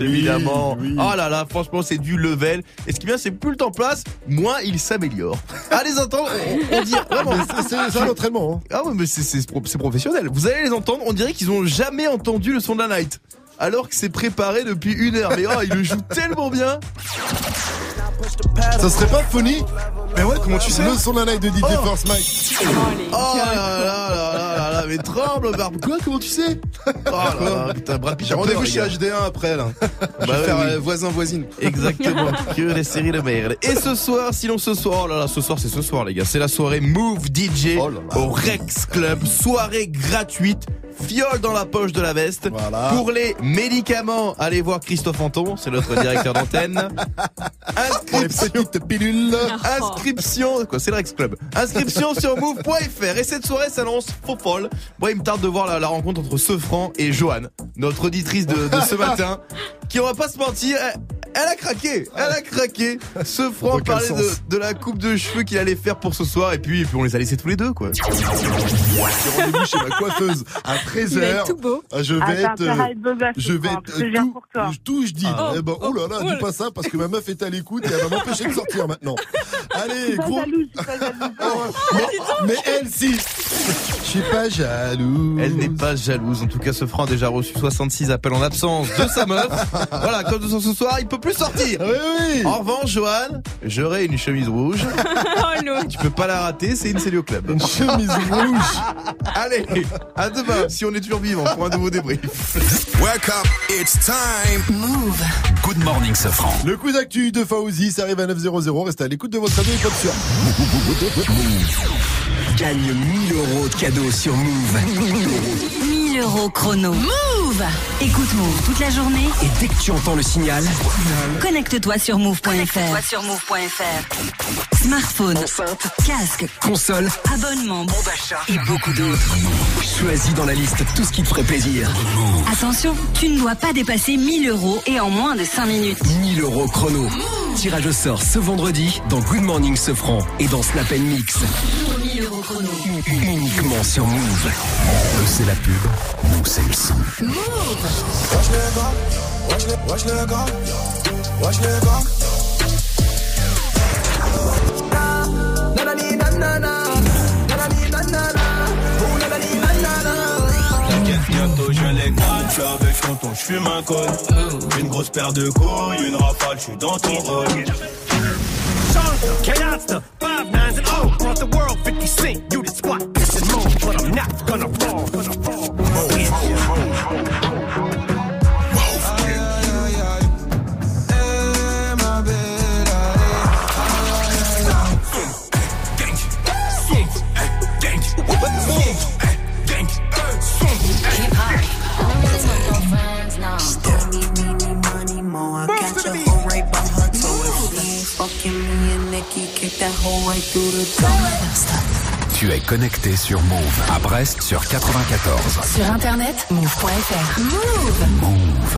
Oui, évidemment. oui. Oh là là, franchement c'est du level. Et ce qui est bien, c'est plus le temps passe, moins il s'améliore. Allez les entendre, on, on dit vraiment. C'est- c'est- c'est un entraînement. hein. Ah ouais, mais c'est professionnel. Vous allez les entendre, on dirait qu'ils ont jamais entendu le son de la night. Alors que c'est préparé depuis une heure. Mais oh, il le joue tellement bien. Ça serait pas funny Mais ouais, comment tu sais Le son de la night de DJ Oh. First Mike. Oh là là là là là là, mais tremble, Barbe. Quoi, comment tu sais Oh là là, putain, Brad Pitt, rendez-vous chez gars. HD1 après là. Je Bah vais ouais, faire oui. euh, voisin-voisine. Exactement, (laughs) que les séries de merde. Et ce soir, sinon ce soir, oh là là, ce soir c'est ce soir les gars, c'est la soirée Move DJ Oh là là. au Rex Club, soirée gratuite. Fiole dans la poche de la veste. Voilà. Pour les médicaments, allez voir Christophe Anton, c'est notre directeur d'antenne. (laughs) Inscription, petites pilules. inscription, quoi, c'est le Rex Club. Inscription sur move.fr. Et cette soirée s'annonce faux folle. Moi, il me tarde de voir la, la rencontre entre Sefran et Joanne, notre auditrice de, de ce (laughs) matin, qui, on va pas se mentir, elle, elle a craqué. Elle a craqué. Dans quel parlait de, la coupe de cheveux qu'il allait faire pour ce soir. Et puis, et puis on les a laissés tous les deux, quoi. J'ai rendez-vous chez ma coiffeuse à Il va être 13h. tout beau. Je Ah, vais être. euh, être Je vais être je viens tout, pour toi. tout je dis. Ah. Eh ben, oh là là, dis pas ça parce que ma meuf est à l'écoute et elle va m'empêcher de sortir maintenant. Allez, Pas gros. jalouse, pas jalouse. mais, mais elle, si. Je suis pas jalouse. Elle n'est pas jalouse. En tout cas, ce franc a déjà reçu 66 appels en absence de sa meuf. (laughs) voilà, comme de ce soir, il peut plus sortir. (laughs) Oui, oui. En revanche, Johan, j'aurai une chemise rouge. (laughs) Oh. Tu peux pas la rater, c'est une Célio Club. Une chemise rouge. (laughs) Allez, à demain, si on est toujours vivant pour un nouveau débrief. Wake up, it's time. Move. Good morning, Sofran. Le coup d'actu de Fauzi, ça arrive à 900. Restez à l'écoute de votre radio et sueur. Gagne 1000 euros de cadeaux sur Move. 1000 euros chrono. Move Écoute Move toute la journée. Et dès que tu entends le signal, Connecte-toi sur move.fr. sur move.fr. Smartphone, enceinte, casque, console, abonnement, bon d'achat et beaucoup d'autres. Choisis dans la liste tout ce qui te ferait plaisir. Attention, tu ne dois pas dépasser 1000 euros et en moins de 5 minutes. 1000 euros chrono. Tirage au sort ce vendredi dans Good Morning Sofran et dans Snap Mix. 1000 euros chrono. Uniquement sur Move. C'est la pub. Nous, c'est le son. Oh nanani nanana. T'inquiète, bientôt je. Je suis avec tonton, je fume un col. Une grosse paire de couilles, une rafale, je suis dans ton rôle. Canasta, five nines and oh, brought the world 50 cent. You did squat, piss and moan, but I'm not gonna fall. Gonna fall. Tu es connecté sur Move à Brest sur 94. Sur internet, move.fr. Move. Move.